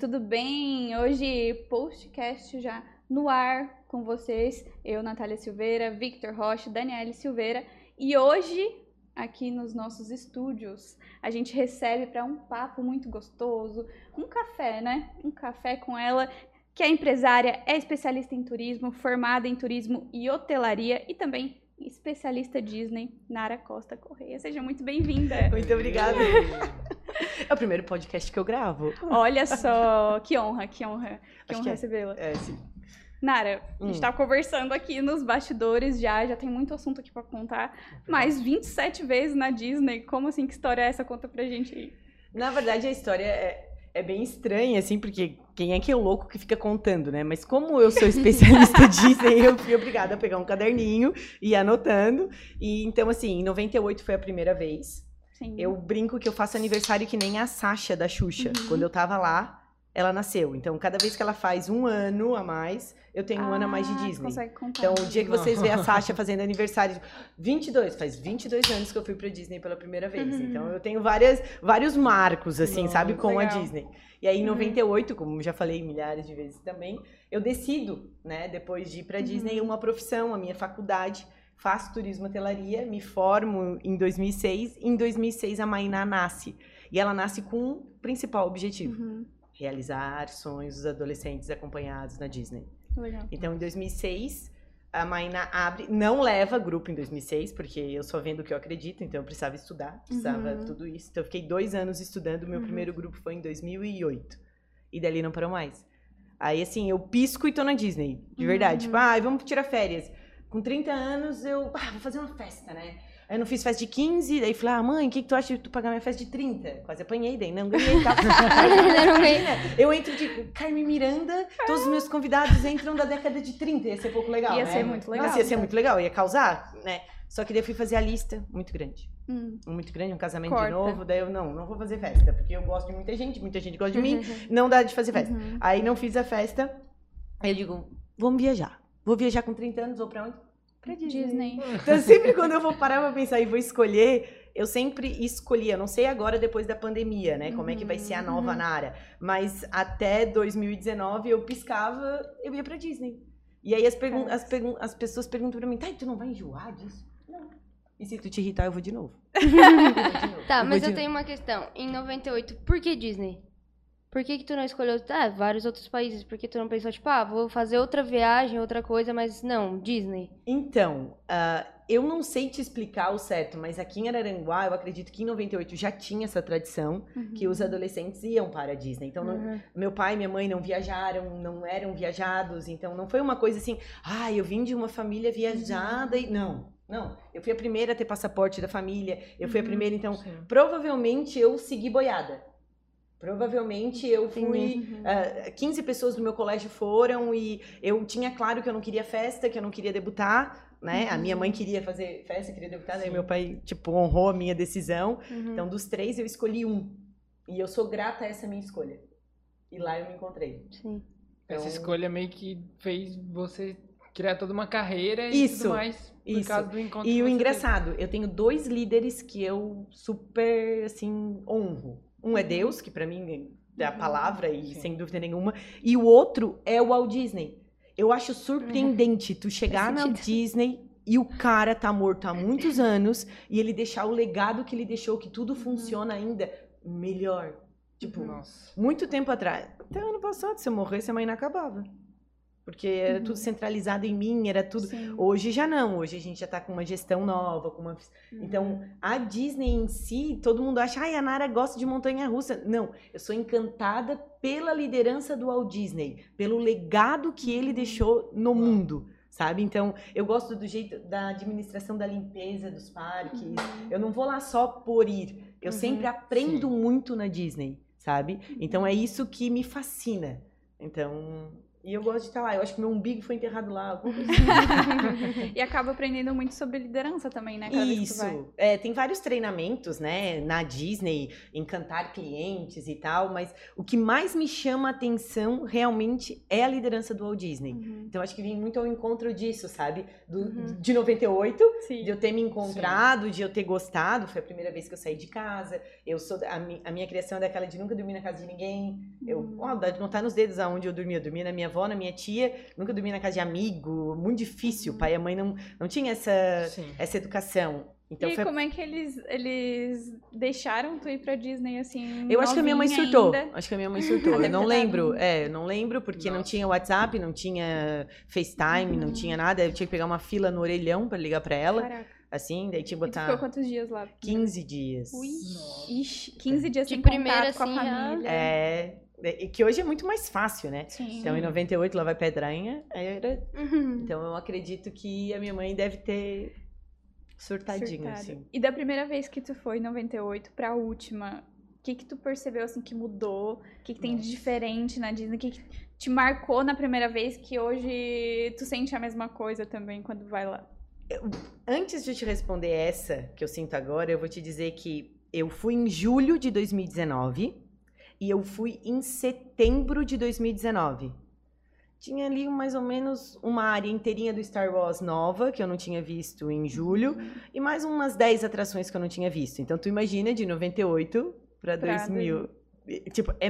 tudo bem? Hoje, postcast já no ar com vocês. Eu, Natália Silveira, Victor Rocha, Daniele Silveira. E hoje, aqui nos nossos estúdios, a gente recebe para um papo muito gostoso, um café, né? Um café com ela, que é empresária, é especialista em turismo, formada em turismo e hotelaria e também especialista Disney, Nara Costa Correia. Seja muito bem-vinda. Muito obrigada. É o primeiro podcast que eu gravo. Olha só, que honra, que honra, que Acho honra é. recebê-la. É, sim. Nara, a gente Hum. tá conversando aqui nos bastidores já, já tem muito assunto aqui pra contar. Mas 27 vezes na Disney, como assim? Que história é essa? Conta pra gente aí. Na verdade, a história é, é bem estranha, assim, porque quem é que é o louco que fica contando, né? Mas como eu sou especialista Disney, eu fui obrigada a pegar um caderninho e ir anotando. E então, assim, em 98 foi a primeira vez. Sim. Eu brinco que eu faço aniversário que nem a Sasha da Xuxa. Uhum. Quando eu tava lá, ela nasceu. Então, cada vez que ela faz um ano a mais, eu tenho um ano a mais de Ah, Disney. Então, o dia que vocês veem a Sasha fazendo aniversário, 22, faz 22 anos que eu fui pra Disney pela primeira vez. Uhum. Então, eu tenho várias, vários marcos, assim, Nossa, sabe, com a legal. Disney. E aí, em Uhum. 98, como já falei milhares de vezes também, eu decido, né, depois de ir pra Uhum. Disney, uma profissão, a minha faculdade. Faço turismo hotelaria, me formo em 2006. Em 2006, a Mainá nasce. E ela nasce com um principal objetivo: Uhum, realizar sonhos dos adolescentes acompanhados na Disney. legal. Então, em 2006, a Maina abre, não leva grupo em 2006, porque eu só vendo o que eu acredito, então eu precisava estudar, precisava Uhum. tudo isso. Então, eu fiquei dois anos estudando, meu Uhum. primeiro grupo foi em 2008. E dali não parou mais. Aí, assim, eu pisco e tô na Disney, de verdade. Uhum. Tipo, ah, vamos tirar férias. Com 30 anos, eu, ah, vou fazer uma festa, né? Aí eu não fiz festa de 15, daí falei, ah, mãe, o que, que tu acha de tu pagar minha festa de 30? Quase apanhei, daí não ganhei, tá? Não ganhei. Eu entro de Carmen Miranda, todos os meus convidados entram da década de 30, ia ser pouco legal, Ia né? ser muito legal. Nossa, ia ser muito legal, ia causar, né? Só que daí eu fui fazer a lista, muito grande. Hum, Muito grande, um casamento Corta. de novo, daí eu, não, não vou fazer festa, porque eu gosto de muita gente, muita gente gosta de mim, Uhum. não dá de fazer festa. uhum. Aí não fiz a festa, aí eu digo, vamos viajar. Vou viajar com 30 anos, vou pra onde? Pra Disney. Disney. Então, sempre quando eu vou parar pra pensar e vou escolher, eu sempre escolhi. Eu não sei agora, depois da pandemia, né? Como é que vai ser a nova Uhum. Nara. Mas até 2019, eu piscava, eu ia pra Disney. E aí as, pergun as, pergun as pessoas perguntam pra mim, tá, e tu não vai enjoar disso? Não. E se tu te irritar, eu vou de novo. Eu vou de novo. Tá, vou mas eu tenho uma questão. Em 98, por que Disney? Por que, que tu não escolheu tá, vários outros países? Por que tu não pensou, tipo, ah, vou fazer outra viagem, outra coisa, mas não, Disney. Então, ah, eu não sei te explicar o certo, mas aqui em Araranguá, eu acredito que em 98 já tinha essa tradição que os adolescentes iam para a Disney. Então, não- Uhum. meu pai e minha mãe não viajaram, não eram viajados, então não foi uma coisa assim, ah, eu vim de uma família viajada e. Não, não. Eu fui a primeira a ter passaporte da família, eu fui a Uhum. primeira, então, Sim. provavelmente eu segui boiada. Provavelmente eu fui. Uhum. ah, 15 pessoas do meu colégio foram e eu tinha claro que eu não queria festa, que eu não queria debutar, né? A minha mãe queria fazer festa, queria debutar, daí Sim. meu pai, tipo, honrou a minha decisão. Uhum. Então, dos três, eu escolhi um. E eu sou grata a essa minha escolha. E lá eu me encontrei. Sim. Essa Então- escolha meio que fez você criar toda uma carreira e Isso, tudo mais por isso. causa do encontro E que o engraçado, eu tenho dois líderes que eu super, assim, honro. Um é Deus, que pra mim é a Uhum. palavra e Sim. sem dúvida nenhuma. E o outro é o Walt Disney. Eu acho surpreendente tu chegar na. Disney e o cara tá morto há muitos anos e ele deixar o legado que ele deixou, que tudo funciona ainda melhor. Tipo. Nossa. muito tempo atrás. Até ano passado, se eu morresse, a mãe não acabava. Porque era Uhum. tudo centralizado em mim, era tudo. Sim. Hoje já não, hoje a gente já tá com uma gestão nova, com uma. Uhum. Então, a Disney em si, todo mundo acha, ai, a Nara gosta de montanha russa. Não, eu sou encantada pela liderança do Walt Disney, pelo legado que ele deixou no mundo, sabe? Então, eu gosto do jeito da administração da limpeza dos parques. Uhum. Eu não vou lá só por ir. Eu Uhum. sempre aprendo Sim. muito na Disney, sabe? Então é isso que me fascina. Então, E eu gosto de estar lá. Eu acho que meu umbigo foi enterrado lá. e acaba aprendendo muito sobre liderança também, né? Cada. Isso. É, tem vários treinamentos, né, na Disney, encantar clientes e tal, mas o que mais me chama a atenção realmente é a liderança do Walt Disney. Uhum. Então acho que vem muito ao encontro disso, sabe? Do, Uhum. De 98, Sim. de eu ter me encontrado, de eu ter gostado. Foi a primeira vez que eu saí de casa. Eu sou a, mi- a minha criação é daquela de nunca dormir na casa de ninguém. Eu, Uhum. ó, dá de contar nos dedos aonde eu dormia. Eu dormia na minha avó, na minha tia, nunca dormia na casa de amigo. Muito difícil. O pai e a mãe não, não tinha essa, Sim. essa educação. Então e foi como é que eles, eles deixaram tu ir pra Disney assim? Eu acho que a minha mãe surtou. ainda? Acho que a minha mãe surtou. Eu não dado lembro. É, eu não lembro porque não Nossa. tinha WhatsApp, não tinha FaceTime, não Uhum. tinha nada. Eu tinha que pegar uma fila no orelhão pra ligar pra ela, Caraca. assim, daí tinha que E tu ficou botar quantos dias lá? 15 dias. Ui. Nossa. Ixi, 15 dias De sem primeira, contato com a assim, família. É, é, que hoje é muito mais fácil, né? Sim. Então, em 98, lá vai Pedranha. era- Uhum. Então, eu acredito que a minha mãe deve ter surtadinho, Surtada. assim. E da primeira vez que tu foi em 98 pra última, o que que tu percebeu assim que mudou? O que que tem de Nossa. diferente na Disney? O que que te marcou na primeira vez que hoje tu sente a mesma coisa também quando vai lá? Antes de eu te responder essa que eu sinto agora, eu vou te dizer que eu fui em julho de 2019 e eu fui em setembro de 2019. Tinha ali mais ou menos uma área inteirinha do Star Wars nova, que eu não tinha visto em julho, e mais umas 10 atrações que eu não tinha visto. Então tu imagina de 98 para Pra 2000. E, Tipo, é,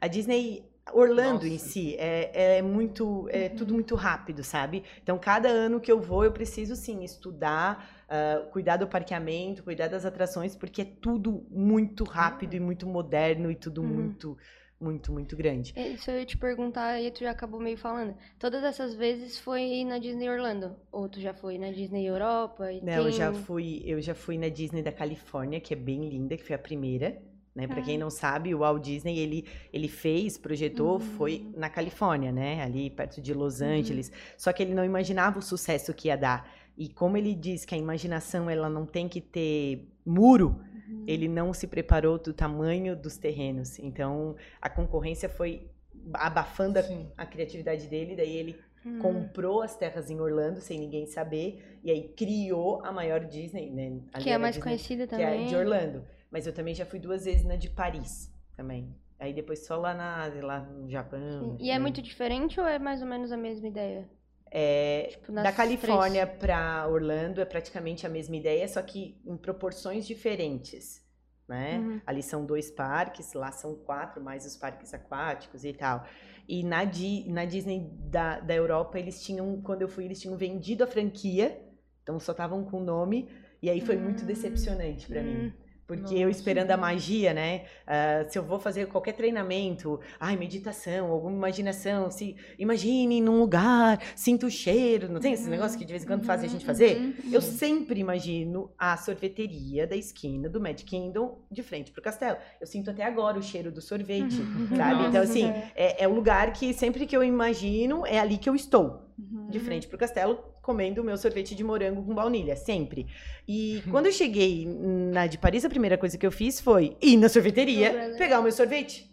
a Disney Orlando em Nossa. si é, é muito é Uhum. tudo muito rápido, sabe? Então cada ano que eu vou eu preciso sim estudar, ah, cuidar do parqueamento, cuidar das atrações, porque é tudo muito rápido e muito moderno e tudo Uhum. muito muito muito grande. É, Isso eu ia te perguntar e tu já acabou meio falando. Todas essas vezes foi na Disney Orlando? Ou tu já foi na Disney Europa? E Não, eu tem... já fui, eu já fui na Disney da Califórnia, que é bem linda, que foi a primeira, né? Para quem Ah. não sabe, o Walt Disney, ele ele fez, projetou, Uhum. foi na Califórnia, né? Ali perto de Los Uhum. Angeles. Só que ele não imaginava o sucesso que ia dar. E como ele diz que a imaginação ela não tem que ter muro, Uhum. ele não se preparou do tamanho dos terrenos. Então, a concorrência foi abafando a, a criatividade dele, daí ele Hum. comprou as terras em Orlando sem ninguém saber e aí criou a maior Disney, né? Ali Que é a mais Disney, conhecida que também. é de Orlando. Mas eu também já fui duas vezes na de Paris também. Aí depois só lá na Ásia, lá no Japão. Sim. E é China. muito diferente ou é mais ou menos a mesma ideia? É, Tipo, da Califórnia pra Orlando é praticamente a mesma ideia, só que em proporções diferentes. Né? Uhum. Ali são dois parques, lá são quatro, mais os parques aquáticos e tal. E na, Di- na Disney da, da Europa, eles tinham, quando eu fui, eles tinham vendido a franquia, então só estavam com o nome, e aí foi muito Hum. decepcionante pra mim. Porque eu Nossa. esperando a magia, né? Ah, se eu vou fazer qualquer treinamento, ai, meditação, alguma imaginação, se imagine num lugar, sinta o cheiro, não tem esse Uhum, negócio que de vez em quando fazem a uhum, gente fazer? uhum, Eu uhum. sempre imagino a sorveteria da esquina do Mad Kingdom de frente pro castelo. Eu sinto até agora o cheiro do sorvete, sabe? Então, Nossa. assim, é, é o lugar que sempre que eu imagino, é ali que eu estou Uhum. de frente pro castelo, comendo o meu sorvete de morango com baunilha, sempre. E quando eu cheguei na de Paris, a primeira coisa que eu fiz foi ir na sorveteria, Umbrella. pegar o meu sorvete.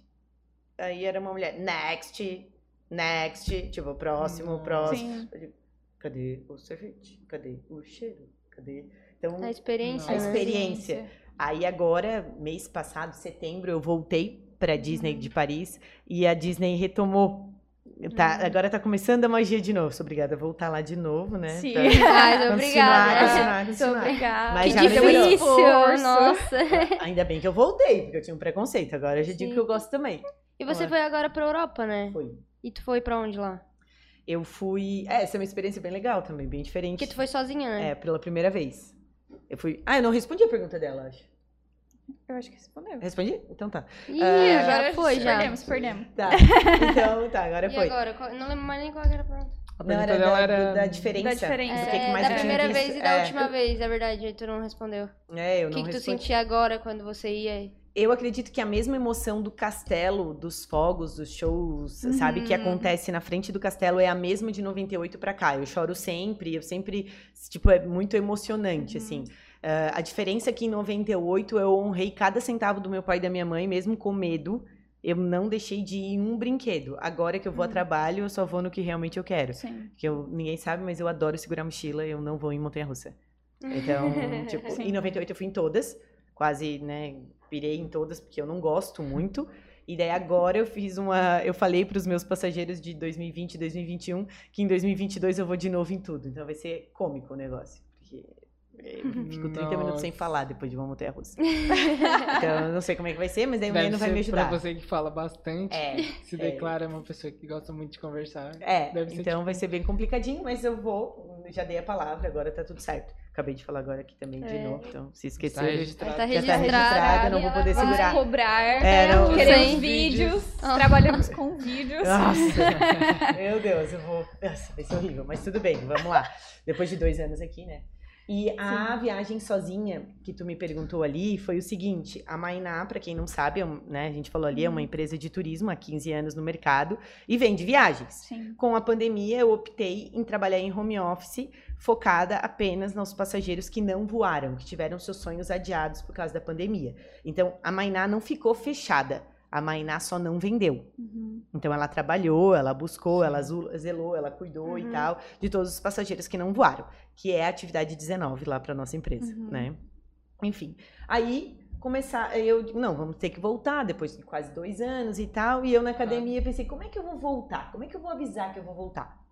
Aí era uma mulher, next, next, tipo, próximo, Nossa. próximo. Sim. Cadê o sorvete? Cadê o cheiro? Cadê? Então, A experiência, a né? experiência. Aí agora, mês passado, setembro, eu voltei pra Disney Uhum. de Paris e a Disney retomou. Tá, Uhum. Agora tá começando a magia de novo. Sou obrigada a voltar lá de novo, né? Sim. Pra Mas continuar, obrigada. continuar, Sou continuar. obrigada. Mas Que difícil, nossa. Ainda bem que eu voltei, porque eu tinha um preconceito. Agora eu já digo Sim. que eu gosto também. E você foi agora pra Europa, né? Foi. E tu foi pra onde lá? Eu fui. É, essa é uma experiência bem legal também, bem diferente. Porque tu foi sozinha, né? É, pela primeira vez. Eu fui. Ah, eu não respondi a pergunta dela, acho. Eu acho que respondeu. Respondi? Então tá. Ih, Ah, já foi, já. Perdemos, perdemos. Tá. Então, tá, agora E foi. agora? Qual- Não lembro mais nem qual era a pergunta. A Não, pergunta era da, era. da diferença. Da diferença. Do É, que, que mais da eu tinha primeira visto. vez e da É. última vez, é verdade, aí tu não respondeu. É, eu O não que, que tu sentia agora quando você ia? Eu acredito que a mesma emoção do castelo, dos fogos, dos shows, Uhum. sabe, que acontece na frente do castelo é a mesma de 98 pra cá. Eu choro sempre, eu sempre, tipo, é muito emocionante, Uhum. assim. Ah, a diferença é que em 98 eu honrei cada centavo do meu pai e da minha mãe, mesmo com medo. eu não deixei de ir em um brinquedo. Agora que eu vou a Hum. trabalho, eu só vou no que realmente eu quero. Sim. Que eu, ninguém sabe, mas eu adoro segurar mochila, eu não vou em montanha-russa. Então, tipo, Sim. em 98 eu fui em todas, quase, né, pirei em todas, porque eu não gosto muito. E daí agora eu fiz uma, eu falei para os meus passageiros de 2020 e 2021 que em 2022 eu vou de novo em tudo. Então vai ser cômico o negócio, porque fico 30 minutos sem Nossa. falar depois de uma montanha-russa. então eu não sei como é que vai ser, mas daí o Deve Neno vai me ser ajudar. Pra você que fala bastante, É, se é. declara uma pessoa que gosta muito de conversar. É, Deve ser então tipo- vai ser bem complicadinho, mas eu vou, já dei a palavra, agora tá tudo certo. Acabei de falar agora aqui também de É. novo, então se Tá esqueceu. registrado. Tá Já tá registrado. registrado, eu não vou poder Vamos segurar. cobrar. É, não- Queremos Sem vídeos. Ah. Trabalhamos com vídeos. Nossa, meu Deus, eu vou. Nossa, vai ser horrível, mas tudo bem, vamos lá. Depois de dois anos aqui, né? E a viagem sozinha que tu me perguntou ali foi o seguinte: a Mainá, pra quem não sabe, é um- né, a gente falou ali, é uma empresa de turismo há 15 anos no mercado e vende viagens. Sim. Com a pandemia, eu optei em trabalhar em home office, focada apenas nos passageiros que não voaram, que tiveram seus sonhos adiados por causa da pandemia. Então, a Mainá não ficou fechada. A Mainá só não vendeu. Uhum. Então ela trabalhou, ela buscou, ela zelou, ela cuidou e Uhum. tal de todos os passageiros que não voaram, que é a atividade 19 lá para nossa empresa, Uhum. né? Enfim, aí começar, eu digo, não, vamos ter que voltar depois de quase dois anos e tal, e eu na academia pensei, como é que eu vou voltar? Como é que eu vou avisar que eu vou voltar?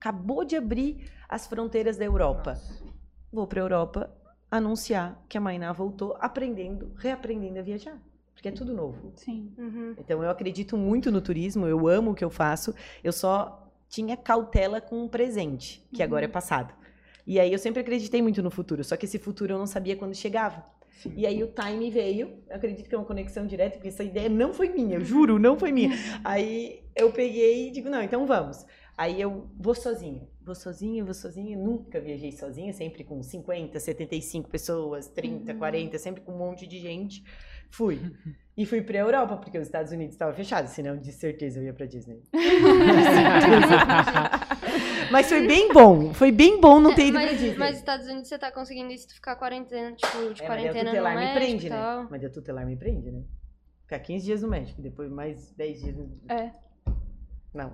Acabou de abrir as fronteiras da Europa. Nossa. Vou para Europa anunciar que a Mainá voltou, aprendendo, reaprendendo a viajar, porque é tudo novo. Sim. Uhum. Então eu acredito muito no turismo, eu amo o que eu faço, eu só tinha cautela com um presente, que agora é Uhum. passado. E aí eu sempre acreditei muito no futuro, só que esse futuro eu não sabia quando chegava. Sim. E aí o time veio, eu acredito que é uma conexão direta, porque essa ideia não foi minha, eu juro, não foi minha. Aí eu peguei e digo, não, então vamos. Aí eu vou sozinha, vou sozinha, vou sozinha, nunca viajei sozinha, sempre com 50, 75 pessoas, 30, Uhum. 40, sempre com um monte de gente. Fui. E fui pra Europa, porque os Estados Unidos estavam fechados, senão de certeza eu ia pra Disney. Mas foi bem bom, foi bem bom não ter ido pra Mas, Disney. mas nos Estados Unidos você tá conseguindo isso ficar quarentena, tipo, de É, o quarentena no tutelar me México prende, e né? Mas daí o tutelar me prende, né? Ficar 15 dias no México, depois mais 10 dias no... É. Não,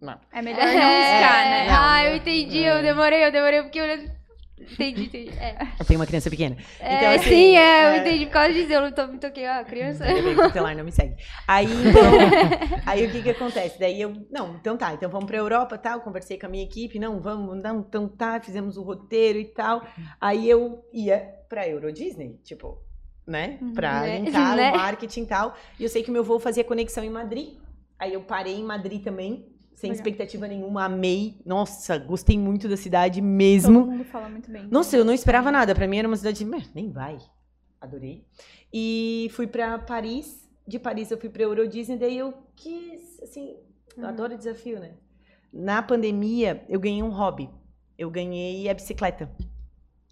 não. É melhor não riscar, né? Não, ah, eu entendi, É. eu demorei, eu demorei, porque eu... Entendi, entendi. É, Eu tenho uma criança pequena. É, Então, assim, sim, é, eu é. entendi por causa disso, eu não tô, me toquei, ah, criança. O tutelar não me segue. Aí, então, aí o que que acontece? Daí eu, não, então tá, então vamos pra Europa, tal, conversei com a minha equipe, não, vamos, não, então tá, fizemos o roteiro e tal. Aí eu ia pra Euro Disney, tipo, né, pra Né? linkar Né? o marketing e tal. E eu sei que o meu voo fazia conexão em Madrid, aí eu parei em Madrid também, sem Legal. expectativa nenhuma, amei. Nossa, gostei muito da cidade mesmo. Todo mundo fala muito bem. Nossa, eu não esperava nada. Pra mim era uma cidade. "Meh, Nem vai. Adorei. E fui pra Paris. De Paris eu fui pra Euro Disney. Daí eu quis, assim. Eu Uhum. adoro desafio, né? Na pandemia, eu ganhei um hobby. Eu ganhei a bicicleta.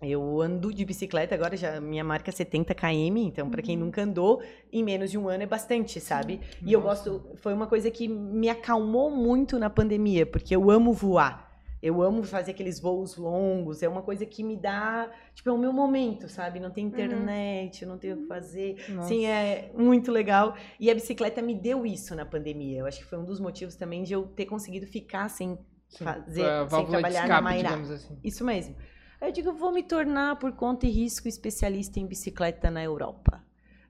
Eu ando de bicicleta agora, já minha marca é 70 km, então pra quem Uhum. nunca andou, em menos de um ano é bastante, sabe? E eu gosto, foi uma coisa que me acalmou muito na pandemia, porque eu amo voar. Eu amo fazer aqueles voos longos, é uma coisa que me dá, tipo, é o meu momento, sabe? Não tem internet, eu não tenho o que fazer. Nossa. Sim, é muito legal. E a bicicleta me deu isso na pandemia. Eu acho que foi um dos motivos também de eu ter conseguido ficar sem fazer- sem trabalhar na escape, Mainá. digamos assim. isso mesmo. Aí eu digo, vou me tornar, por conta e risco, especialista em bicicleta na Europa.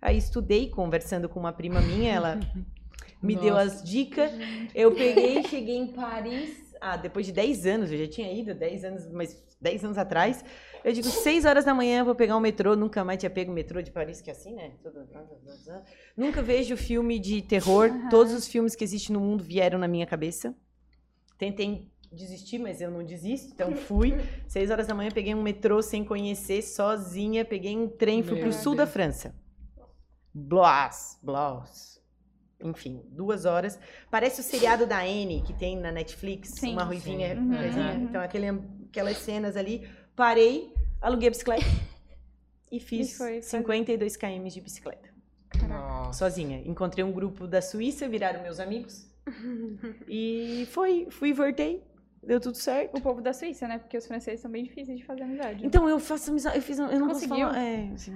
Aí estudei, conversando com uma prima minha, ela me deu Nossa. as dicas. Eu peguei, cheguei em Paris. Ah, depois de 10 anos, eu já tinha ido, 10 anos, mas 10 anos atrás. Eu digo, 6 horas da manhã vou pegar o metrô. Nunca mais tinha pego o metrô de Paris, que é assim, né? Tudo- Nunca vejo filme de terror. Aham. Todos os filmes que existem no mundo vieram na minha cabeça. Tentei desistir, mas eu não desisto. Então fui. 6 horas da manhã peguei um metrô sem conhecer, sozinha. Peguei um trem, fui Meu pro sul da. França. Blois, Blois. Enfim, duas horas. Parece o seriado da Anne que tem na Netflix, Sim. uma ruivinha, Sim. Uhum. Uhum. Então, aquele, aquelas cenas ali. Parei, aluguei a bicicleta e fiz E foi fazer. 52 km de bicicleta. Nossa. Sozinha. Encontrei um grupo da Suíça, viraram meus amigos. e foi, fui e voltei. Deu tudo certo. O povo da Suíça, né? Porque os franceses são bem difíceis de fazer amizade. né? Então eu faço amizade. Eu, fiz, eu não Conseguiu? posso falar. É, assim,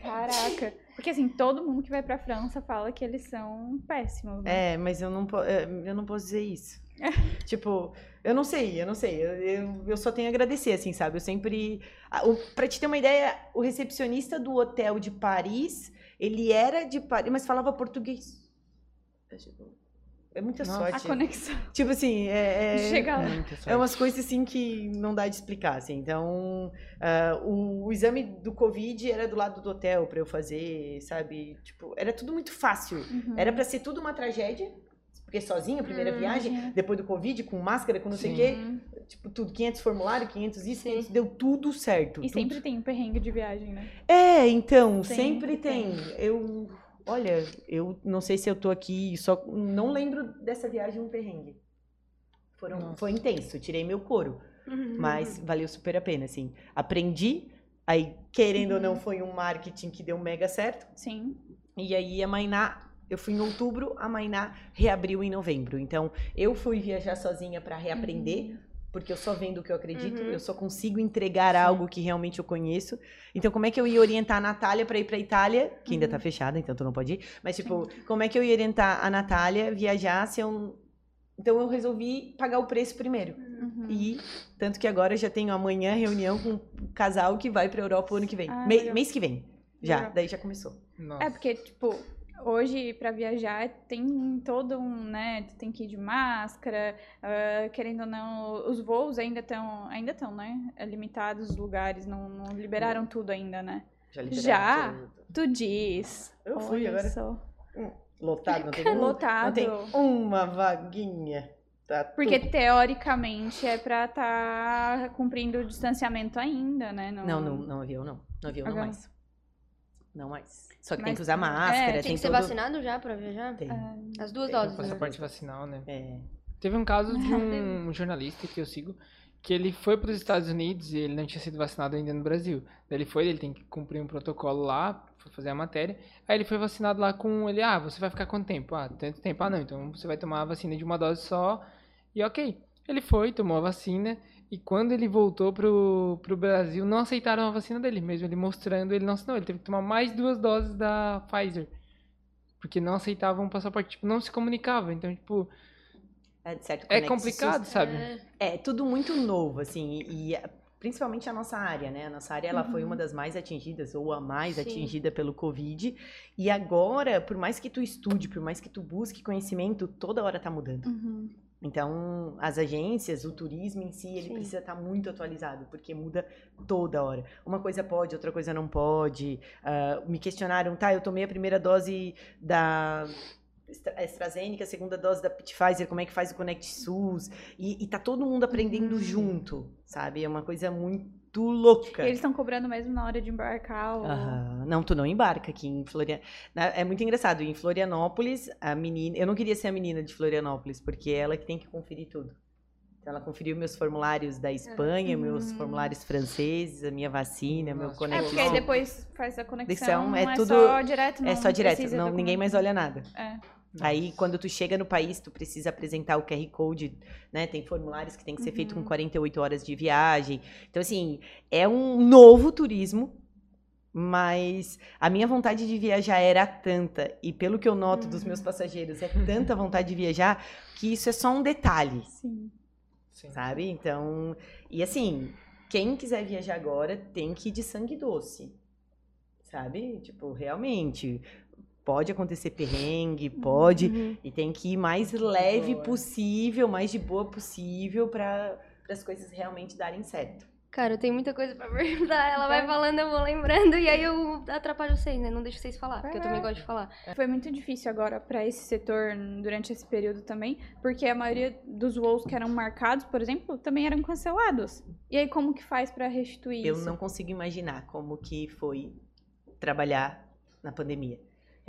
Caraca. Porque assim, todo mundo que vai pra França fala que eles são péssimos, né? É, mas eu não, é, eu não posso dizer isso. tipo, eu não sei, eu não sei. Eu, eu, eu só tenho a agradecer, assim, sabe? Eu sempre. Pra te ter uma ideia, o recepcionista do hotel de Paris, ele era de Paris, mas falava português. Tipo, É muita Nossa. A sorte. conexão. Tipo assim, é. é- Chega lá. Sorte. É umas coisas assim que não dá de explicar, assim. Então, ah, o, o exame do Covid era do lado do hotel pra eu fazer, sabe? Tipo, era tudo muito fácil. Uhum. Era pra ser tudo uma tragédia, porque sozinha, primeira Hum, viagem, depois do Covid, com máscara, com não sei o Sim. quê, Uhum. tipo, tudo, 500 formulário, 500 isso, Sim. 500, deu tudo certo. E tudo. sempre tem um perrengue de viagem, né? É, então, Sempre sempre, tem. Eu, olha, eu não sei se eu tô aqui, só não lembro dessa viagem um perrengue. Foram, Nossa. foi intenso, tirei meu couro. Uhum. Mas valeu super a pena, assim. Aprendi, aí, querendo ou não, Uhum. foi um marketing que deu mega certo. Sim. E aí a Mainá, eu fui em outubro, a Mainá reabriu em novembro. Então, eu fui viajar sozinha para reaprender, porque eu só vendo o que eu acredito, Uhum. eu só consigo entregar algo que realmente eu conheço. Então, como é que eu ia orientar a Natália para ir para Itália, que ainda tá Uhum. fechada, então tu não pode ir, mas tipo, como é que eu ia orientar a Natália a viajar se eu então eu resolvi pagar o preço primeiro. Uhum. E tanto que agora eu já tenho amanhã reunião com um casal que vai pra Europa o ano que vem. Ah, Me- mês que vem. Já, Legal. daí já começou. Nossa. É porque, tipo, hoje pra viajar tem todo um, né? Tu tem que ir de máscara, ah, querendo ou não, os voos ainda estão, ainda estão, né? é, Limitados os lugares, não, não liberaram tudo ainda, né? Já? liberaram Já? tudo. Tu diz. Eu fui Olha agora. só. Lotado, não tem um, Lotado. Não tem uma vaguinha. Tá Porque tudo- teoricamente é pra estar cumprindo o distanciamento ainda, né? Não, não, não avião não. No avião não mais. Não mais. Só que tem Mas- que usar é, máscara, tem Tem tem que ser todo... vacinado já pra viajar? Tem. As duas Tem, doses, né? Passaporte vacinal, né? É. Teve um caso de um jornalista que eu sigo, que ele foi para os Estados Unidos e ele não tinha sido vacinado ainda no Brasil. Daí ele foi, ele tem que cumprir um protocolo lá, foi fazer a matéria. Aí ele foi vacinado lá com ele, ah, você vai ficar quanto tempo? Ah, tanto tempo, ah não, então você vai tomar a vacina de uma dose só. E ok. Ele foi, tomou a vacina, e quando ele voltou pro, pro Brasil, não aceitaram a vacina dele, mesmo ele mostrando, ele não assinou, ele teve que tomar mais duas doses da Pfizer. Porque não aceitavam o passaporte, tipo, não se comunicava. Então, tipo, É, certo, é complicado, sabe? É. É tudo muito novo, assim, e e, principalmente a nossa área, né? A nossa área ela foi Uhum. uma das mais atingidas, ou a mais Sim. atingida pelo Covid. E agora, por mais que tu estude, por mais que tu busque conhecimento, toda hora tá mudando. Uhum. Então, as agências, o turismo em si, ele Sim. precisa estar muito atualizado, porque muda toda hora. Uma coisa pode, outra coisa não pode. Ah, me questionaram, tá, eu tomei a primeira dose da Astra- AstraZeneca, a segunda dose da Pfizer, como é que faz o Connect SUS? E, e tá todo mundo aprendendo Uhum. junto, sabe? É uma coisa muito louca. Eles estão cobrando mesmo na hora de embarcar. Ou... Não, tu não embarca aqui em Florianópolis. É muito engraçado. Em Florianópolis, a menina. Eu não queria ser a menina de Florianópolis, porque é ela que tem que conferir tudo. Então, ela conferiu meus formulários da Espanha, meus Hum. formulários franceses, a minha vacina, meu Nossa. É, conexão. porque aí depois faz a conexão, é é, tudo- só direto, não É só direto, não, ninguém mais olha nada. É. Aí, quando tu chega no país, tu precisa apresentar o QR Code, né? Tem formulários que tem que ser feito com Uhum. 48 horas de viagem. Então, assim, é um novo turismo, mas a minha vontade de viajar era tanta, e pelo que eu noto dos meus passageiros, é tanta vontade de viajar, que isso é só um detalhe, Sim. Sim. sabe? Então, e assim, quem quiser viajar agora tem que ir de sangue doce, sabe? Tipo, realmente, pode acontecer perrengue, pode, Uhum. e tem que ir mais leve boa. possível, mais de boa possível para as coisas realmente darem certo. Cara, eu tenho muita coisa pra perguntar. Ela vai falando, eu vou lembrando, e aí eu atrapalho vocês, né? Não deixo vocês falar, porque eu também gosto de falar. Foi muito difícil agora para esse setor durante esse período também, porque a maioria dos voos que eram marcados, por exemplo, também eram cancelados. E aí como que faz para restituir Eu isso? não consigo imaginar como que foi trabalhar na pandemia.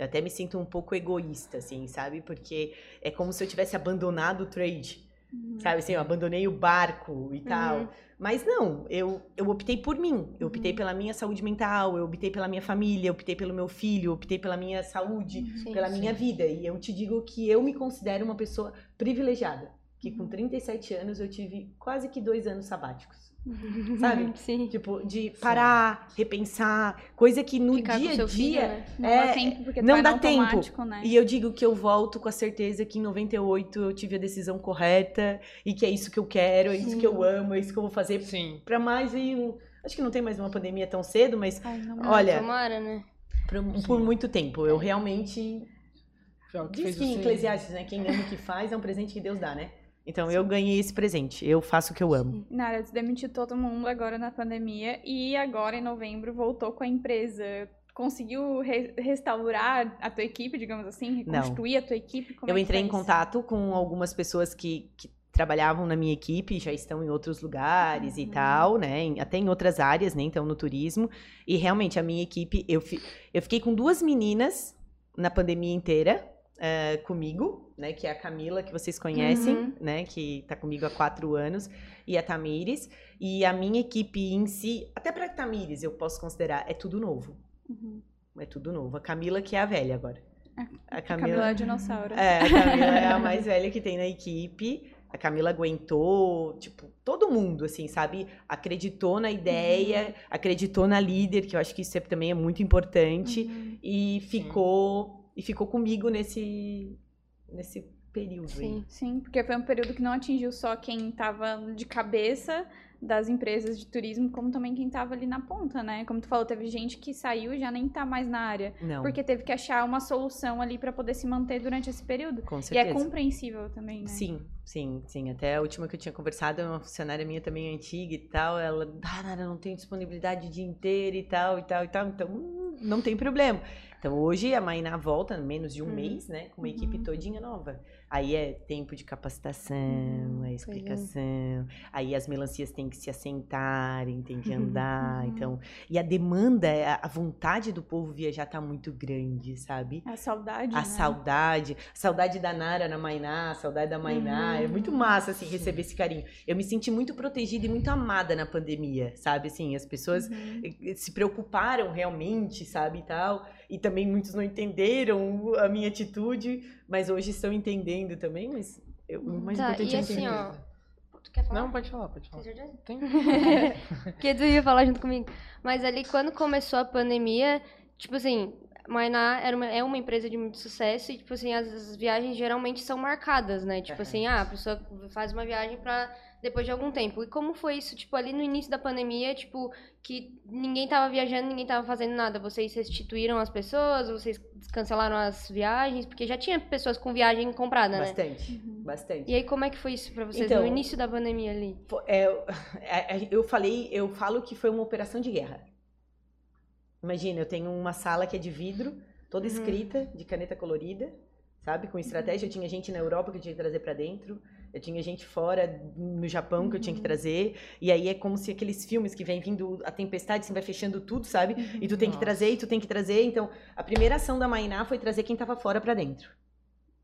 Eu até me sinto um pouco egoísta, assim, sabe? Porque é como se eu tivesse abandonado o trade, Uhum. sabe? Assim, eu abandonei o barco e tal. Uhum. Mas não, eu, eu optei por mim. Eu Uhum. optei pela minha saúde mental, eu optei pela minha família, eu optei pelo meu filho, eu optei pela minha saúde, Sim. pela minha vida. E eu te digo que eu me considero uma pessoa privilegiada. Que com 37 anos eu tive quase que dois anos sabáticos. Sabe? Sim. Tipo, de parar, repensar, coisa que no Ficar dia a seu filho, dia. né? Não É, dá tempo, porque não dá tempo. né? E eu digo que eu volto com a certeza que em 98 eu tive a decisão correta e que é isso que eu quero, é isso que eu amo, é isso que eu vou fazer Sim. pra mais e um. Acho que não tem mais uma pandemia tão cedo, mas Ai, não, Olha, Tomara, né? por, por muito tempo. Eu realmente. Foi algo Diz que em Eclesiastes, né? Quem ama o que faz é um presente que Deus dá, né? Então eu ganhei esse presente. Eu faço o que eu amo. Nara, tu demitiu todo mundo agora na pandemia e agora em novembro voltou com a empresa. Conseguiu re- restaurar a tua equipe, digamos assim? Não. Reconstruir a tua equipe? Como eu é entrei em contato com algumas pessoas que, que trabalhavam na minha equipe, já estão em outros lugares e Uhum. tal, né? Até em outras áreas, né? Então, no turismo. E realmente, a minha equipe, eu, fi- eu fiquei com duas meninas na pandemia inteira. Eh, comigo, né, que é a Camila, que vocês conhecem, Uhum. né, que tá comigo há quatro anos, e a Tamires, e a minha equipe em si, até pra Tamires eu posso considerar, é tudo novo, Uhum. é tudo novo. A Camila que é a velha agora. A A Camila é dinossauro. é, a Camila é a mais velha que tem na equipe. A Camila aguentou, tipo, todo mundo, assim, sabe? Acreditou na ideia, acreditou na líder, que eu acho que isso é- também é muito importante. Uhum. E ficou e ficou comigo nesse, nesse período aí. Sim. Sim, porque foi um período que não atingiu só quem estava de cabeça das empresas de turismo, como também quem estava ali na ponta, né? Como tu falou, teve gente que saiu e já nem tá mais na área, Não, porque teve que achar uma solução ali para poder se manter durante esse período. com E é certeza. compreensível também, né? Sim, sim, sim. Até a última que eu tinha conversado, uma funcionária minha também antiga e tal, ela, ah, não tenho disponibilidade o dia inteiro e tal, e tal, e tal, então hum, não tem problema. Então hoje a Mainá volta, menos de um Uhum. mês, né, com uma Uhum. equipe todinha nova. Aí é tempo de capacitação, Uhum, é explicação, aí as melancias têm que se assentarem, têm que andar, Uhum. então... E a demanda, a a vontade do povo viajar tá muito grande, sabe? A saudade, A né? saudade, a saudade da Nara na Mainá, a saudade da Mainá, é muito massa, assim, receber esse carinho. Eu me senti muito protegida e muito amada na pandemia, sabe, assim, as pessoas eh, se preocuparam realmente, sabe, e tal, e também muitos não entenderam a minha atitude, mas hoje estão entendendo também, mas eu, o mais Tá, importante e é assim, entender. ó. Tu quer falar? Não, pode falar, pode Tem falar. certeza? Tem. Porque tu ia falar junto comigo. Mas ali, quando começou a pandemia, tipo assim, Mainá era uma, é uma empresa de muito sucesso e, tipo assim, as, as viagens geralmente são marcadas, né? Tipo assim, ah, a pessoa faz uma viagem pra depois de algum tempo. E como foi isso, tipo, ali no início da pandemia, tipo, que ninguém tava viajando, ninguém tava fazendo nada? Vocês restituíram as pessoas? Vocês cancelaram as viagens? Porque já tinha pessoas com viagem comprada, né? Bastante, Uhum. bastante. E aí, como é que foi isso pra vocês Então, no início da pandemia ali? É, é, é, eu falei, eu falo que foi uma operação de guerra. Imagina, eu tenho uma sala que é de vidro, toda Uhum. escrita, de caneta colorida, sabe? Com estratégia. Eu tinha gente na Europa que eu tinha que trazer pra dentro. Eu tinha gente fora no Japão que eu tinha que Uhum. trazer. E aí é como se aqueles filmes que vem vindo a tempestade, você vai fechando tudo, sabe? E tu tem que Nossa. trazer, e tu tem que trazer. Então, a primeira ação da Mainá foi trazer quem tava fora pra dentro.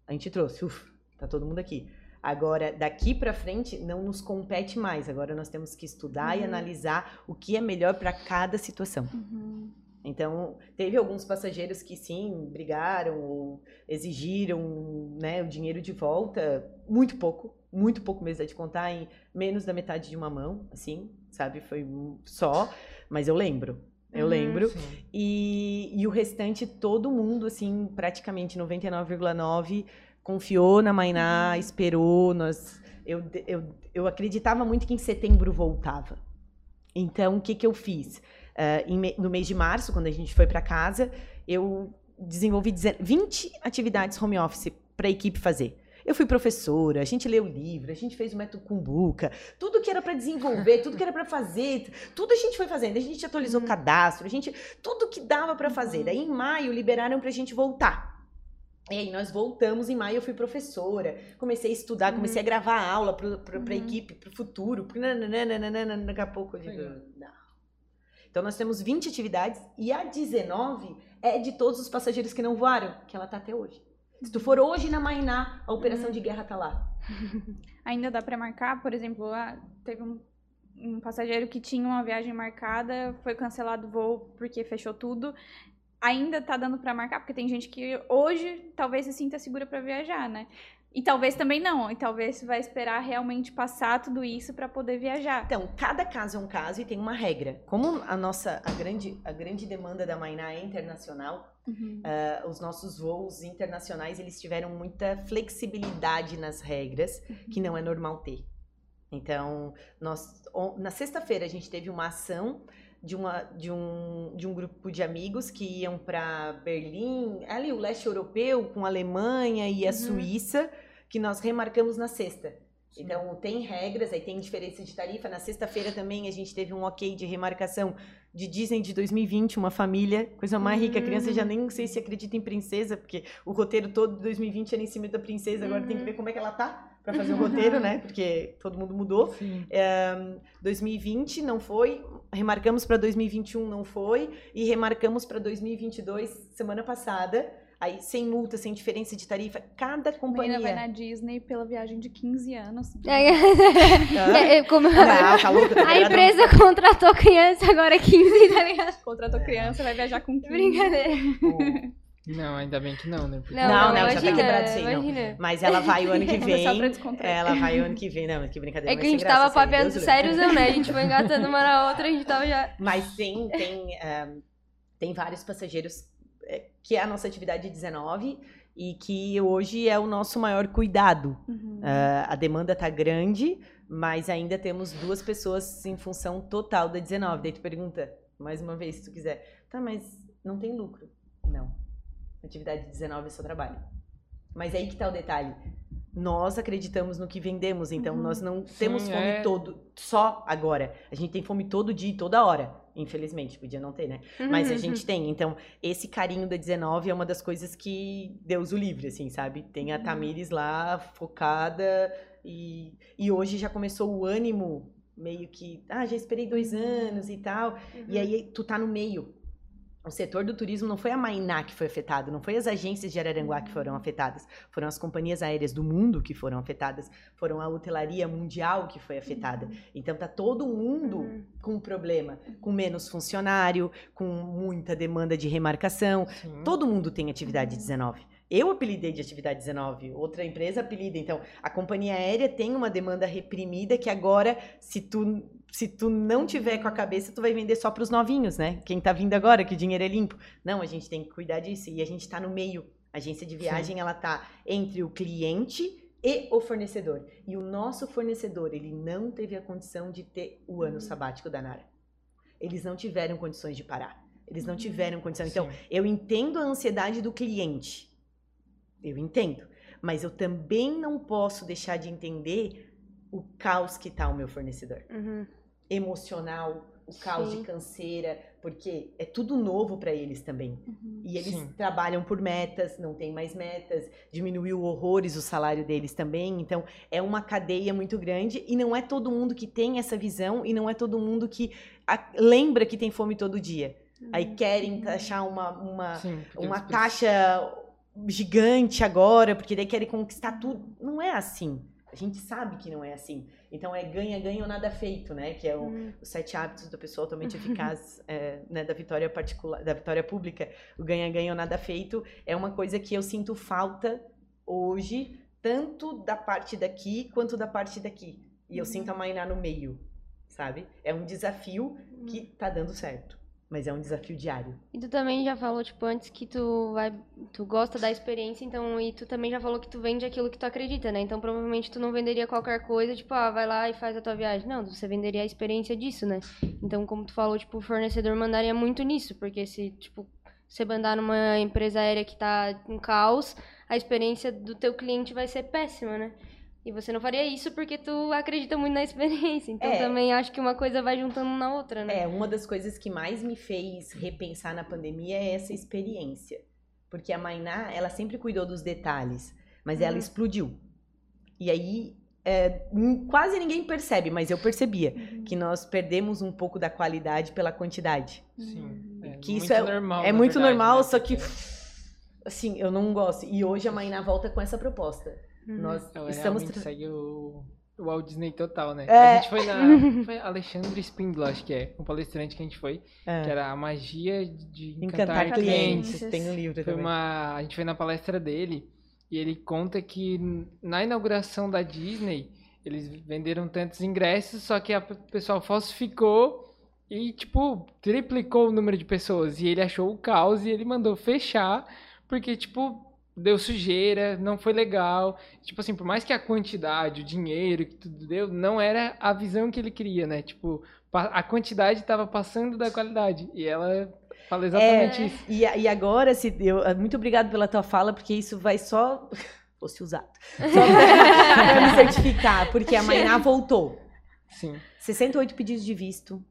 A gente trouxe, uf, tá todo mundo aqui. Agora, daqui pra frente, não nos compete mais. Agora nós temos que estudar e Uhum. analisar o que é melhor pra cada situação. Uhum. Então, teve alguns passageiros que sim, brigaram ou exigiram né, o dinheiro de volta. Muito pouco, muito pouco mesmo, é de contar em menos da metade de uma mão, assim, sabe? Foi só, mas eu lembro. Eu Uhum. lembro. E, e o restante, todo mundo, assim, praticamente 99,9% confiou na Mainá, Uhum. esperou. Nós, eu, eu, eu acreditava muito que em setembro voltava. Então, o que, que eu fiz? Me- no mês de março, quando a gente foi para casa, eu desenvolvi deze- 20 atividades home office para a equipe fazer. Eu fui professora, a gente leu livro, a gente fez o método Kumbuka, tudo que era para desenvolver, tudo que era para fazer, tudo a gente foi fazendo. A gente atualizou o cadastro, a gente tudo que dava para fazer. Daí em maio liberaram para a gente voltar. E aí nós voltamos em maio, eu fui professora, comecei a estudar, comecei a gravar aula para a Uhum. equipe, para o futuro, nananana, daqui a pouco eu digo, não. Então nós temos 20 atividades e a 19 é de todos os passageiros que não voaram, que ela tá até hoje. Se tu for hoje na Mainá, a operação de guerra tá lá. Ainda dá pra marcar, por exemplo, ah, teve um, um passageiro que tinha uma viagem marcada, foi cancelado o voo porque fechou tudo. Ainda tá dando pra marcar, porque tem gente que hoje talvez se sinta segura pra viajar, né? E talvez também não. E talvez você vai esperar realmente passar tudo isso para poder viajar. Então, cada caso é um caso e tem uma regra. Como a nossa, a grande, a grande demanda da Mainá é internacional, Uhum. uh, os nossos voos internacionais, eles tiveram muita flexibilidade nas regras, que não é normal ter. Então, nós, na sexta-feira a gente teve uma ação de, uma, de, um, de um grupo de amigos que iam para Berlim, ali o leste europeu, com a Alemanha e a Uhum. Suíça, que nós remarcamos na sexta. Então, tem regras, aí tem diferença de tarifa. Na sexta-feira também a gente teve um ok de remarcação de Disney de 2020, uma família, coisa mais rica. A criança já nem sei se acredita em princesa, porque o roteiro todo de 2020 era em cima da princesa. Agora tem que Uhum. ver como é que ela tá para fazer o roteiro, né? Porque todo mundo mudou. Sim. É, 2020 não foi, remarcamos para 2021 não foi e remarcamos para 2022 semana passada. Aí sem multa, sem diferença de tarifa, cada A menina companhia. vai na Disney pela viagem de 15 anos. É, é, é, como- Não, tá louco, tá a empresa contratou criança, agora é 15, tá ligado? Contratou criança, vai viajar com 15. Brincadeira. Não, ainda bem que não, né? Porque- Não, não, já tá quebrado aí, não. Mas ela vai o ano que vem. descontrair. Ela vai o ano que vem. Não, que brincadeira. É que a gente graça, tava papeando sérios, né? A gente foi engatando uma na outra, a gente tava já. Mas tem, tem, eh, tem vários passageiros que é a nossa atividade 19 e que hoje é o nosso maior cuidado. Uhum. Ah, a demanda tá grande, mas ainda temos duas pessoas em função total da 19. Daí tu pergunta, mais uma vez, se tu quiser, tá, mas não tem lucro. Não. Atividade 19 é só trabalho. Mas aí que tá o detalhe. Nós acreditamos no que vendemos, então Uhum. nós não temos Sim, fome é. todo, só agora. A gente tem fome todo dia e toda hora. Infelizmente, podia não ter, né? Mas a gente tem. Então, esse carinho da 19 é uma das coisas que Deus o livre, assim, sabe? Tem a Uhum. Tamires lá focada e, e hoje já começou o ânimo meio que, ah, já esperei dois anos e tal. Uhum. E aí tu tá no meio. O setor do turismo não foi a Mainá que foi afetado, não foi as agências de Araranguá que foram afetadas, foram as companhias aéreas do mundo que foram afetadas, foram a hotelaria mundial que foi afetada. Então tá todo mundo Uhum. com problema, com menos funcionário, com muita demanda de remarcação. Sim. Todo mundo tem atividade 19. Eu apelidei de atividade 19, outra empresa apelida. Então, a companhia aérea tem uma demanda reprimida que agora, se tu, se tu não tiver com a cabeça, tu vai vender só para os novinhos, né? Quem tá vindo agora, que o dinheiro é limpo. Não, a gente tem que cuidar disso. E a gente tá no meio. A agência de viagem, ela tá entre o cliente e o fornecedor. E o nosso fornecedor, ele não teve a condição de ter o ano sabático da Nara. Eles não tiveram condições de parar. Eles não tiveram condição. Então, Sim. eu entendo a ansiedade do cliente. Eu entendo. Mas eu também não posso deixar de entender o caos que tá o meu fornecedor. Uhum. Emocional, o caos Sim. de canseira, porque é tudo novo para eles também. Uhum. E eles Sim. trabalham por metas, não tem mais metas, diminuiu horrores o salário deles também. Então, é uma cadeia muito grande e não é todo mundo que tem essa visão e não é todo mundo que a- lembra que tem fome todo dia. Aí querem taxar uma, uma, Sim, uma taxa gigante agora, porque daí querem conquistar tudo. Não é assim. A gente sabe que não é assim. Então é ganha-ganha ou nada feito, né? Que é o, Uhum. os sete hábitos da pessoa altamente eficaz é, né, da vitória particular, da vitória pública. O ganha-ganha ou nada feito é uma coisa que eu sinto falta hoje, tanto da parte daqui quanto da parte daqui. E eu Uhum. sinto a Mainá no meio, sabe? É um desafio que tá dando certo, mas é um desafio diário. E tu também já falou, tipo, antes que tu vai. Tu gosta da experiência, então. E tu também já falou que tu vende aquilo que tu acredita, né? Então provavelmente tu não venderia qualquer coisa, tipo, ah, vai lá e faz a tua viagem. Não, você venderia a experiência disso, né? Então, como tu falou, tipo, o fornecedor mandaria muito nisso, porque se, tipo, você mandar numa empresa aérea que tá em caos, a experiência do teu cliente vai ser péssima, né? E você não faria isso porque tu acredita muito na experiência. Então É. também acho que uma coisa vai juntando na outra, né? É, uma das coisas que mais me fez repensar na pandemia é essa experiência. Porque a Mainá, ela sempre cuidou dos detalhes, mas ela Uhum. explodiu. E aí, é, quase ninguém percebe, mas eu percebia que nós perdemos um pouco da qualidade pela quantidade. Sim. É Que muito isso é- normal. é muito verdade, normal, né? só que, assim, eu não gosto. E hoje a Mainá volta com essa proposta. Uhum. Nós Ela estamos... realmente tra- segue o, o Walt Disney total, né? É. A gente foi na. Foi Alexandre Spindler, acho que é. Um palestrante que a gente foi. É, Que era a magia de encantar, encantar clientes. clientes. Tem um livro Foi também. uma. A gente foi na palestra dele. E ele conta que na inauguração da Disney, eles venderam tantos ingressos, só que a- o pessoal falsificou e, tipo, triplicou o número de pessoas. E ele achou o caos e ele mandou fechar, porque, tipo, deu sujeira, não foi legal. Tipo assim, por mais que a quantidade, o dinheiro que tudo deu, não era a visão que ele queria, né? Tipo, a quantidade estava passando da qualidade. E ela fala exatamente isso. E, e agora, se eu, muito obrigado pela tua fala, porque isso vai só. Fosse usado. Só pra, pra me certificar, porque a Mainá voltou. Sim. 68 pedidos de visto,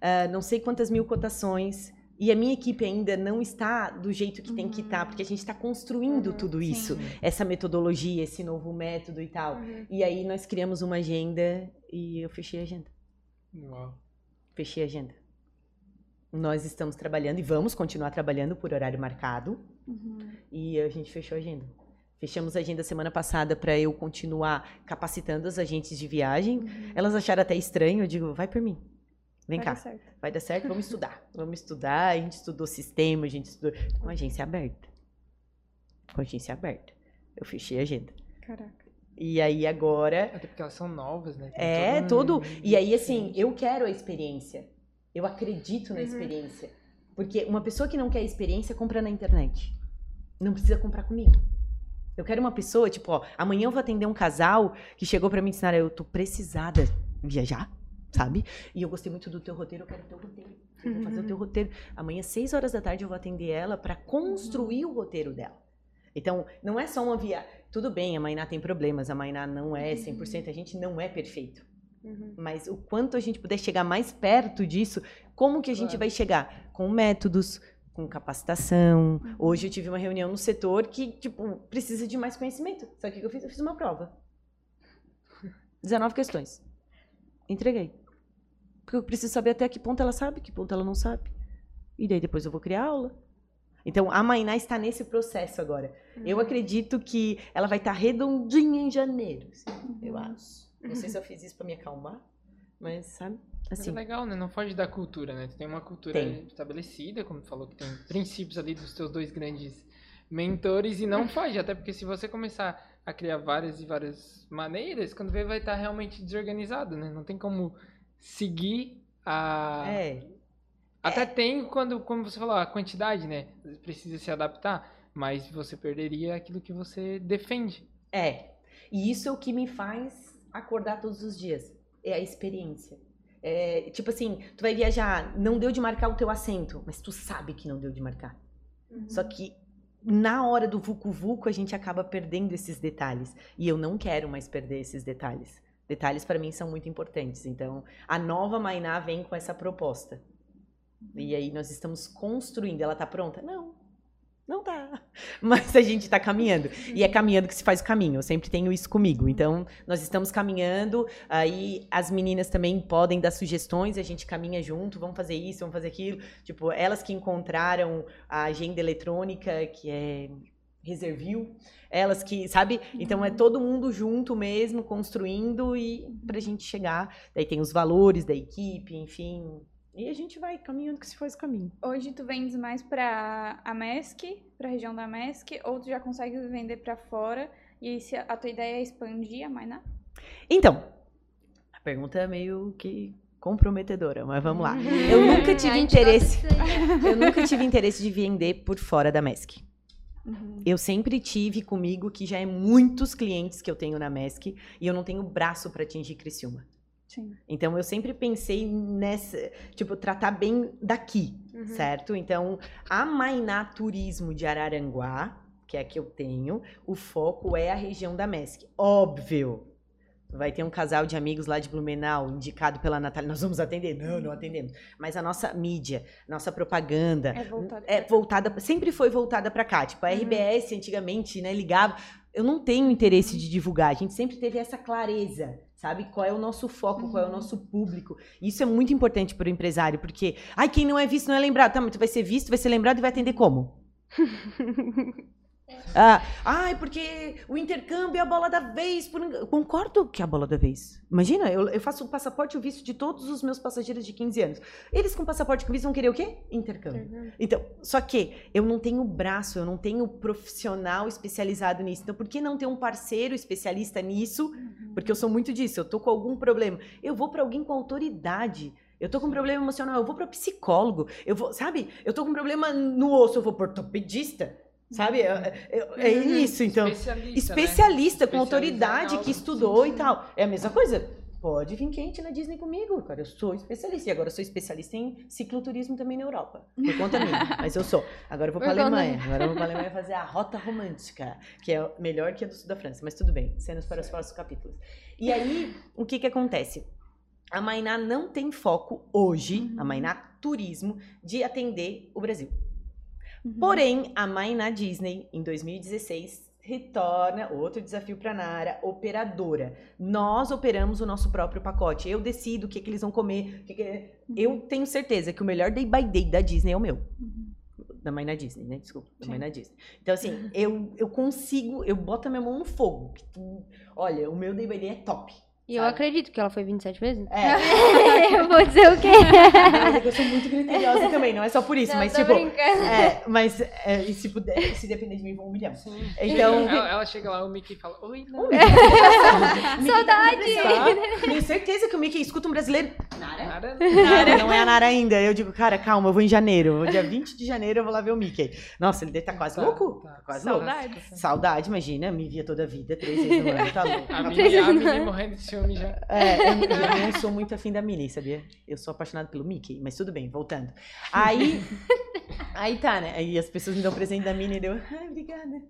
ah, não sei quantas mil cotações. E a minha equipe ainda não está do jeito que tem que estar, porque a gente está construindo Uhum, tudo sim. isso, essa metodologia, esse novo método e tal. E aí nós criamos uma agenda e eu fechei a agenda. Uau. Fechei a agenda. Nós estamos trabalhando e vamos continuar trabalhando por horário marcado. Uhum. E a gente fechou a agenda. Fechamos a agenda semana passada para eu continuar capacitando as agentes de viagem. Uhum. Elas acharam até estranho, eu digo, vai por mim. Vem Vai cá, dar certo. vai dar certo, vamos estudar. Vamos estudar, a gente estudou sistema, a gente estudou com agência aberta. Com agência aberta. Eu fechei a agenda. Caraca. E aí agora Até porque elas são novas, né? Tem é todo um- todo. E aí, assim, eu quero a experiência. Eu acredito na Uhum. experiência. Porque uma pessoa que não quer experiência compra na internet. Não precisa comprar comigo. Eu quero uma pessoa, tipo, ó, amanhã eu vou atender um casal que chegou pra mim e disse, Nara, eu tô precisada viajar, sabe? E eu gostei muito do teu roteiro, eu quero o teu roteiro. Eu vou fazer o teu roteiro. Amanhã, seis horas da tarde, eu vou atender ela pra construir o roteiro dela. Então, não é só uma viagem. Tudo bem, a Mainá tem problemas, a Mainá não é 100%, a gente não é perfeito. Uhum. Mas o quanto a gente puder chegar mais perto disso, como que a gente Claro. vai chegar? Com métodos, com capacitação. Hoje eu tive uma reunião no setor que, tipo, precisa de mais conhecimento. O que que eu fiz? Eu fiz uma prova. 19 questões. Entreguei. Porque eu preciso saber até que ponto ela sabe, que ponto ela não sabe. E daí depois eu vou criar aula. Então, a Mainá está nesse processo agora. Eu acredito que ela vai estar redondinha em janeiro. assim, Eu acho. Não sei se eu fiz isso pra me acalmar, mas sabe? Mas Assim. é legal, né? Não foge da cultura, né? Tu tem uma cultura Tem. estabelecida, como tu falou, que tem princípios ali dos teus dois grandes mentores e não foge, até porque se você começar a criar várias e várias maneiras, quando vê vai estar realmente desorganizado, né? Não tem como seguir a... É. Até tem quando, como você falou, a quantidade, né? Precisa se adaptar, mas você perderia aquilo que você defende. É. E isso é o que me faz acordar todos os dias. É a experiência. É, tipo assim, tu vai viajar, não deu de marcar o teu assento, mas tu sabe que não deu de marcar. Só que na hora do vucu vucu a gente acaba perdendo esses detalhes e eu não quero mais perder esses detalhes. Detalhes para mim são muito importantes. Então, a nova Mainá vem com essa proposta. E aí nós estamos construindo. Ela tá pronta? Não. Não tá. Mas a gente tá caminhando. E é caminhando que se faz o caminho. Eu sempre tenho isso comigo. Então, nós estamos caminhando. Aí as meninas também podem dar sugestões. A gente caminha junto. Vamos fazer isso, vamos fazer aquilo. Tipo, elas que encontraram a agenda eletrônica, que é Reservil. Elas que, sabe? Então é todo mundo junto mesmo, construindo e pra gente chegar. Daí tem os valores da equipe, enfim. E a gente vai caminhando que se faz o caminho. Hoje tu vendes mais pra a MESC, pra região da MESC, ou tu já consegue vender pra fora? E se a tua ideia é expandir a Mainá? Então, a pergunta é meio que comprometedora, mas vamos lá. Eu nunca tive interesse. Eu nunca tive interesse de vender por fora da MESC. Uhum. Eu sempre tive comigo que já é muitos clientes que eu tenho na MESC e eu não tenho braço para atingir Criciúma. Sim. Então eu sempre pensei nessa, tipo, tratar bem daqui, Uhum. certo? Então, a Mainá Turismo de Araranguá, que é a que eu tenho, o foco é a região da MESC. Óbvio. Vai ter um casal de amigos lá de Blumenau, indicado pela Natália. Nós vamos atender? Não, não atendemos. Mas a nossa mídia, nossa propaganda, É voltado é voltada, sempre foi voltada para cá. Tipo, a Uhum. RBS antigamente, né, ligava. Eu não tenho interesse de divulgar. A gente sempre teve essa clareza, sabe? Qual é o nosso foco, qual é o Uhum. nosso público. Isso é muito importante para o empresário, porque, ai, quem não é visto não é lembrado. Tá, mas tu vai ser visto, vai ser lembrado e vai atender como? Ah, ai, porque o intercâmbio é a bola da vez. Por... Eu Concordo que é a bola da vez. Imagina, eu, eu faço o passaporte e o visto de todos os meus passageiros de 15 anos. Eles com passaporte e com visto vão querer o quê? Intercâmbio. Então, só que eu não tenho braço, eu não tenho profissional especializado nisso. Então, por que não ter um parceiro especialista nisso? Porque eu sou muito disso. Eu tô com algum problema. Eu vou para alguém com autoridade. Eu tô com um problema emocional, eu vou para psicólogo. Eu vou, sabe? Eu tô com um problema no osso, eu vou para ortopedista. Sabe? É, é- é isso, então. Especialista, Especialista com Especializado autoridade que estudou e tal. É a mesma coisa. Pode vir quente na Disney comigo, cara. Eu sou especialista. E agora eu sou especialista em cicloturismo também na Europa. Por conta minha. Mas eu sou. Agora eu vou pra Por conta Alemanha. Agora eu vou pra Alemanha fazer a rota romântica, que é melhor que a do sul da França. Mas tudo bem. Cenas para os próximos capítulos. E aí, o que que acontece? A Mainá não tem foco hoje, a Uhum. Mainá Turismo, de atender o Brasil. Uhum. Porém, a Mainá Disney, em 2016, retorna outro desafio para Nara, operadora. Nós operamos o nosso próprio pacote. Eu decido o que, que eles vão comer. que que- Eu tenho certeza que o melhor day by day da Disney é o meu. Uhum. Da Mainá Disney, né? Desculpa, da Sim. Mainá Disney. Então, assim, eu, eu consigo, eu boto a minha mão no fogo. Olha, o meu day by day é top. E eu acredito que ela foi 27 vezes. É, eu vou dizer o quê? mas é eu sou muito criteriosa também, não é só por isso, Não, mas tô tipo. brincando. É, mas é, e se puder, se depender de mim, vão um milhão. Sim. Então- ela, ela chega lá, o Mickey fala, oi, não. Saudade! Tenho certeza que o Mickey escuta um brasileiro. Nara? Nada. Nara, não é a Nara ainda. Eu digo, cara, calma, eu vou em janeiro. Dia 20 de janeiro eu vou lá ver o Mickey. Nossa, ele deve estar quase Tá, louco. tá. Quase louco. Saudade. Saudade, imagina, me via toda a vida, três vezes no ano, tá louco. A Minnie, a Minnie morrendo de já. É, eu, eu não sou muito afim da Minnie, sabia? Eu sou apaixonado pelo Mickey, mas tudo bem, voltando. Aí, aí tá, né? Aí as pessoas me dão presente da Minnie e eu, ai, obrigada.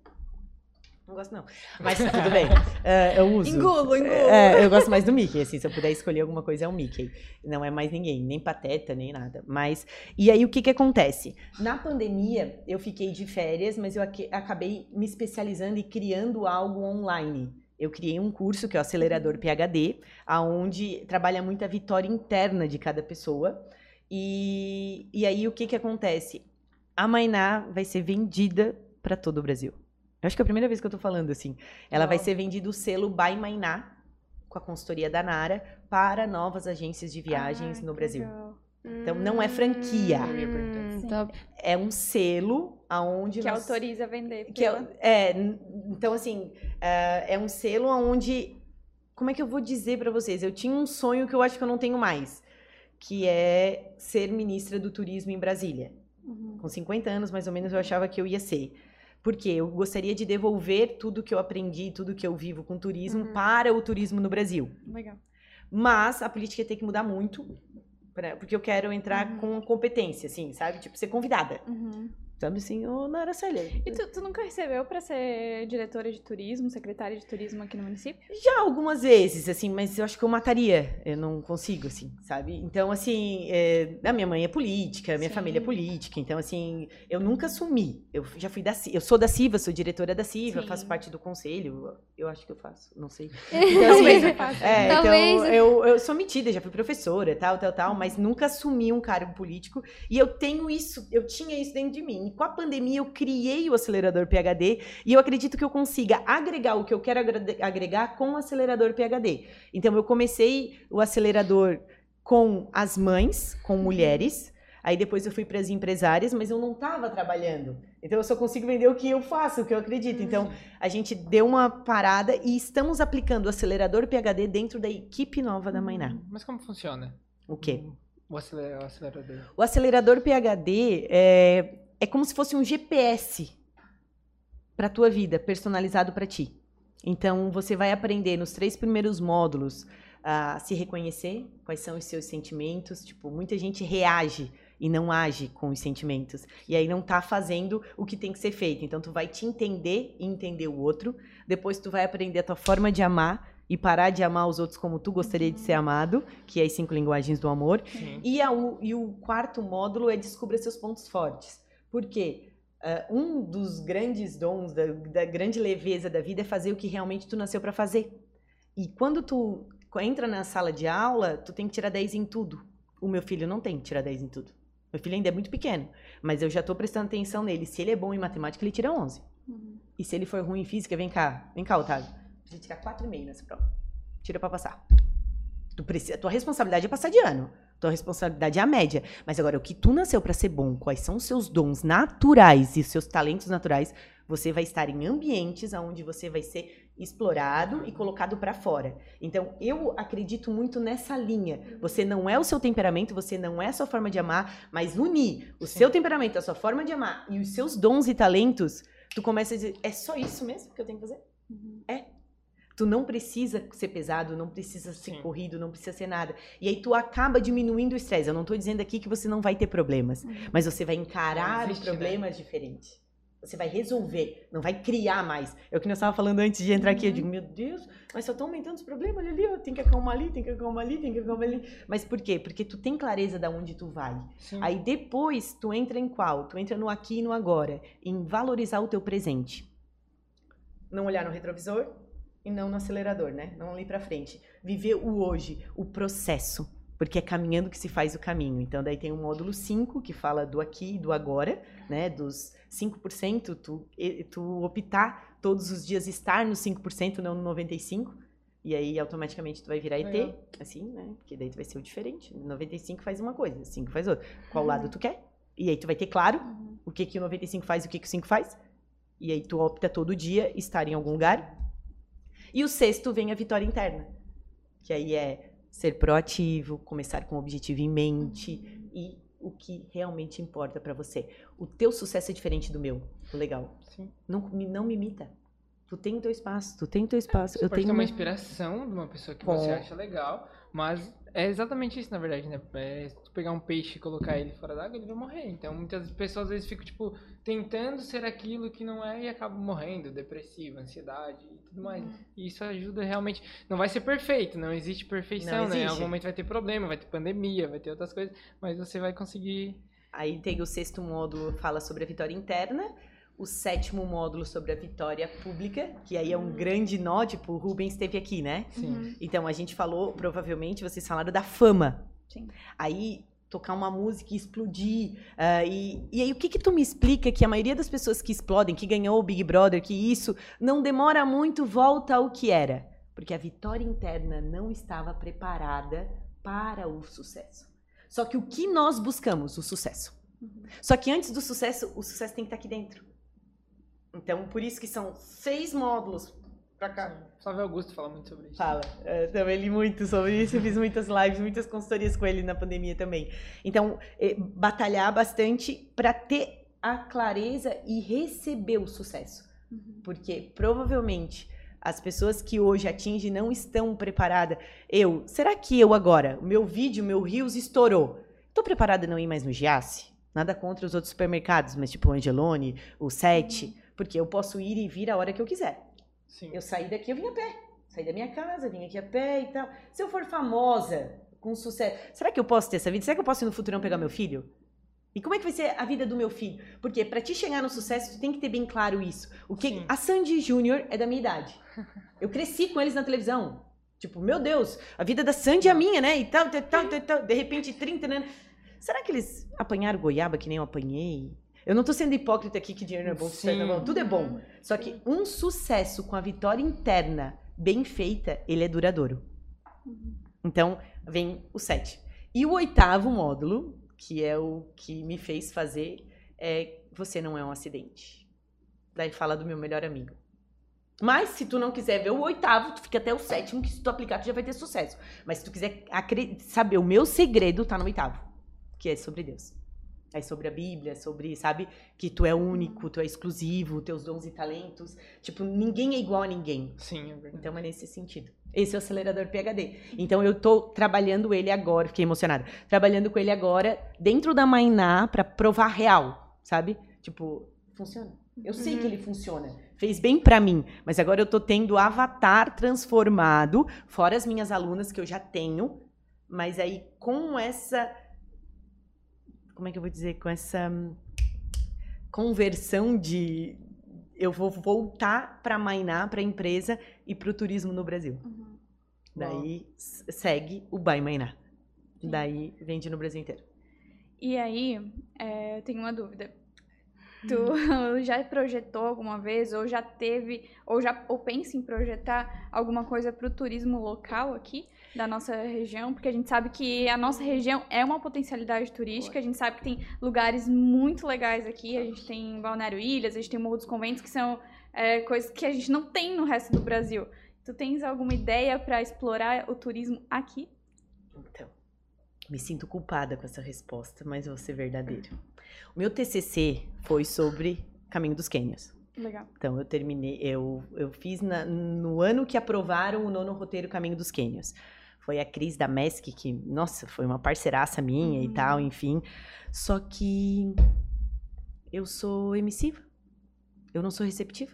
Não gosto não. Mas tudo bem, é, eu uso. Engulo, engulo. É, eu gosto mais do Mickey, assim, se eu puder escolher alguma coisa é o Mickey. Não é mais ninguém, nem Pateta, nem nada. Mas, e aí o que que acontece? Na pandemia, eu fiquei de férias, mas eu acabei me especializando e criando algo online. Eu criei um curso que é o Acelerador PhD, aonde trabalha muito a vitória interna de cada pessoa. E, e aí o que que acontece? A Mainá vai ser vendida para todo o Brasil. Eu acho que é a primeira vez que eu tô falando assim. Ela vai ser vendida o selo By Mainá, com a consultoria da Nara, para novas agências de viagens Ai, no Brasil. legal. Então, não é franquia. Hum. É um selo aonde Que nós- autoriza a vender. que é, pela- é, então assim, é, é um selo onde como é que eu vou dizer pra vocês? Eu tinha um sonho que eu acho que eu não tenho mais, que é ser ministra do turismo em Brasília. Uhum. Com 50 anos, mais ou menos, eu achava que eu ia ser. Porque eu gostaria de devolver tudo que eu aprendi, tudo que eu vivo com turismo Uhum. para o turismo no Brasil. Legal. Mas a política tem que mudar muito, porque eu quero entrar Uhum. com competência, assim, sabe? Tipo, ser convidada. Uhum. Sabe assim, ô Nara Célia. E tu, tu nunca recebeu pra ser diretora de turismo, secretária de turismo aqui no município? Já algumas vezes, assim, mas eu acho que eu mataria. Eu não consigo, assim, sabe? Então, assim, é, a minha mãe é política, a minha Sim. família é política. Então, assim, eu nunca assumi. Eu já fui da CIVA. Eu sou da CIVA, sou diretora da CIVA, Sim. faço parte do conselho. Eu acho que eu faço, não sei. Então, assim, eu é, Talvez. então eu, eu sou metida, já fui professora, tal, tal, tal, mas nunca assumi um cargo político. E eu tenho isso, eu tinha isso dentro de mim. Com a pandemia eu criei o acelerador PhD e eu acredito que eu consiga agregar o que eu quero agregar com o acelerador PhD. Então eu comecei o acelerador com as mães, com mulheres. Aí depois eu fui para as empresárias, mas eu não estava trabalhando. Então eu só consigo vender o que eu faço, o que eu acredito. Então a gente deu uma parada e estamos aplicando o acelerador PhD dentro da equipe nova da Mainá. Mas como funciona? O quê? O acelerador. O acelerador PhD é, é como se fosse um GPS para tua vida, personalizado para ti. Então você vai aprender nos três primeiros módulos a se reconhecer, quais são os seus sentimentos. Tipo, muita gente reage e não age com os sentimentos. E aí não tá fazendo o que tem que ser feito. Então tu vai te entender e entender o outro. Depois tu vai aprender a tua forma de amar e parar de amar os outros como tu gostaria de ser amado, que é as cinco linguagens do amor. Sim. E, a e o quarto módulo é descubra seus pontos fortes. Por quê? Ah, um dos grandes dons, da, da grande leveza da vida é fazer o que realmente tu nasceu para fazer. E quando tu entra na sala de aula, tu tem que tirar 10 em tudo. O meu filho não tem que tirar 10 em tudo. Meu filho ainda é muito pequeno, mas eu já tô prestando atenção nele. Se ele é bom em matemática, ele tira 11. Uhum. E se ele for ruim em física, vem cá, vem cá, Otávio. Precisa tirar 4,5 nessa prova. Tira pra passar. Tu precisa, tua responsabilidade é passar de ano. Tua responsabilidade é a média. Mas agora, o que tu nasceu pra ser bom, quais são os seus dons naturais e os seus talentos naturais, você vai estar em ambientes onde você vai ser explorado e colocado pra fora. Então, eu acredito muito nessa linha. Você não é o seu temperamento, você não é a sua forma de amar, mas unir o seu temperamento, a sua forma de amar e os seus dons e talentos, tu começa a dizer, é só isso mesmo que eu tenho que fazer? Uhum. Tu não precisa ser pesado, não precisa ser Sim. corrido, não precisa ser nada. E aí tu acaba diminuindo o estresse. Eu não tô dizendo aqui que você não vai ter problemas, Uhum. mas você vai encarar os né? problemas diferente. Você vai resolver, não vai criar mais. É o que nós estava falando antes de entrar aqui. Eu Uhum. digo, meu Deus, mas só estão aumentando os problemas ali, ó. Tem que acalmar ali, tem que acalmar ali, tem que acalmar ali. Mas por quê? Porque tu tem clareza da onde tu vai. Sim. Aí depois tu entra em qual? Tu entra no aqui e no agora, em valorizar o teu presente. Não olhar no retrovisor e não no acelerador, né? Não ali pra frente. Viver o hoje, o processo, porque é caminhando que se faz o caminho. Então daí tem o módulo 5 que fala do aqui e do agora, né? Dos 5%, tu tu optar todos os dias estar no 5%, não no 95. E aí automaticamente tu vai virar ET, Legal. assim, né? Porque daí tu vai ser o diferente. 95 faz uma coisa, 5 faz outra. Qual Uhum. lado tu quer? E aí tu vai ter claro Uhum. o que, que o 95 faz e o que, que o 5 faz. E aí tu opta todo dia estar em algum lugar. E o sexto vem a vitória interna. Que aí é ser proativo, começar com o objetivo em mente e o que realmente importa pra você. O teu sucesso é diferente do meu. Legal. Sim. Não, me- não me imita. Tu tem o teu espaço, tu tem o teu espaço. Você eu pode tenho ter uma inspiração de uma pessoa que Com- você acha legal, mas é exatamente isso, na verdade, né? É, se tu pegar um peixe e colocar ele fora d'água, ele vai morrer. Então, muitas pessoas às vezes ficam, tipo, tentando ser aquilo que não é e acabam morrendo, depressivo, ansiedade e tudo mais. Uhum. E isso ajuda realmente. Não vai ser perfeito, não existe perfeição, Não né? Em existe. algum momento vai ter problema, vai ter pandemia, vai ter outras coisas, mas você vai conseguir. Aí tem o sexto módulo fala sobre a vitória interna, o sétimo módulo sobre a vitória pública, que aí é um grande nó, tipo, o Rubens esteve aqui, né? Sim. Uhum. Então a gente falou, provavelmente vocês falaram da fama. Sim. Aí tocar uma música e explodir. ah, e, e aí o que que tu me explica que a maioria das pessoas que explodem, que ganhou o Big Brother, que isso não demora muito, volta ao que era? Porque a vitória interna não estava preparada para o sucesso. Só que o que nós buscamos? O sucesso. Uhum. Só que antes do sucesso, o sucesso tem que estar aqui dentro. Então, por isso que são seis módulos pra cá. Flávio Augusto fala muito sobre isso. Fala. Eu também li muito sobre isso. Eu fiz muitas lives, muitas consultorias com ele na pandemia também. Então, eh, batalhar bastante para ter a clareza e receber o sucesso. Uhum. Porque provavelmente as pessoas que hoje atingem não estão preparadas. Eu, será que eu agora, o meu vídeo, o meu Reels estourou? Tô preparada a não ir mais no Giasse? Nada contra os outros supermercados, mas tipo o Angelone, o Sete, porque eu posso ir e vir a hora que eu quiser. Sim. Eu saí daqui, eu vim a pé. Saí da minha casa, vim aqui a pé e tal. Se eu for famosa, com sucesso, será que eu posso ter essa vida? Será que eu posso ir no futurão pegar meu filho? E como é que vai ser a vida do meu filho? Porque pra te chegar no sucesso, tu tem que ter bem claro isso. O que Sim. a Sandy Júnior é da minha idade. Eu cresci com eles na televisão. Tipo, meu Deus, a vida da Sandy é a minha, né? E tal, tal, tal, tal, tal. De repente, 30 anos. Será que eles apanharam goiaba que nem eu apanhei? Eu não tô sendo hipócrita aqui que dinheiro não é bom, sucesso não é bom. Sim. Tudo é bom. Só que um sucesso com a vitória interna bem feita, ele é duradouro. Uhum. Então, vem o sete. E o oitavo módulo, que é o que me fez fazer, é Você não é um acidente. Daí fala do meu melhor amigo. Mas se tu não quiser ver o oitavo, tu fica até o sétimo, que se tu aplicar, tu já vai ter sucesso. Mas se tu quiser saber o meu segredo, tá no oitavo. Que é sobre Deus. É sobre a Bíblia, sobre, sabe, que tu é único, tu é exclusivo, teus dons e talentos. Tipo, ninguém é igual a ninguém. Sim, é verdade. Então é nesse sentido. Esse é o acelerador PHD. Então eu tô trabalhando ele agora, fiquei emocionada. Trabalhando com ele agora dentro da Mainá pra provar real, sabe? Tipo, funciona. Eu sei que ele funciona. Fez bem pra mim, mas agora eu tô tendo avatar transformado, fora as minhas alunas que eu já tenho, mas aí com essa como é que eu vou dizer, com essa hum, conversão de eu vou voltar pra Mainá, pra empresa e pro turismo no Brasil. Uhum. Daí segue o By Mainá. Sim. Daí vende no Brasil inteiro. E aí, é, eu tenho uma dúvida. Tu já projetou alguma vez, ou já teve, ou já ou pensa em projetar alguma coisa para o turismo local aqui da nossa região? Porque a gente sabe que a nossa região é uma potencialidade turística, a gente sabe que tem lugares muito legais aqui, a gente tem Balneário Ilhas, a gente tem Morro dos Conventos, que são é, coisas que a gente não tem no resto do Brasil. Tu tens alguma ideia para explorar o turismo aqui? Então, me sinto culpada com essa resposta, mas vou ser verdadeira. O meu TCC foi sobre Caminho dos Quênios. Legal. Então, eu terminei, eu, eu fiz na- no ano que aprovaram o nono roteiro Caminho dos Quênios. Foi a Cris da MESC, que, nossa, foi uma parceiraça minha e Uhum. tal, enfim. Só que eu sou emissiva. Eu não sou receptiva.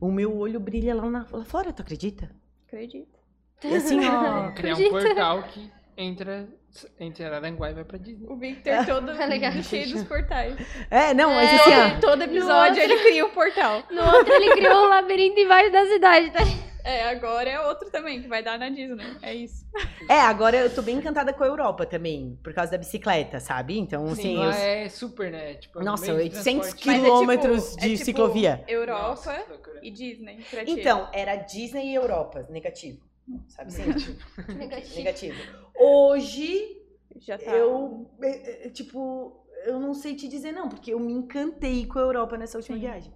O meu olho brilha lá, na- lá fora, tu acredita? Acredito. E assim, ó. Criar um portal que entra entre Araranguá e vai pra Disney. O Victor todo Tá legal. cheio dos portais. É, não, mas É. assim, ó. Todo, todo episódio ele cria um portal. No outro ele criou um labirinto embaixo da cidade, tá? É, agora é outro também, que vai dar na Disney. É isso. É, agora eu tô bem encantada com a Europa também, por causa da bicicleta, sabe? Então, assim, Sim, eu... lá é super, né? Tipo, é Nossa, meio de 800 transporte- Mas é quilômetros tipo- de é tipo ciclovia. Europa Nossa, e Disney. Então, era Disney e Europa, negativo. Sabe assim? Negativo. negativo. Hoje, já tá. eu, é, é, tipo, eu não sei te dizer não, porque eu me encantei com a Europa nessa última Sim. viagem.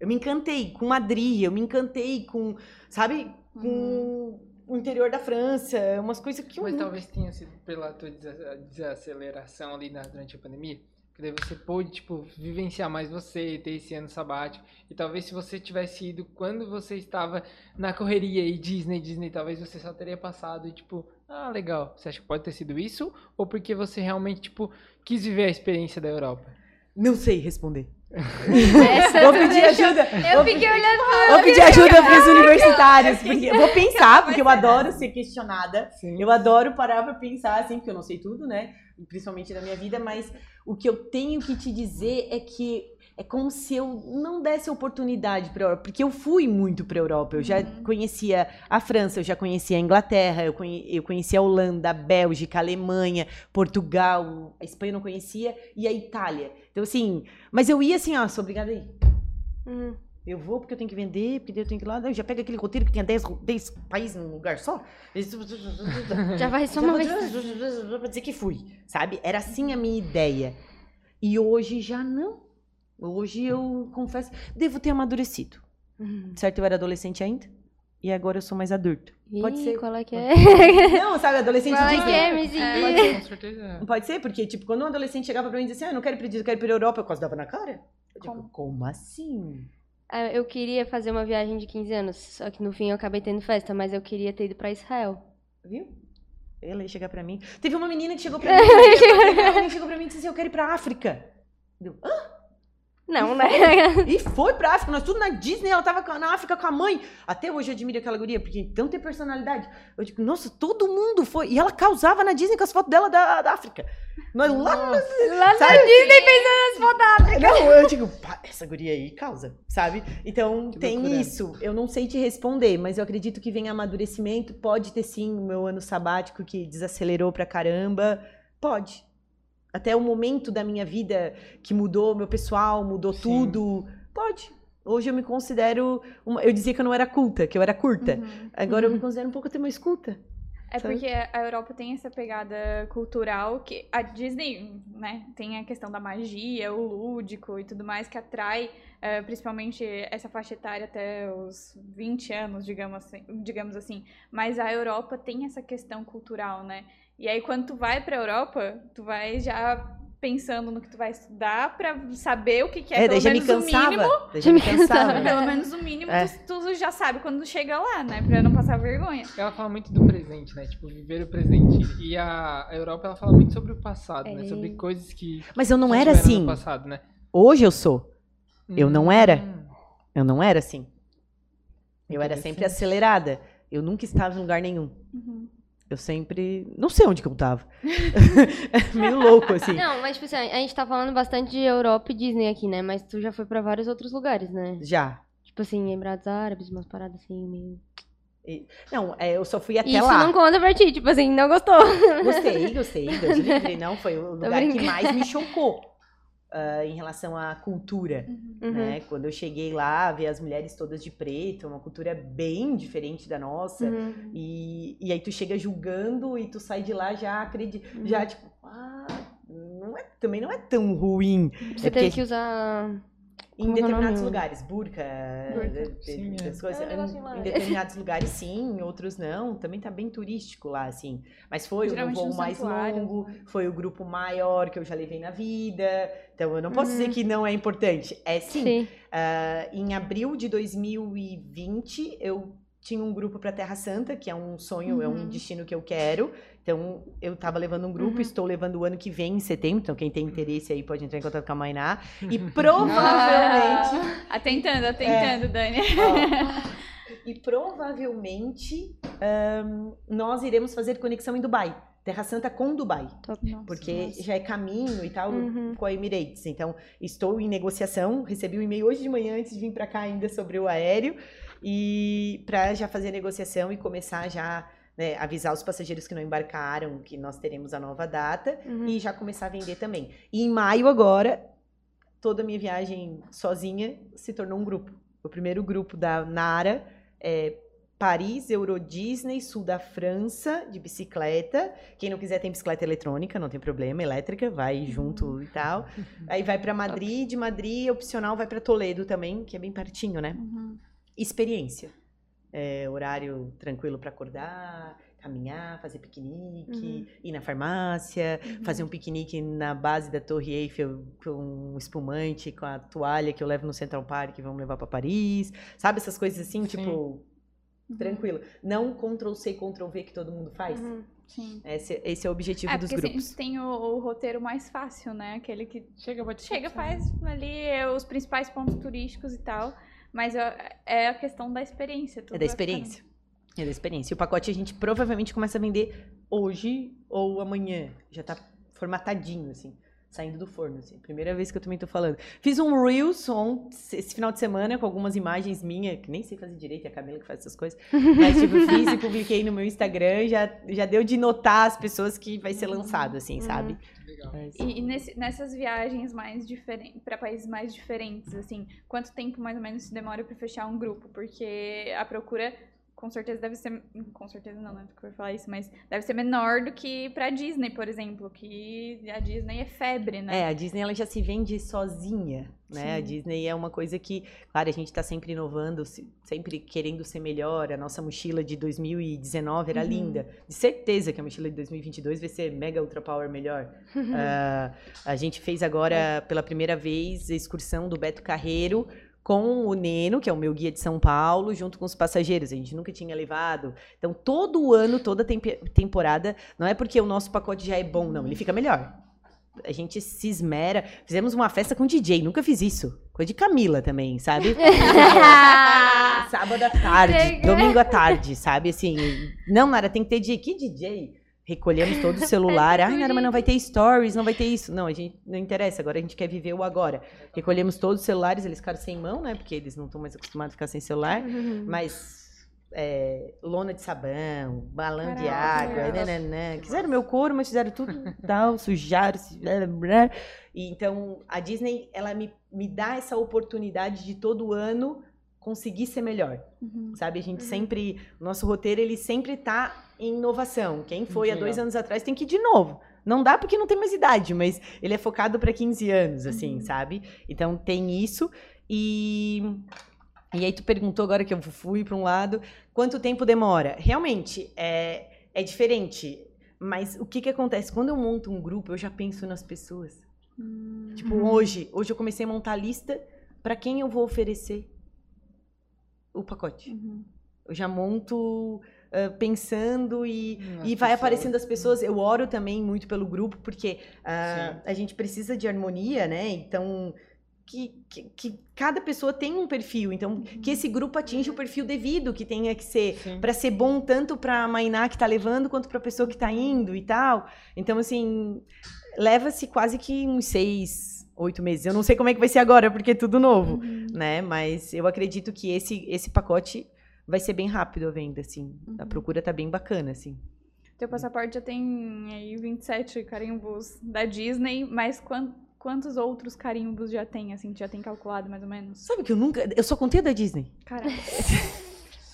Eu me encantei com Madrid, eu me encantei com, sabe, com Uhum. o interior da França, umas coisas que eu Mas nunca- talvez tenha sido pela tua desa- desaceleração ali na- durante a pandemia. Que daí você pôde, tipo, vivenciar mais você, ter esse ano sabático. E talvez se você tivesse ido quando você estava na correria e Disney, Disney, talvez você só teria passado e, tipo, ah, legal. Você acha que pode ter sido isso? Ou porque você realmente, tipo, quis viver a experiência da Europa? não sei responder. Essa Vou pedir deixou- ajuda. Eu fiquei olhando Vou pedir ajuda para os universitários, porque vou pensar, porque eu adoro ser questionada. Sim. Eu adoro parar pra pensar, assim, porque eu não sei tudo, né? Principalmente na minha vida, mas o que eu tenho que te dizer é que é como se eu não desse oportunidade pra Europa, porque eu fui muito pra Europa. Eu já Uhum. conhecia a França, eu já conhecia a Inglaterra, eu, conhe- eu conhecia a Holanda, a Bélgica, a Alemanha, Portugal, a Espanha eu não conhecia, e a Itália. Então, assim, mas eu ia assim, ó, sou obrigada a ir. Hum. Eu vou porque eu tenho que vender, porque eu tenho que ir lá. Eu já pego aquele roteiro que tinha 10, 10 países num lugar só. Já vai só uma vez. Pra dizer que fui, sabe? Era assim a minha ideia. E hoje já não. Hoje eu confesso, devo ter amadurecido. Hum. Certo? Eu era adolescente ainda. E agora eu sou mais adulto. Pode Ih, ser. Qual é que é? Não, sabe? Adolescente Qual é que é, É. seguir? Com certeza. Não pode ser, porque, tipo, quando um adolescente chegava pra mim e dizia assim, ah, eu não quero ir pra Disney, eu quero ir pra Europa, eu quase dava na cara. Eu digo, Como? como assim? Ah, Eu queria fazer uma viagem de 15 anos, só que no fim eu acabei tendo festa, mas eu queria ter ido pra Israel. Viu? Ela ia chegar pra mim. Teve uma menina que chegou pra mim. uma menina que chegou pra mim e disse assim: Eu quero ir pra África. Eu, "Hã?" Não, né? E foi pra África. Nós tudo na Disney, ela tava na África com a mãe. Até hoje eu admiro aquela guria, porque então tem personalidade. Eu digo, nossa, todo mundo foi. E ela causava na Disney com as fotos dela da, da África. Nós lá. Lá na? Disney pensando nas fotos da África. Não, eu digo, pá, essa guria aí causa, sabe? Então Que tem loucura. isso. Eu não sei te responder, mas eu acredito que vem amadurecimento. Pode ter sim o meu ano sabático que desacelerou pra caramba. Pode. Até o momento da minha vida que mudou meu pessoal, mudou Sim. tudo. Pode. Hoje eu me considero. Uma... Eu dizia que eu não era culta, que eu era curta. Uhum. Agora eu me considero um pouco até mais culta. É Sabe? porque a Europa tem essa pegada cultural que a Disney, né, tem a questão da magia, o lúdico e tudo mais que atrai, eh, principalmente essa faixa etária até os 20 anos, digamos assim, digamos assim. Mas a Europa tem essa questão cultural, né? E aí quando tu vai pra Europa, tu vai já pensando no que tu vai estudar pra saber o que, que é, É, pelo já me menos o cansava. mínimo. Já me cansava. Pelo menos o mínimo É. tu, tu já sabe quando chega lá, né? Pra não passar vergonha. Ela fala muito do presente, né? Tipo, viver o presente. E a a Europa, ela fala muito sobre o passado, né? É. Sobre coisas que Mas eu não era assim. no passado, né? Hoje eu sou. Eu não era. Hum. Eu não era assim. Eu era sempre acelerada. Eu nunca estava em lugar nenhum. Uhum. Eu sempre. Não sei onde que eu tava. é meio louco, assim. Não, mas tipo assim, a gente tá falando bastante de Europa e Disney aqui, né? Mas tu já foi pra vários outros lugares, né? Já. Tipo assim, Emirados Árabes, umas paradas assim, meio... Não, é, eu só fui até Isso lá. não conta pra ti, tipo assim, não gostou. Gostei, gostei. Deus livre. Não, foi o lugar que mais me chocou. Ah, em relação à cultura. Uhum. Né? Quando eu cheguei lá, ver as mulheres todas de preto, uma cultura bem diferente da nossa. Uhum. E, e aí tu chega julgando e tu sai de lá já acredita, já Uhum. tipo, ah, não é, também não é tão ruim. Você É teve porque- que usar. Em é determinados lugares, burca, de- Sim, é. coisas, É em determinados lugares sim, em outros não, também tá bem turístico lá, assim. Mas foi o voo mais longo, foi o grupo maior que eu já levei na vida, então eu não posso Uhum. dizer que não é importante, é sim. Sim. Ah, em abril de 2020, eu tinha um grupo para Terra Santa, que é um sonho, é um Uhum. destino que eu quero. Então, eu estava levando um grupo, Uhum. estou levando o ano que vem, em setembro. Então, quem tem interesse aí pode entrar em contato com a Mainá. E provavelmente. Atentando, atentando, Dani. ó, e provavelmente ahn, nós iremos fazer conexão em Dubai. Terra Santa com Dubai. Nossa, Porque nossa. já é caminho e tal Uhum. com a Emirates. Então, estou em negociação. Recebi um e-mail hoje de manhã antes de vir para cá ainda sobre o aéreo. E para já fazer a negociação e começar já né, avisar os passageiros que não embarcaram que nós teremos a nova data Uhum. e já começar a vender também. E em maio agora, toda a minha viagem sozinha se tornou um grupo. O primeiro grupo da Nara é Paris, Euro Disney, sul da França, de bicicleta. Quem não quiser tem bicicleta eletrônica, não tem problema, elétrica, vai junto e tal. Aí vai para Madrid, de Madrid, opcional, vai para Toledo também, que é bem pertinho, né? Uhum. Experiência. É, horário tranquilo para acordar, caminhar, fazer piquenique, ir na farmácia, Uhum. fazer um piquenique na base da Torre Eiffel com um espumante, com a toalha que eu levo no Central Park e vamos levar para Paris. Sabe essas coisas assim, Sim. tipo, Uhum. tranquilo. Não Ctrl C, Ctrl V que todo mundo faz. Uhum. Sim. Esse, esse é o objetivo É, dos porque grupos. sempre tem o, o roteiro mais fácil, né? Aquele que Chega, chega, faz ali é, os principais pontos turísticos e tal. Mas é, é a questão da experiência. tudo É da ficando- experiência. É da experiência. E o pacote a gente provavelmente começa a vender hoje ou amanhã. Já tá formatadinho, assim. Saindo do forno, assim. Primeira vez que eu também tô falando. Fiz um Reels on- esse final de semana com algumas imagens minhas, que nem sei fazer direito, é a Camila que faz essas coisas. Mas, tipo, fiz e publiquei no meu Instagram. Já, já deu de notar as pessoas que vai ser lançado, assim, sabe? Legal. Mas- E, e nesse- nessas viagens mais diferentes, para países mais diferentes, assim, quanto tempo mais ou menos se demora para fechar um grupo? Porque a procura, com certeza, deve ser. Com certeza não, né? Porque eu falar isso, mas deve ser menor do que pra Disney, por exemplo, que a Disney é febre, né? É, a Disney ela já se vende sozinha, né? A Sim. Disney é uma coisa que, claro, a gente tá sempre inovando, se- sempre querendo ser melhor. A nossa mochila de 2019 era Uhum. linda. De certeza que a mochila de 2022 vai ser mega ultra power melhor. Ah, a gente fez agora, pela primeira vez, a excursão do Beto Carreiro com o Neno, que é o meu guia de São Paulo, junto com os passageiros. A gente nunca tinha levado. Então, todo ano, toda temporada, não é porque o nosso pacote já é bom, não. Ele fica melhor. A gente se esmera. Fizemos uma festa com DJ, nunca fiz isso. Coisa de Camila também, sabe? Sábado à tarde, domingo à tarde, sabe? Assim, não, Nara, tem que ter DJ. Que DJ? Recolhemos todo o celular. Ai, Nara, mas não vai ter stories, não vai ter isso. Não, a gente não interessa. Agora a gente quer viver o agora. Recolhemos todos os celulares, eles ficaram sem mão, né? Porque eles não estão mais acostumados a ficar sem celular. Uhum. Mas é, lona de sabão, balão de água, nananã. Quiseram meu couro, mas fizeram tudo tal, sujaram. E então a Disney, ela me, me dá essa oportunidade de todo ano conseguir ser melhor, Uhum. sabe? A gente Uhum. sempre, o nosso roteiro, ele sempre tá em inovação. Quem foi há dois anos atrás tem que ir de novo. Não dá porque não tem mais idade, mas ele é focado para 15 anos, assim, Uhum. sabe? Então tem isso. E, e aí tu perguntou agora que eu fui para um lado, quanto tempo demora? Realmente, é, é diferente. Mas o que que acontece? Quando eu monto um grupo, eu já penso nas pessoas. Hum. Tipo, hoje, hoje eu comecei a montar a lista para quem eu vou oferecer o pacote. Uhum. Eu já monto ah, pensando e, e vai aparecendo as pessoas. Eu oro também muito pelo grupo, porque Sim. a gente precisa de harmonia, né? Então, que, que, que cada pessoa tem um perfil. Então, que esse grupo atinja o perfil devido que tenha que ser para ser bom tanto para a Mainá que tá levando quanto para a pessoa que tá indo e tal. Então, assim, leva-se quase que uns seis, oito meses. Eu não sei como é que vai ser agora, porque é tudo novo, Uhum. né? Mas eu acredito que esse, esse pacote vai ser bem rápido a venda, assim. A Uhum. procura tá bem bacana, assim. Teu passaporte já tem aí 27 carimbos da Disney, mas quan- quantos outros carimbos já tem, assim, que já tem calculado mais ou menos? Sabe que eu nunca. Eu só contei a da Disney. Caraca.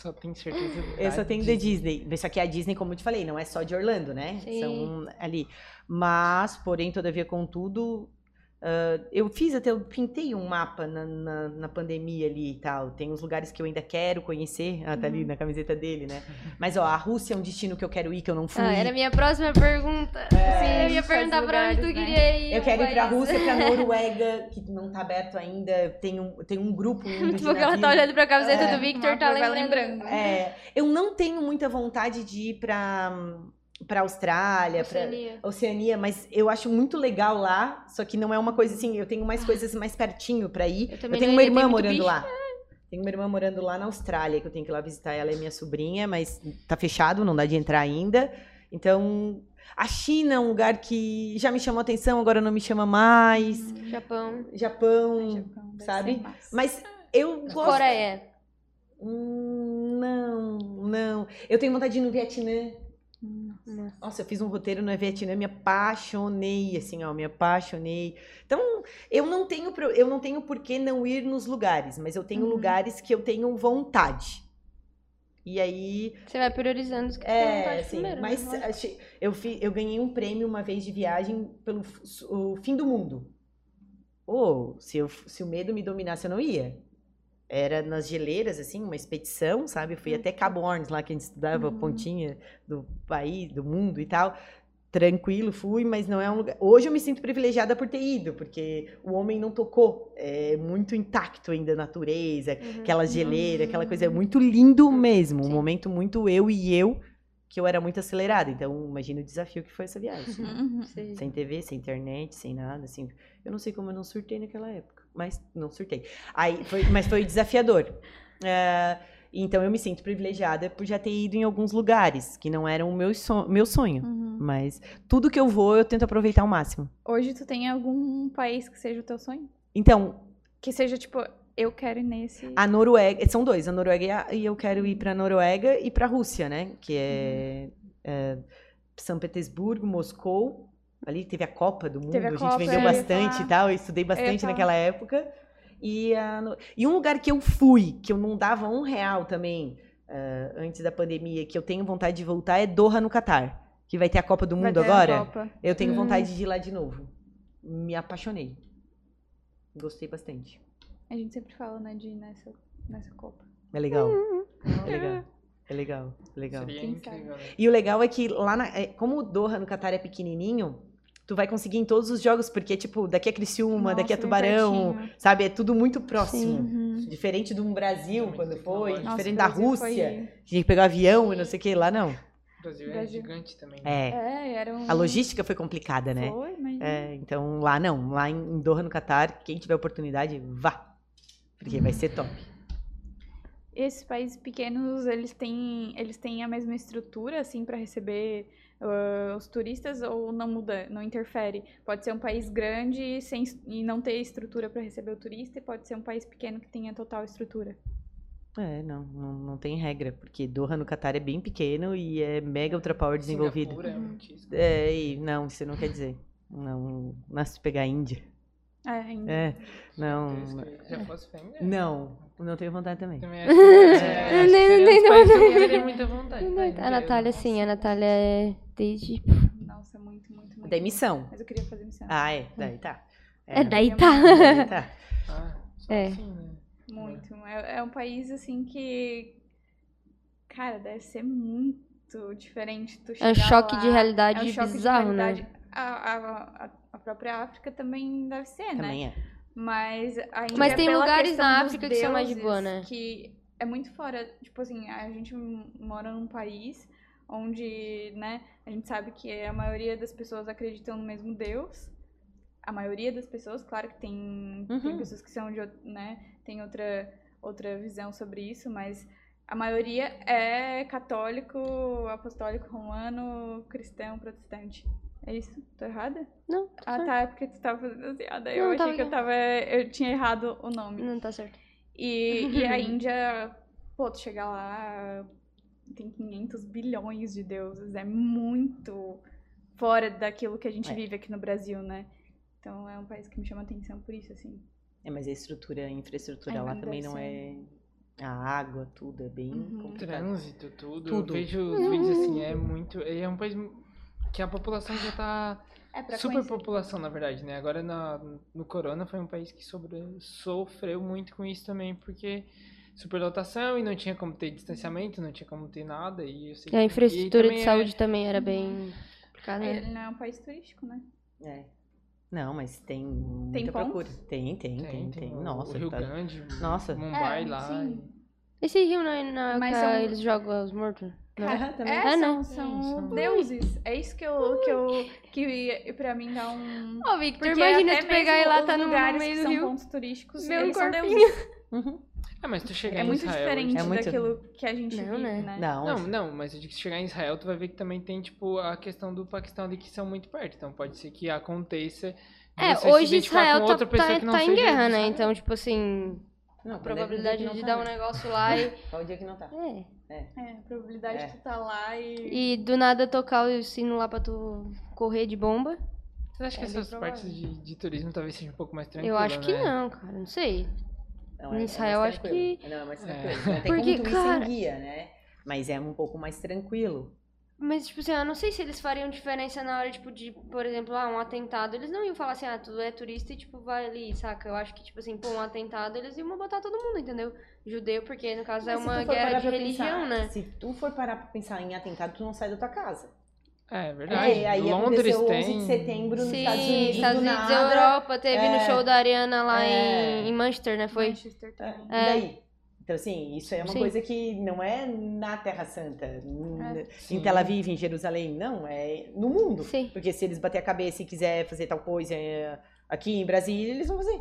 Só tenho certeza. Eu só tenho da Disney. Só que a Disney, como eu te falei, não é só de Orlando, né? Sim. São ali. Mas, porém, todavia, contudo, ah, eu fiz até, eu pintei um mapa na, na, na pandemia ali e tal. Tem uns lugares que eu ainda quero conhecer. Ah, tá ali Uhum. na camiseta dele, né? Mas, ó, a Rússia é um destino que eu quero ir, que eu não fui. Ah, era a minha próxima pergunta. É. Sim, eu ia perguntar pra onde tu lugares, né? queria ir. Eu quero ir pra. Rússia, pra Noruega, que não tá aberto ainda. Tem um, tem um grupo indo de Porque ela tá olhando pra camiseta É, do Victor, tá lembrando. lembrando. É, eu não tenho muita vontade de ir pra, pra Austrália, pra Oceania. Oceania, mas eu acho muito legal lá. Só que não é uma coisa assim, eu tenho mais coisas mais pertinho pra ir. Eu Eu, também tenho uma irmã morando bicho. lá. Tenho uma irmã morando lá na Austrália, que eu tenho que ir lá visitar. Ela é minha sobrinha, mas tá fechado, não dá de entrar ainda. Então, a China é um lugar que já me chamou atenção, agora não me chama mais. Japão. Japão, Japão, deve sabe? Mas eu gosto. Coreia. Hum, não, não. Eu tenho vontade de ir no Vietnã. Nossa. Nossa, eu fiz um roteiro no Vietnã, me apaixonei, assim, ó, me apaixonei. Então, eu não tenho, eu não tenho por que não ir nos lugares, mas eu tenho Uhum. lugares que eu tenho vontade. E aí, Você vai priorizando os que é, assim, primeiro. né? mas Lógico. achei- eu, fi- eu ganhei um prêmio uma vez de viagem pelo o fim do mundo. Ou, se, eu, se o medo me dominasse, eu não ia. Era nas geleiras, assim, uma expedição, sabe? Fui até Cabo Horns, lá que a gente estudava, a Uhum. pontinha do país, do mundo e tal. Tranquilo, fui, mas não é um lugar. Hoje eu me sinto privilegiada por ter ido, porque o homem não tocou. É muito intacto ainda a natureza, Uhum. aquela geleira, aquela coisa. É muito lindo mesmo. Um Sim. momento muito eu e eu, que eu era muito acelerada. Então, imagina o desafio que foi essa viagem. Uhum. Sim. Sem TV, sem internet, sem nada, assim. Eu não sei como eu não surtei naquela época, mas não surtei. Aí foi, mas foi desafiador. É, então eu me sinto privilegiada por já ter ido em alguns lugares que não eram o meu, so- meu sonho. Uhum. Mas tudo que eu vou, eu tento aproveitar ao máximo. Hoje tu tem algum país que seja o teu sonho? Então, Que seja, tipo, eu quero ir nesse. a Noruega, são dois, a Noruega e, a- e eu quero ir pra Noruega e pra Rússia, né? Que é, é São Petersburgo, Moscou. Ali teve a Copa do Mundo, Teve a a, gente Copa, vendeu eu ia bastante e tal, eu estudei bastante falar. naquela época. E, a No- e um lugar que eu fui, que eu não dava um real também, ah, antes da pandemia, que eu tenho vontade de voltar, é Doha, no Catar. Que vai ter a Copa do Mundo agora. Eu tenho Hum. vontade de ir lá de novo. Me apaixonei. Gostei bastante. A gente sempre fala, né, de ir nessa, nessa Copa. É legal. Uhum. É legal. É legal. É legal. Seria incrível, né? E o legal é que lá, na, é, como o Doha no Catar é pequenininho, tu vai conseguir em todos os jogos, porque, tipo, daqui a Criciúma, daqui a Nossa, bem Tubarão, sabe? É tudo muito próximo. Uhum. Diferente do Brasil, Muito quando foi. Nossa, diferente da Rússia, foi- tinha que pegar avião e não sei o que, lá não. O Brasil é Brasil. gigante também. É. É, era um... A logística foi complicada, né? Foi, mas... É, então lá não, lá em em Doha no Catar, quem tiver oportunidade, vá. Porque vai ser top. Esses países pequenos, eles têm, eles têm a mesma estrutura, assim, para receber ah, os turistas ou não muda, não interfere? Pode ser um país grande sem, e não ter estrutura para receber o turista, e pode ser um país pequeno que tenha total estrutura. É, não, não, não tem regra, porque Doha no Catar é bem pequeno e é mega ultra power desenvolvido. Singapura é. É, e não, isso não quer dizer. Não, não se pegar a Índia. É, ainda. É, não. Já fosse fé, né? Não, não tenho vontade também. Também acho que, é, acho que Nem- seria nem um dos países que eu teria muita vontade. né? A Natália, sim, a Natália é desde. Nossa, muito, muito, muito. Da missão. Mas eu queria fazer missão. Ah, é, daí tá. É, daí tá. daí tá. Ah, É. assim, né? Muito. É, é um país, assim, que... Cara, deve ser muito diferente tu É um choque lá. de realidade É um choque de bizarro, realidade. né? A, a, a, a própria África também deve ser, né? Também é. Mas ainda Mas tem lugares na África que são mais de boa, né? Que é muito fora, tipo assim, a gente mora num país onde, né, a gente sabe que a maioria das pessoas acreditam no mesmo Deus. A maioria das pessoas, claro que tem, tem Uhum. pessoas que são de, né, tem outra outra visão sobre isso, mas a maioria é católico, apostólico romano, cristão, protestante. É isso? Tô errada? Não, Ah, certo. tá, é porque tu tava fazendo assim. Ah, daí eu Não, achei tava que eu tava. Eu tinha errado o nome. Não tá certo. E, e a Índia, pô, tu chegar lá, tem 500 bilhões de deuses. É muito fora daquilo que a gente É. vive aqui no Brasil, né? Então é um país que me chama atenção por isso, assim. É, mas a estrutura, a infraestrutura lá também não é. A água, tudo é bem Uhum. Trânsito, tudo. Tudo. Eu vejo os vídeos assim, é muito. É um país que a população já tá. É pra Super conhecer. população, na verdade, né? Agora na, no Corona foi um país que sobre, sofreu muito com isso também, porque superlotação e não tinha como ter distanciamento, não tinha como ter nada. E, eu sei E a que- infraestrutura de é- saúde também era bem complicada, né? Ele não é um país turístico, né? É. Não, mas tem muita Tem procura. Tem, tem, tem, tem. o- Nossa, o Rio tá- Grande, Nossa. Mumbai É, lá. sim. Esse rio, né, na, Mas são- eles jogam os mortos? Não é? Também. É, Ah, são, não. são são- deuses. É isso que eu, que eu, que pra mim dá um... Ô, Victor, Porque imagina tu pegar e lá tá no, meio que do são rio. pontos turísticos, um eles são corpinho. deuses. Uhum. É, mas tu chegar É em muito Israel. diferente É muito- daquilo que a gente Não, vive, né? né? Não, Não, não, mas eu digo que se chegar em Israel, tu vai ver que também tem, tipo, a questão do Paquistão ali que são muito perto. Então pode ser que aconteça. É, hoje Israel tá, tá, tá em guerra, né? Então, tipo assim, Não, a é probabilidade de não dar tá, um né? negócio lá e, Qual o dia que não tá? é. É, a probabilidade É. de tu tá lá e... e do nada tocar o sino lá pra tu correr de bomba. Você acha que É bem essas provável. partes de, de turismo talvez sejam um pouco mais tranquilas, Eu acho que né? não, cara, não sei. Não, Em Israel, mais acho que- Não, é mais É. tranquilo. Não tem Porque, como tu ir cara- sem guia, né? Mas é um pouco mais tranquilo. Mas, tipo assim, eu não sei se eles fariam diferença na hora, tipo, de, por exemplo, ah, um atentado. Eles não iam falar assim, ah, tu é turista e, tipo, vai ali, saca? Eu acho que, tipo assim, pô, um atentado, eles iam botar todo mundo, entendeu? Judeu, porque, no caso, é Mas se uma guerra de religião, pensar- né? Se tu for parar pra pensar em atentado, tu não sai da tua casa. É verdade. É, aí Londres tem. 11 de setembro nos Sim, Estados Unidos, Estados do Unidos, nada. Europa, teve no É. show da Ariana lá É. em, em Manchester, né? Foi? Manchester É, também. E daí? Então, assim, isso é uma Sim. coisa que não é na Terra Santa, Sim. em Tel Aviv, em Jerusalém, não, é no mundo. Sim. Porque se eles bater a cabeça e quiser fazer tal coisa é, aqui em Brasília, eles vão fazer.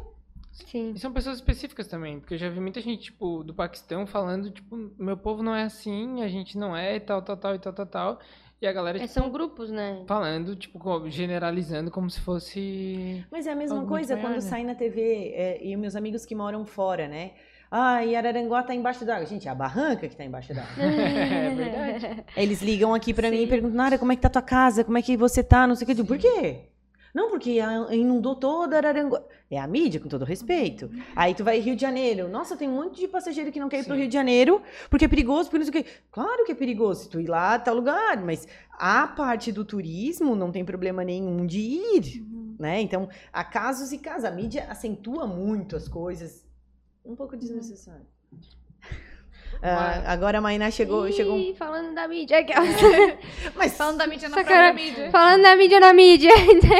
Sim. E são pessoas específicas também, porque eu já vi muita gente, tipo, do Paquistão falando, tipo, meu povo não é assim, a gente não é, e tal, tal, tal, e tal, tal, tal. E a galera, É, tipo, são grupos, né? falando, tipo, generalizando como se fosse... Mas é a mesma coisa maior, quando né? sai na TV, é, e meus amigos que moram fora, né? Ah, e Araranguá tá embaixo d'água. Gente, é a barranca que tá embaixo d'água. É verdade. Eles ligam aqui pra mim e perguntam, Nara, como é que tá tua casa? Como é que você tá? Não sei o que. Eu digo, por quê? Não, porque inundou toda Araranguá. É a mídia, com todo respeito. Aí tu vai Rio de Janeiro. Nossa, tem um monte de passageiro que não quer ir pro Sim. Rio de Janeiro porque é perigoso, porque não sei o quê. Claro que é perigoso se tu ir lá, tal lugar. Mas a parte do turismo não tem problema nenhum de ir, né? Então, há casos e casos. A mídia acentua muito as coisas. Um pouco desnecessário. Ah, agora a Mainá chegou, chegou. Ih, falando da mídia, aquelas. Mas, Falando da mídia na própria mídia. falando da mídia na mídia.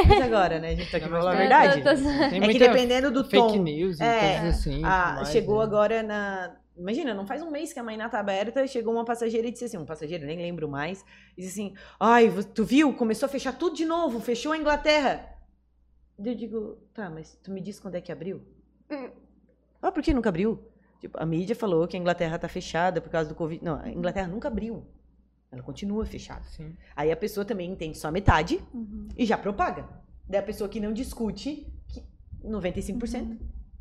mas agora, né? A gente tá aqui falar a verdade. Tô- tô- É que dependendo do fake tom. news e É, coisas assim. e Ah, mais, chegou né? agora na. Imagina, não faz um mês que a Mainá tá aberta, chegou uma passageira e disse assim, um passageiro, nem lembro mais, disse assim, ai, tu viu? Começou a fechar tudo de novo, fechou a Inglaterra. Eu digo, tá, mas tu me diz quando é que abriu? Hum. Ah, por que nunca abriu? Tipo, a mídia falou que a Inglaterra tá fechada por causa do Covid. Não, a Inglaterra nunca abriu. Ela continua fechada. Sim. Aí a pessoa também entende só metade Uhum. e já propaga. Daí a pessoa que não discute, que 95%,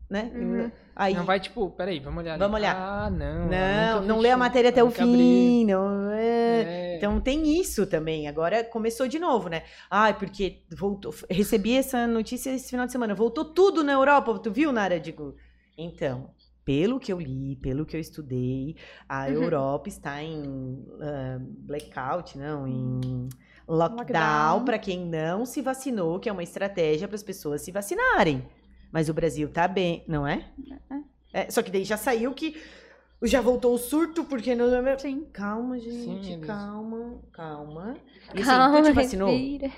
né? Uhum. Aí, Não vai, tipo, peraí, vamos olhar ali. Vamos olhar. Ah, não. não, não lê a matéria até o fim, não é. É. Então tem isso também. Agora começou de novo, né? Ai, porque voltou. Recebi essa notícia esse final de semana. Voltou tudo na Europa. Tu viu, Nara? Digo, então, pelo que eu li, pelo que eu estudei, a Uhum. Europa está em ah, blackout, não, em lockdown, Lockdown. para quem não se vacinou, que é uma estratégia para as pessoas se vacinarem. Mas o Brasil tá bem, não é? É, só que daí já saiu que já voltou o surto, porque não. Sim. Calma, gente, Sim, eles- calma, calma. E assim, Calma, tu te vacinou? respira.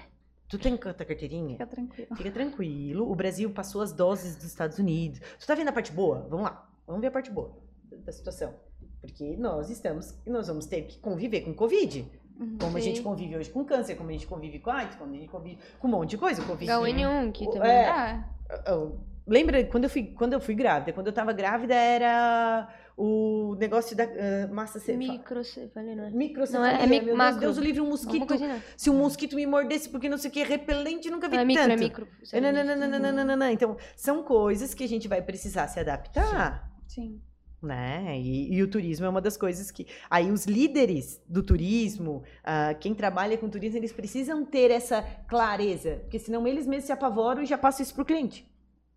Tu tem tua carteirinha? Fica tranquilo. Fica tranquilo. O Brasil passou as doses dos Estados Unidos. Tu tá vendo a parte boa? Vamos lá. Vamos ver a parte boa da situação. Porque nós estamos, nós vamos ter que conviver com Covid. Uhum. Como a gente convive hoje com câncer, como a gente convive com AIDS, como a gente convive com um monte de coisa. Covid. H1N1 que O- também. é. Eu- Lembra quando eu fui, quando eu fui grávida? Quando eu tava grávida era o negócio da uh, massa cefálica. microcefalina. Microcefalina. é? Não, é, é mi meu macro. Deus, o livre um mosquito. Se um mosquito me mordesse, porque não sei o que, repelente, nunca vi não, é tanto. É micro, é micro. Não, não, não, não, não, não, Então, são coisas que a gente vai precisar se adaptar. Sim. Sim. Né? E, e, o turismo é uma das coisas que. Aí os líderes do turismo, uh, quem trabalha com turismo, eles precisam ter essa clareza, porque senão eles mesmos se apavoram e já passam isso para o cliente.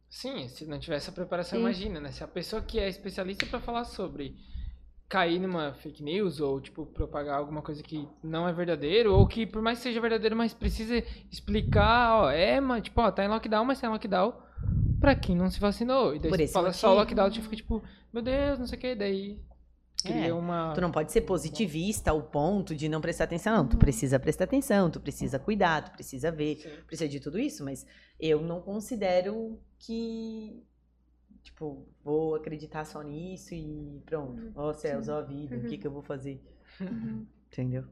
Sim, se não tiver essa preparação, Sim. imagina, né? Se a pessoa que é especialista para falar sobre cair numa fake news ou, tipo, propagar alguma coisa que não é verdadeiro, ou que por mais que seja verdadeiro, mas precisa explicar, ó, é, mas, tipo, ó, tá em lockdown, mas tá em lockdown pra quem não se vacinou. E daí Por você fala só motivo. lockdown, tu fica tipo, meu Deus, não sei o que, daí É, uma... Tu não pode ser positivista ao ponto de não prestar atenção, não. Tu precisa prestar atenção, tu precisa cuidar, tu precisa ver, Sim. precisa de tudo isso, mas eu não considero que. Tipo, vou acreditar só nisso e pronto. Ó céus, ó vida, o que, que eu vou fazer? Entendeu?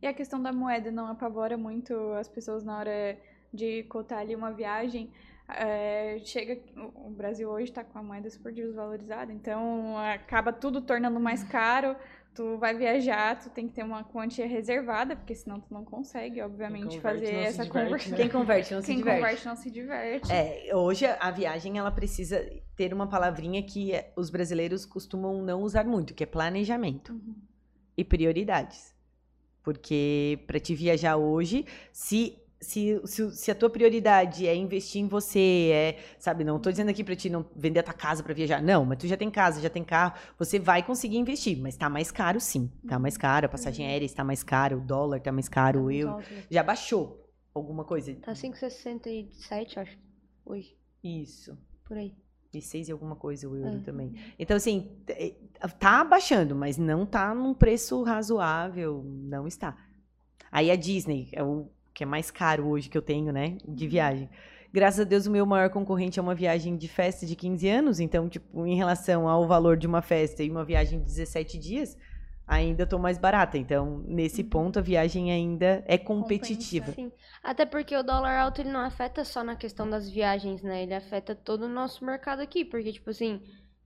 E a questão da moeda não apavora muito as pessoas na hora de cotar ali uma viagem? É, chega, o Brasil hoje está com a moeda super desvalorizada, então acaba tudo tornando mais caro. Tu vai viajar, tu tem que ter uma quantia reservada, porque senão tu não consegue, obviamente, converte fazer essa diverte, conversão. né? Quem converte não se Quem diverte. converte não se diverte. É, hoje a viagem ela precisa ter uma palavrinha que é- os brasileiros costumam não usar muito, que é planejamento Uhum. e prioridades. Porque para te viajar hoje, se, se, se, se a tua prioridade é investir em você, é, sabe, não tô dizendo aqui para ti não vender a tua casa para viajar, não, mas tu já tem casa, já tem carro, você vai conseguir investir, mas tá mais caro sim, tá mais caro, a passagem aérea está mais cara, o dólar tá mais caro, o euro já baixou alguma coisa. Tá 5,67, acho. Hoje, Isso. por aí. E seis e alguma coisa o euro É. também. Então, assim, t- tá baixando, mas não tá num preço razoável. Não está. Aí a Disney, é o que é mais caro hoje que eu tenho, né? De viagem. Graças a Deus, o meu maior concorrente é uma viagem de festa de 15 anos. Então, tipo, em relação ao valor de uma festa e uma viagem de 17 dias, ainda tô mais barata. Então, nesse ponto, a viagem ainda é competitiva. Sim. Até porque o dólar alto ele não afeta só na questão das viagens, né? Ele afeta todo o nosso mercado aqui. Porque, tipo assim,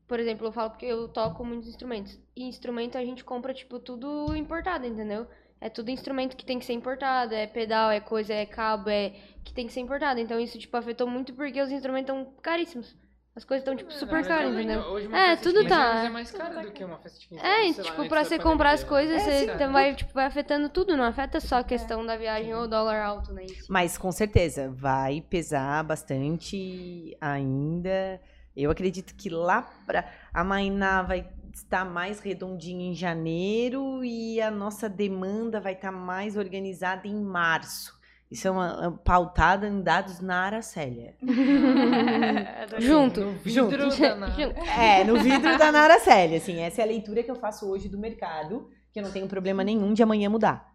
por exemplo, eu falo porque eu toco muitos instrumentos. E instrumento a gente compra, tipo, tudo importado, entendeu? É tudo instrumento que tem que ser importado, é pedal, é coisa, é cabo, é que tem que ser importado. Então isso, tipo, afetou muito porque os instrumentos estão caríssimos. As coisas estão, tipo, É, super caras, verdade, entendeu? Hoje uma É, tudo 15 tá- É mais cara do que uma festa de 15 É, e, lá, tipo, antes pra você comprar as coisas, É, você vai, tipo, vai afetando tudo, não afeta só a questão da viagem ou o dólar alto, né? si. Mas com certeza vai pesar bastante ainda. Eu acredito que lá para a Mainá vai estar mais redondinha em janeiro e a nossa demanda vai estar mais organizada em março. Isso é uma, uma pautada em dados na Aracélia. Junto. No vidro Junto. da na- Junto. É, no vidro da Naracélia, assim, essa é a leitura que eu faço hoje do mercado, que eu não tenho problema nenhum de amanhã mudar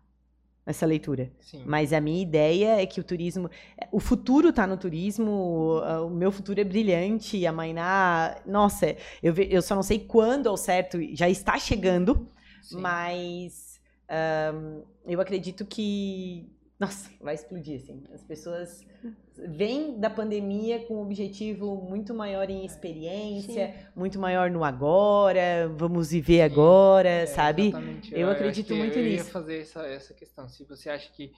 essa leitura. Sim. Mas a minha ideia é que o turismo. O futuro tá no turismo, o o meu futuro é brilhante, a Mainá. Nossa, eu, ve- eu só não sei quando ao certo, já está chegando, Sim. mas ahn, eu acredito que. Nossa, vai explodir, assim. As pessoas vêm da pandemia com um objetivo muito maior em experiência, muito maior no agora, vamos viver Sim. agora, É, sabe? exatamente. Eu acho acredito muito eu nisso. ia fazer essa, essa questão. Se você acha que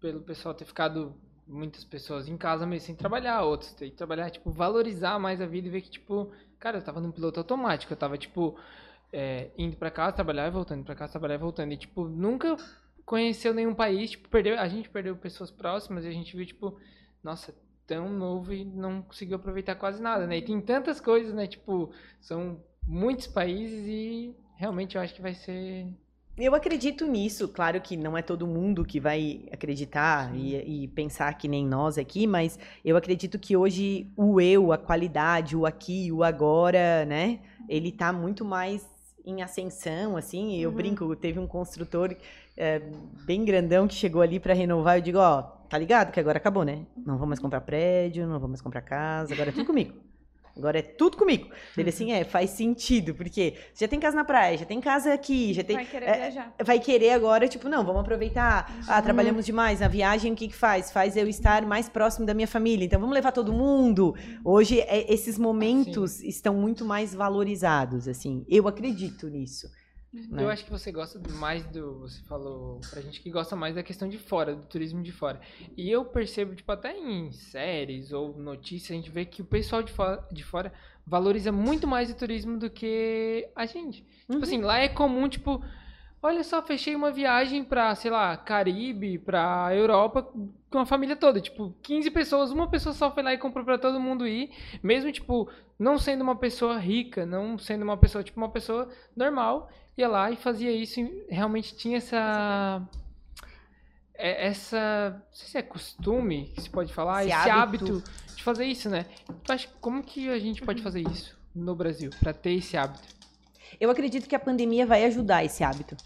pelo pessoal ter ficado muitas pessoas em casa mesmo sem trabalhar, outros ter que trabalhar, tipo, valorizar mais a vida e ver que, tipo, cara, eu tava num piloto automático, eu tava, tipo, é, indo pra casa, trabalhar e voltando, pra casa, trabalhar e voltando. E, tipo, nunca conheceu nenhum país, tipo, perdeu, a gente perdeu pessoas próximas e a gente viu, tipo, nossa, tão novo e não conseguiu aproveitar quase nada, né? E tem tantas coisas, né? Tipo, são muitos países e realmente eu acho que vai ser. Eu acredito nisso, claro que não é todo mundo que vai acreditar e, e pensar que nem nós aqui, mas eu acredito que hoje o eu, a qualidade, o aqui, o agora, né? Ele tá muito mais em ascensão, assim. Eu Uhum. brinco, teve um construtor é, bem grandão que chegou ali para renovar. Eu digo, ó, tá ligado que agora acabou, né? Não vou mais comprar prédio, não vou mais comprar casa, agora é tudo comigo. Agora é tudo comigo. Ele assim, é, faz sentido, porque já tem casa na praia, já tem casa aqui, já tem Vai querer é, viajar. vai querer agora, tipo, não, vamos aproveitar. Ah, trabalhamos demais. Na viagem, o que que faz? Faz eu estar mais próximo da minha família. Então, vamos levar todo mundo. Hoje, é- esses momentos estão muito mais valorizados, assim. Eu acredito nisso. Né? Eu acho que você gosta mais do. Você falou pra gente que gosta mais da questão de fora, do turismo de fora. E eu percebo, tipo, até em séries ou notícias, a gente vê que o pessoal de fora, de fora valoriza muito mais o turismo do que a gente. Uhum. Tipo assim, lá é comum, tipo, olha só, fechei uma viagem pra, sei lá, Caribe, pra Europa, com a família toda. Tipo, 15 pessoas, uma pessoa só foi lá e comprou pra todo mundo ir. Mesmo, tipo, não sendo uma pessoa rica, não sendo uma pessoa, tipo, uma pessoa normal, ia lá e fazia isso e realmente tinha essa. é- Essa. Não sei se é costume que se pode falar, Esse esse, hábito. hábito. de fazer isso, né? Acha- como que a gente pode fazer isso no Brasil, pra ter esse hábito? Eu acredito que a pandemia vai ajudar esse hábito.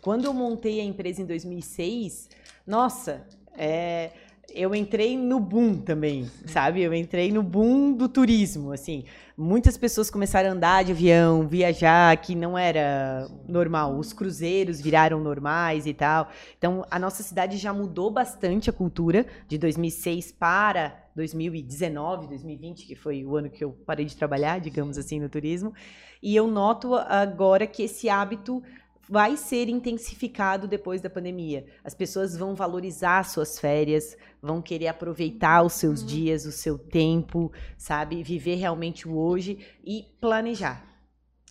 Quando eu montei a empresa em 2006, nossa, é, eu entrei no boom também, sabe? Eu entrei no boom do turismo, assim. Muitas pessoas começaram a andar de avião, viajar, que não era normal. Os cruzeiros viraram normais e tal. Então, a nossa cidade já mudou bastante a cultura de 2006 para 2019, 2020, que foi o ano que eu parei de trabalhar, digamos assim, no turismo. E eu noto agora que esse hábito vai ser intensificado depois da pandemia. As pessoas vão valorizar suas férias, vão querer aproveitar os seus dias, o seu tempo, sabe? Viver realmente o hoje e planejar.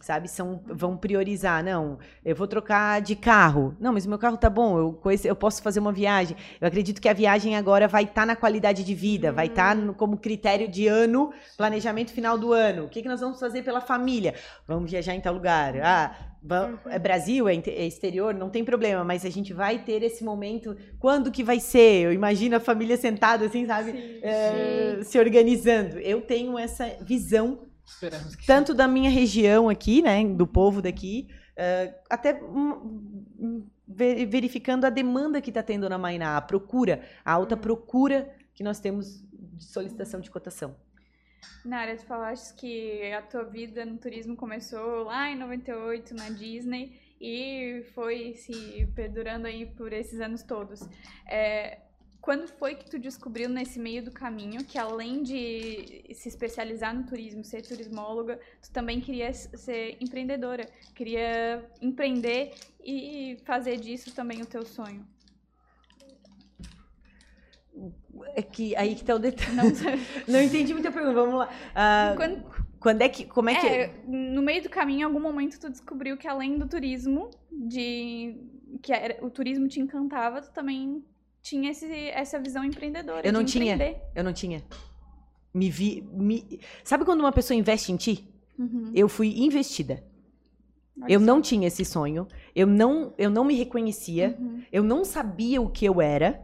Sabe, são, vão priorizar. Não, eu vou trocar de carro. Não, mas o meu carro tá bom, eu, eu posso fazer uma viagem. Eu acredito que a viagem agora vai estar na qualidade de vida, vai estar como critério de ano, planejamento final do ano. O que, que nós vamos fazer pela família? Vamos viajar em tal lugar. Ah, va- é Brasil, é é exterior, não tem problema, mas a gente vai ter esse momento. Quando que vai ser? Eu imagino a família sentada assim, sabe? É, se organizando. Eu tenho essa visão Esperamos que tanto da minha região aqui, né, do povo daqui, eh, até ve- verificando a demanda que está tendo na Mainá, a procura, a alta procura que nós temos de solicitação de cotação. Nara, tu falaste que a tua vida no turismo começou lá em 98 na Disney e foi se perdurando aí por esses anos todos. É, quando foi que tu descobriu nesse meio do caminho que além de se especializar no turismo, ser turismóloga, tu também queria ser empreendedora, queria empreender e fazer disso também o teu sonho? É que aí que tá o detalhe. Não. Não entendi muita pergunta. Vamos lá. Ah, Quando, quando é que, como é que É, no meio do caminho, em algum momento tu descobriu que além do turismo, de que era- o turismo te encantava, tu também tinha esse, essa visão empreendedora. Eu não tinha. empreender. eu não tinha? Me vi, me... sabe quando uma pessoa investe em ti? Uhum. Eu fui investida. Olha Eu não tinha esse sonho. Eu não, eu não me reconhecia. Uhum. Eu não sabia o que eu era.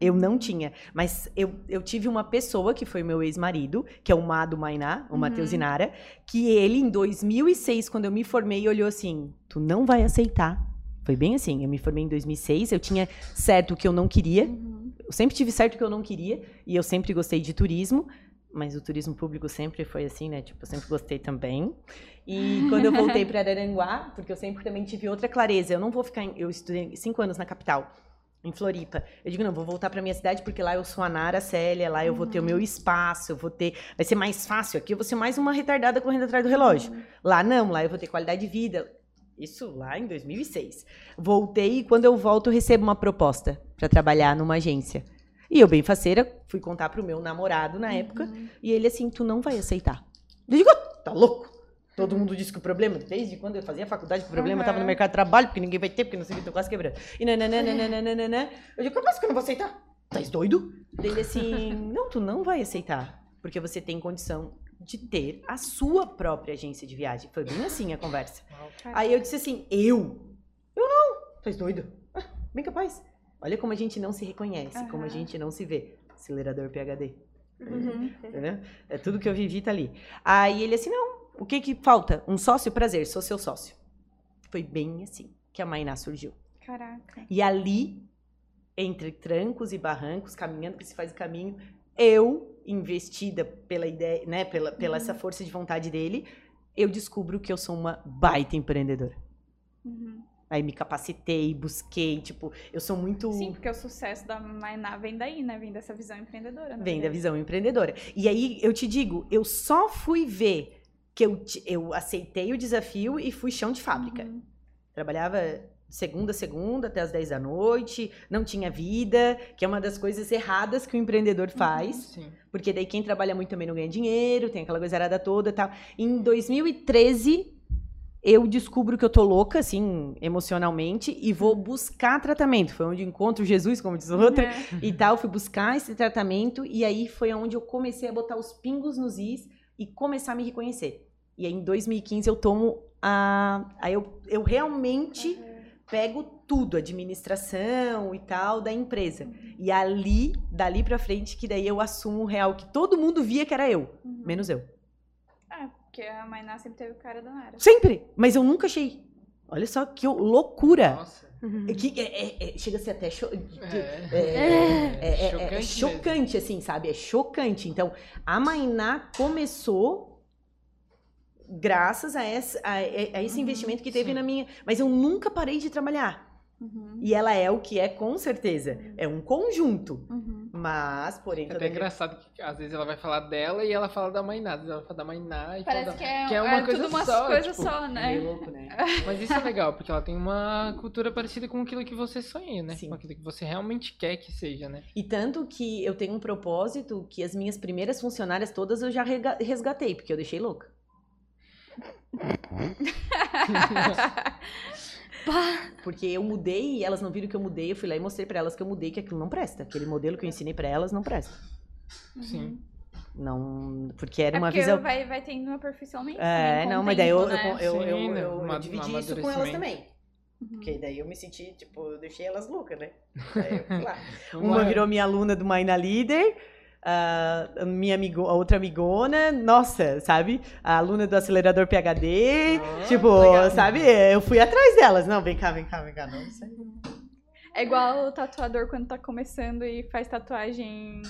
Eu não tinha. Mas eu, eu tive uma pessoa, que foi meu ex-marido, que é o Mado Mainá, o Uhum. Matheus Inara, que ele, em 2006, quando eu me formei, olhou assim: Tu não vai aceitar. Foi bem assim. Eu me formei em 2006, eu tinha certo o que eu não queria. Uhum. Eu sempre tive certo o que eu não queria. E eu sempre gostei de turismo. Mas o turismo público sempre foi assim, né? Tipo, eu sempre gostei também. E quando eu voltei para Araranguá, porque eu sempre também tive outra clareza, eu não vou ficar. em- eu estudei cinco anos na capital, em Floripa. Eu digo, não, vou voltar para minha cidade, porque lá eu sou a Nara Célia, lá eu vou ter o meu espaço, eu vou ter. Vai ser mais fácil aqui, eu vou ser mais uma retardada correndo atrás do relógio. Lá não, lá eu vou ter qualidade de vida. Isso lá em 2006. Voltei e quando eu volto, eu recebo uma proposta para trabalhar numa agência. E eu, bem faceira, fui contar pro meu namorado na época. Uhum. E ele assim, tu não vai aceitar. Eu digo, "Ah, tá louco? Todo mundo disse que o problema, desde quando eu fazia faculdade, o problema estava no Uhum. mercado de trabalho, porque ninguém vai ter, porque não sei o que, tô quase quebrando. E nananana. Eu digo, como é que eu não vou aceitar? Tá doido? Ele assim, não, tu não vai aceitar. Porque você tem condição de ter a sua própria agência de viagem. Foi bem assim a conversa. Aí eu disse assim, eu? Eu não. És doido? Ah, bem capaz. Olha como a gente não se reconhece, como a gente não se vê. Acelerador PHD. Uhum. Entendeu? É tudo que eu vivi tá ali. Aí ele assim, não, o que que falta? Um sócio? Prazer, sou seu sócio. Foi bem assim que a Mainá surgiu. Caraca. E ali, entre trancos e barrancos, caminhando que se faz o caminho, eu, investida pela ideia, né, pela, pela essa força de vontade dele, eu descubro que eu sou uma baita empreendedora. Uhum. Aí me capacitei, busquei, tipo, eu sou muito Sim, porque o sucesso da Mainá vem daí, né? Vem dessa visão empreendedora. Vem da verdade. visão empreendedora. E aí eu te digo, eu só fui ver que eu, eu aceitei o desafio e fui chão de fábrica. Uhum. Trabalhava segunda a segunda até as 10 da noite, não tinha vida, que é uma das coisas erradas que o empreendedor faz, Sim. porque daí quem trabalha muito também não ganha dinheiro, tem aquela coisa errada toda e tal. Em 2013, eu descubro que eu tô louca, assim, emocionalmente, e vou buscar tratamento. Foi onde encontro Jesus, como diz outra, É. e tal. Fui buscar esse tratamento, e aí foi onde eu comecei a botar os pingos nos is e começar a me reconhecer. E aí, em 2015, eu tomo a. Aí eu, eu realmente pego tudo, administração e tal, da empresa. E ali, dali pra frente, que daí eu assumo o real, que todo mundo via que era eu, Uhum. menos eu. É, porque a Mainá sempre teve o cara da Nara. Sempre! Mas eu nunca achei. Olha só que eu- loucura! Nossa. É que é- é- é- chega a ser até. cho- É. é- é- é- é Chocante chocante, assim, sabe? É chocante. Então, a Mainá começou graças a, essa, a, a esse Uhum, investimento que teve sim. na minha. Mas eu nunca parei de trabalhar. Uhum. E ela é o que é, com certeza. É um conjunto. Uhum. Mas, porém, É até engraçado que às vezes ela vai falar dela e ela fala da Mainá. Às vezes ela fala da Mainá e Parece que é, que é uma é coisa tudo uma só, coisa tipo, só, É né? meio louco, né? Mas isso é legal, porque ela tem uma cultura parecida com aquilo que você sonha, né? Sim. Com aquilo que você realmente quer que seja, né? E tanto que eu tenho um propósito que as minhas primeiras funcionárias todas eu já resgatei, porque eu deixei louca. Porque eu mudei e elas não viram que eu mudei. Eu fui lá e mostrei pra elas que eu mudei, que aquilo não presta. Aquele modelo que eu ensinei pra elas não presta. Sim. Não, porque era É uma porque visão. vai, vai tendo aperfeiçoamento É, também com não, mas daí eu, né? eu, eu, eu, Sim, eu- né? eu Uma- dividi um isso com elas também. Uhum. Porque daí eu me senti, tipo, eu deixei elas loucas, né? Aí eu fui lá. Uma virou minha aluna do Maina Líder, a minha amigo, a outra amigona, nossa, sabe? A aluna do acelerador PHD, tipo, legal. sabe? Eu fui atrás delas. Não, vem cá, vem cá, vem cá. Não, isso aí. É igual o tatuador quando tá começando e faz tatuagem.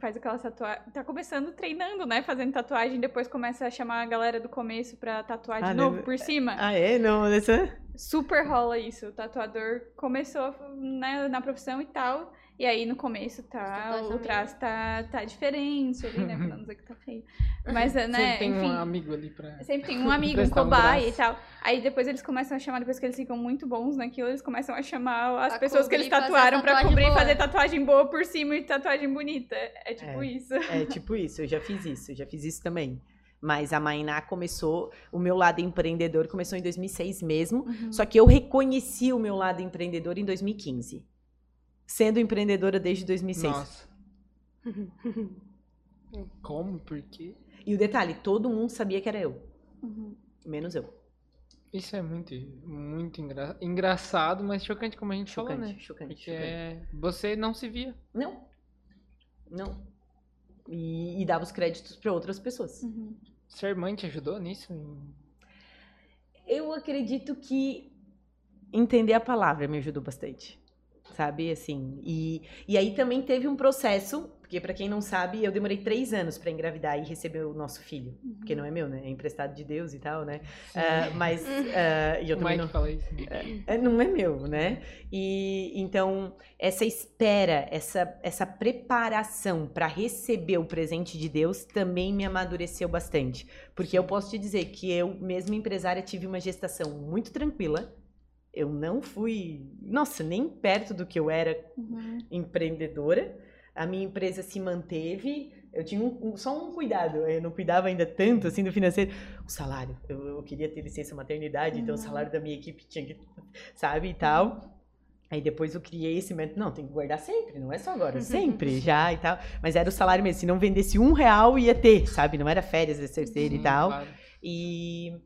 Faz aquela tatuagem. Tá começando treinando, né? Fazendo tatuagem, depois começa a chamar a galera do começo pra tatuar de Ah, novo né? por cima. Ah, é? Não, essa... Super rola isso. O tatuador começou né, na profissão e tal. E aí no começo tá. O traço tá, tá diferente ali, né? Pra não dizer que tá feio. Mas, né? Sempre tem enfim. um amigo ali pra. Sempre tem um amigo, um Emprestar um cobaia e tal. Aí depois eles começam a chamar, depois que eles ficam muito bons naquilo, eles começam a chamar as Pra pessoas que eles e tatuaram pra cobrir e boa. fazer tatuagem boa por cima e tatuagem bonita. É tipo É. isso. É tipo isso, eu já fiz isso, eu já fiz isso também. Mas a Mainá começou, o meu lado empreendedor começou em 2006 mesmo, só que eu reconheci o meu lado empreendedor em 2015. Sendo empreendedora desde 2006. Nossa. Como? Por quê? E o detalhe, todo mundo sabia que era eu, Uhum. menos eu. Isso é muito, muito engra... engraçado, mas chocante, como a gente Chocante, falou, né? chocante, Porque chocante. é... você não se via. Não. Não. E, e dava os créditos para outras pessoas. Uhum. Ser mãe te ajudou nisso? Eu acredito que entender a palavra me ajudou bastante. Sabe, assim. E, e aí também teve um processo, porque pra quem não sabe, eu demorei três anos pra engravidar e receber o nosso filho. Porque não é meu, né? É emprestado de Deus e tal, né? Ah, mas. ah, e eu também Mike não. fala isso. É, não é meu, né? E então essa espera, essa, essa preparação para receber o presente de Deus também me amadureceu bastante, porque eu posso te dizer que eu, mesmo empresária, tive uma gestação muito tranquila. Eu não fui, nossa, nem perto do que eu era Uhum. empreendedora. A minha empresa se manteve. Eu tinha um- um- só um cuidado, eu não cuidava ainda tanto assim do financeiro. O salário, eu, eu queria ter licença maternidade, então o Uhum. salário da minha equipe tinha que, sabe, e tal. Aí depois eu criei esse método, não, tem que guardar sempre, não é só agora, sempre já e tal. Mas era o salário mesmo, se não vendesse um real ia ter, sabe, não era férias, era terceira e Sim, tal. claro. E,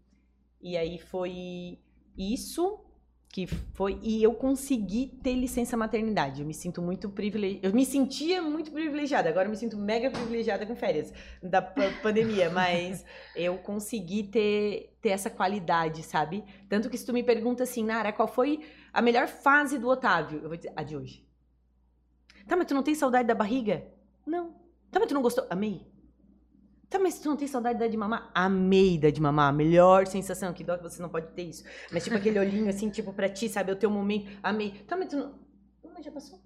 e aí foi isso que foi. E eu consegui ter licença maternidade. Eu me sinto muito privilegiada. Eu me sentia muito privilegiada, agora eu me sinto mega privilegiada com férias da pa- pandemia, mas eu consegui ter, ter essa qualidade, sabe? Tanto que se tu me pergunta assim, Nara, qual foi a melhor fase do Otávio? Eu vou dizer, a de hoje. Tá, mas tu não tem saudade da barriga? Não. Tá, mas tu não gostou? Amei. Tá, mas tu não tem saudade da de mamar? Amei da de mamar. Melhor sensação. Que dó que você não pode ter isso. Mas tipo aquele olhinho assim, tipo pra ti, sabe? É o teu momento. Amei. Tá, mas tu não... Não, mas já passou.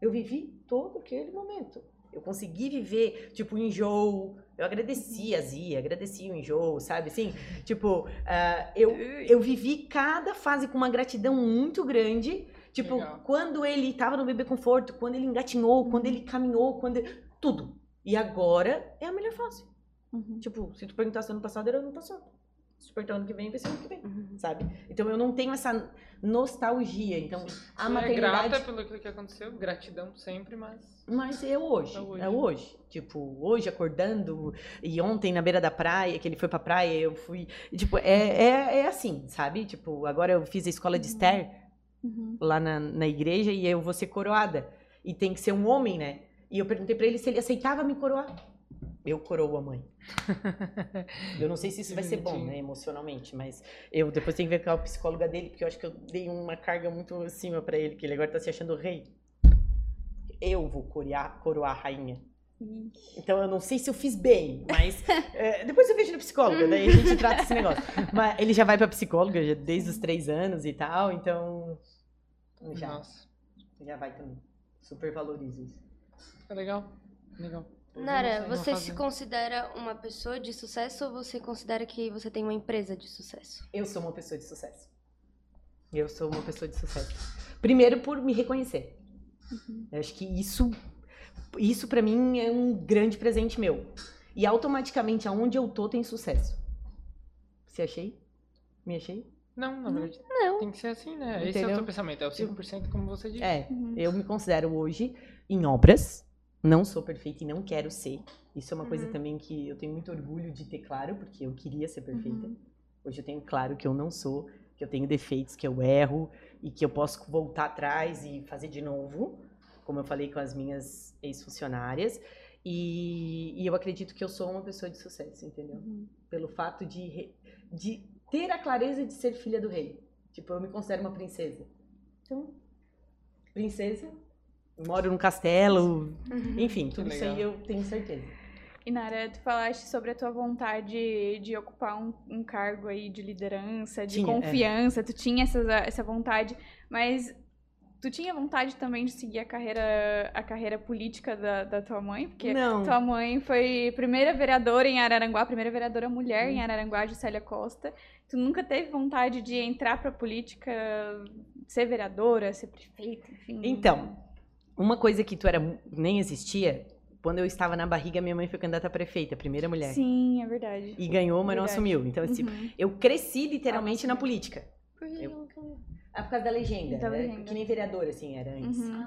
Eu vivi todo aquele momento. Eu consegui viver, tipo, enjoo, Eu agradeci a Zia, agradeci o enjoo, sabe? Assim, tipo, ah, eu, eu vivi cada fase com uma gratidão muito grande. Tipo, Legal. quando ele tava no bebê conforto, quando ele engatinhou, quando ele caminhou, quando ele- tudo. E agora é a melhor fase. Uhum. Tipo, se tu perguntasse ano passado, era ano passado. Se tu perguntar ano que vem, vai ser ano que vem, Uhum. sabe? Então eu não tenho essa nostalgia. Então, a Você é maternidade. grata pelo que aconteceu, gratidão sempre, mas. Mas é hoje, É hoje. é hoje. Tipo, hoje acordando, e ontem na beira da praia, que ele foi pra praia, eu fui. Tipo, é, é, é assim, sabe? Tipo, agora eu fiz a escola de Esther Uhum. lá na, na igreja e eu vou ser coroada. E tem que ser um homem, né? E eu perguntei pra ele se ele aceitava me coroar. Eu coroo a mãe. Eu não sei se isso vai ser bom, né, emocionalmente, mas eu depois tenho que ver com a psicóloga dele, porque eu acho que eu dei uma carga muito acima pra ele, que ele agora tá se achando rei. Eu vou coroar, coroar a rainha. Então eu não sei se eu fiz bem, mas é, depois eu vejo na psicóloga, daí a gente trata esse negócio. Mas ele já vai pra psicóloga desde os três anos e tal, então já, Nossa. já vai também. Super valorizo isso. É legal. Legal. Nara, você se considera uma pessoa de sucesso ou você considera que você tem uma empresa de sucesso? Eu sou uma pessoa de sucesso. Eu sou uma pessoa de sucesso. Primeiro por me reconhecer. Eu acho que isso, isso para mim é um grande presente meu. E automaticamente aonde eu tô tem sucesso. Você achei? Me achei? Não, na verdade. Não. Tem que ser assim, né? Esse é o Entendeu? teu pensamento. É o 5% como você disse. É, Uhum. eu me considero hoje em obras. Não sou perfeita e não quero ser. Isso é uma coisa Uhum. também que eu tenho muito orgulho de ter claro, porque eu queria ser perfeita. Uhum. Hoje eu tenho claro que eu não sou, que eu tenho defeitos, que eu erro e que eu posso voltar atrás e fazer de novo, como eu falei com as minhas ex-funcionárias. E, e eu acredito que eu sou uma pessoa de sucesso, entendeu? Uhum. Pelo fato de, de ter a clareza de ser filha do rei. Tipo, eu me considero uma princesa. Então, princesa, moro num castelo, enfim, tudo isso aí legal. eu tenho certeza. E Nara, tu falaste sobre a tua vontade de ocupar um, um cargo aí de liderança, de Tinha, é. confiança, tu tinha essa, essa vontade, mas tu tinha vontade também de seguir a carreira, a carreira política da, da tua mãe? Porque Não. tua mãe foi primeira vereadora em Araranguá, primeira vereadora mulher Hum. em Araranguá, Juscelia Costa. Tu nunca teve vontade de entrar pra política, ser vereadora, ser prefeita, enfim? Então, uma coisa que tu era nem existia, quando eu estava na barriga, minha mãe foi candidata a prefeita, a primeira mulher. Sim, é verdade. E ganhou, mas não assumiu. Então, assim, Uhum. eu cresci literalmente Ah, na política. Por que Eu- não quer? É por causa da legenda. Da né? legenda. Que nem vereadora, assim, era antes. Uhum.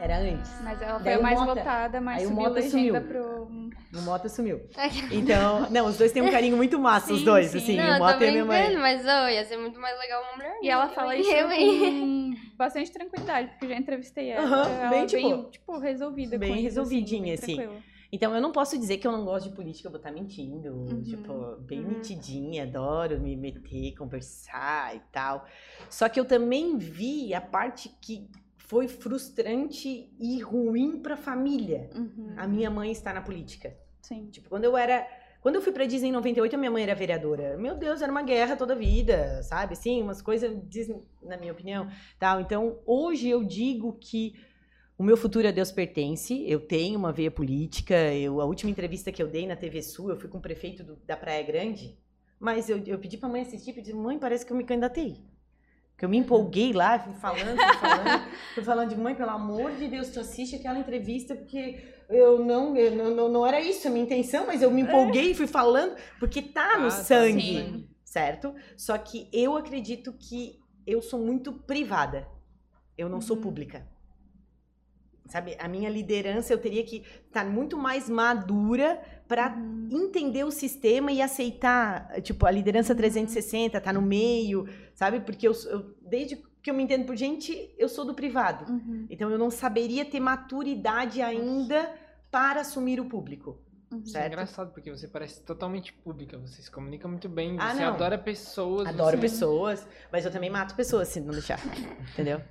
Era antes. Mas ela foi Daí a o mais Mota- votada, mas aí o subiu Mota legenda sumiu. pro. O Mota assumiu. Então, não, os dois têm um carinho muito massa, os Sim, dois, sim. assim, não, o eu Mota e a minha mãe. mas ô, ia ser muito mais legal uma mulher. E ela Eu- fala eu- isso eu- com bastante tranquilidade, porque eu já entrevistei ela. Aham, ela bem, bem, tipo, tipo, resolvida bem isso, resolvidinha, assim. bem assim. Então, eu não posso dizer que eu não gosto de política, eu vou estar mentindo. Uhum. Tipo, bem Uhum. metidinha, adoro me meter, conversar e tal. Só que eu também vi a parte que foi frustrante e ruim pra família. Uhum. A minha mãe está na política. Sim. Tipo, quando eu era. Quando eu fui pra Disney em 98, a minha mãe era vereadora. Meu Deus, era uma guerra toda a vida, sabe? Sim, umas coisas, na minha opinião. Tal. Então, hoje eu digo que o meu futuro a Deus pertence. Eu tenho uma veia política. Eu, a última entrevista que eu dei na TV Sul, eu fui com o prefeito do- da Praia Grande. Mas eu, eu pedi pra mãe assistir, pedi, mãe, parece que eu me candidatei. Que eu me empolguei lá, fui falando, fui falando, fui falando de mãe, pelo amor de Deus, tu assiste aquela entrevista, porque eu não, eu não, não, era isso a minha intenção, mas eu me empolguei e fui falando, porque tá no Ah, tá no sangue, sangue. certo? Só que eu acredito que eu sou muito privada. Eu não sou Uhum. pública. Sabe, a minha liderança eu teria que estar muito mais madura para Uhum. entender o sistema e aceitar, tipo, a liderança 360, tá no meio, sabe? Porque eu, sou- eu- desde que eu me entendo por gente, eu sou do privado. Uhum. Então eu não saberia ter maturidade ainda para assumir o público. Uhum. Isso é Certo. engraçado, porque você parece totalmente pública, você se comunica muito bem, Ah, você não. adora pessoas. Adoro você... pessoas, mas eu também mato pessoas se não deixar. Entendeu?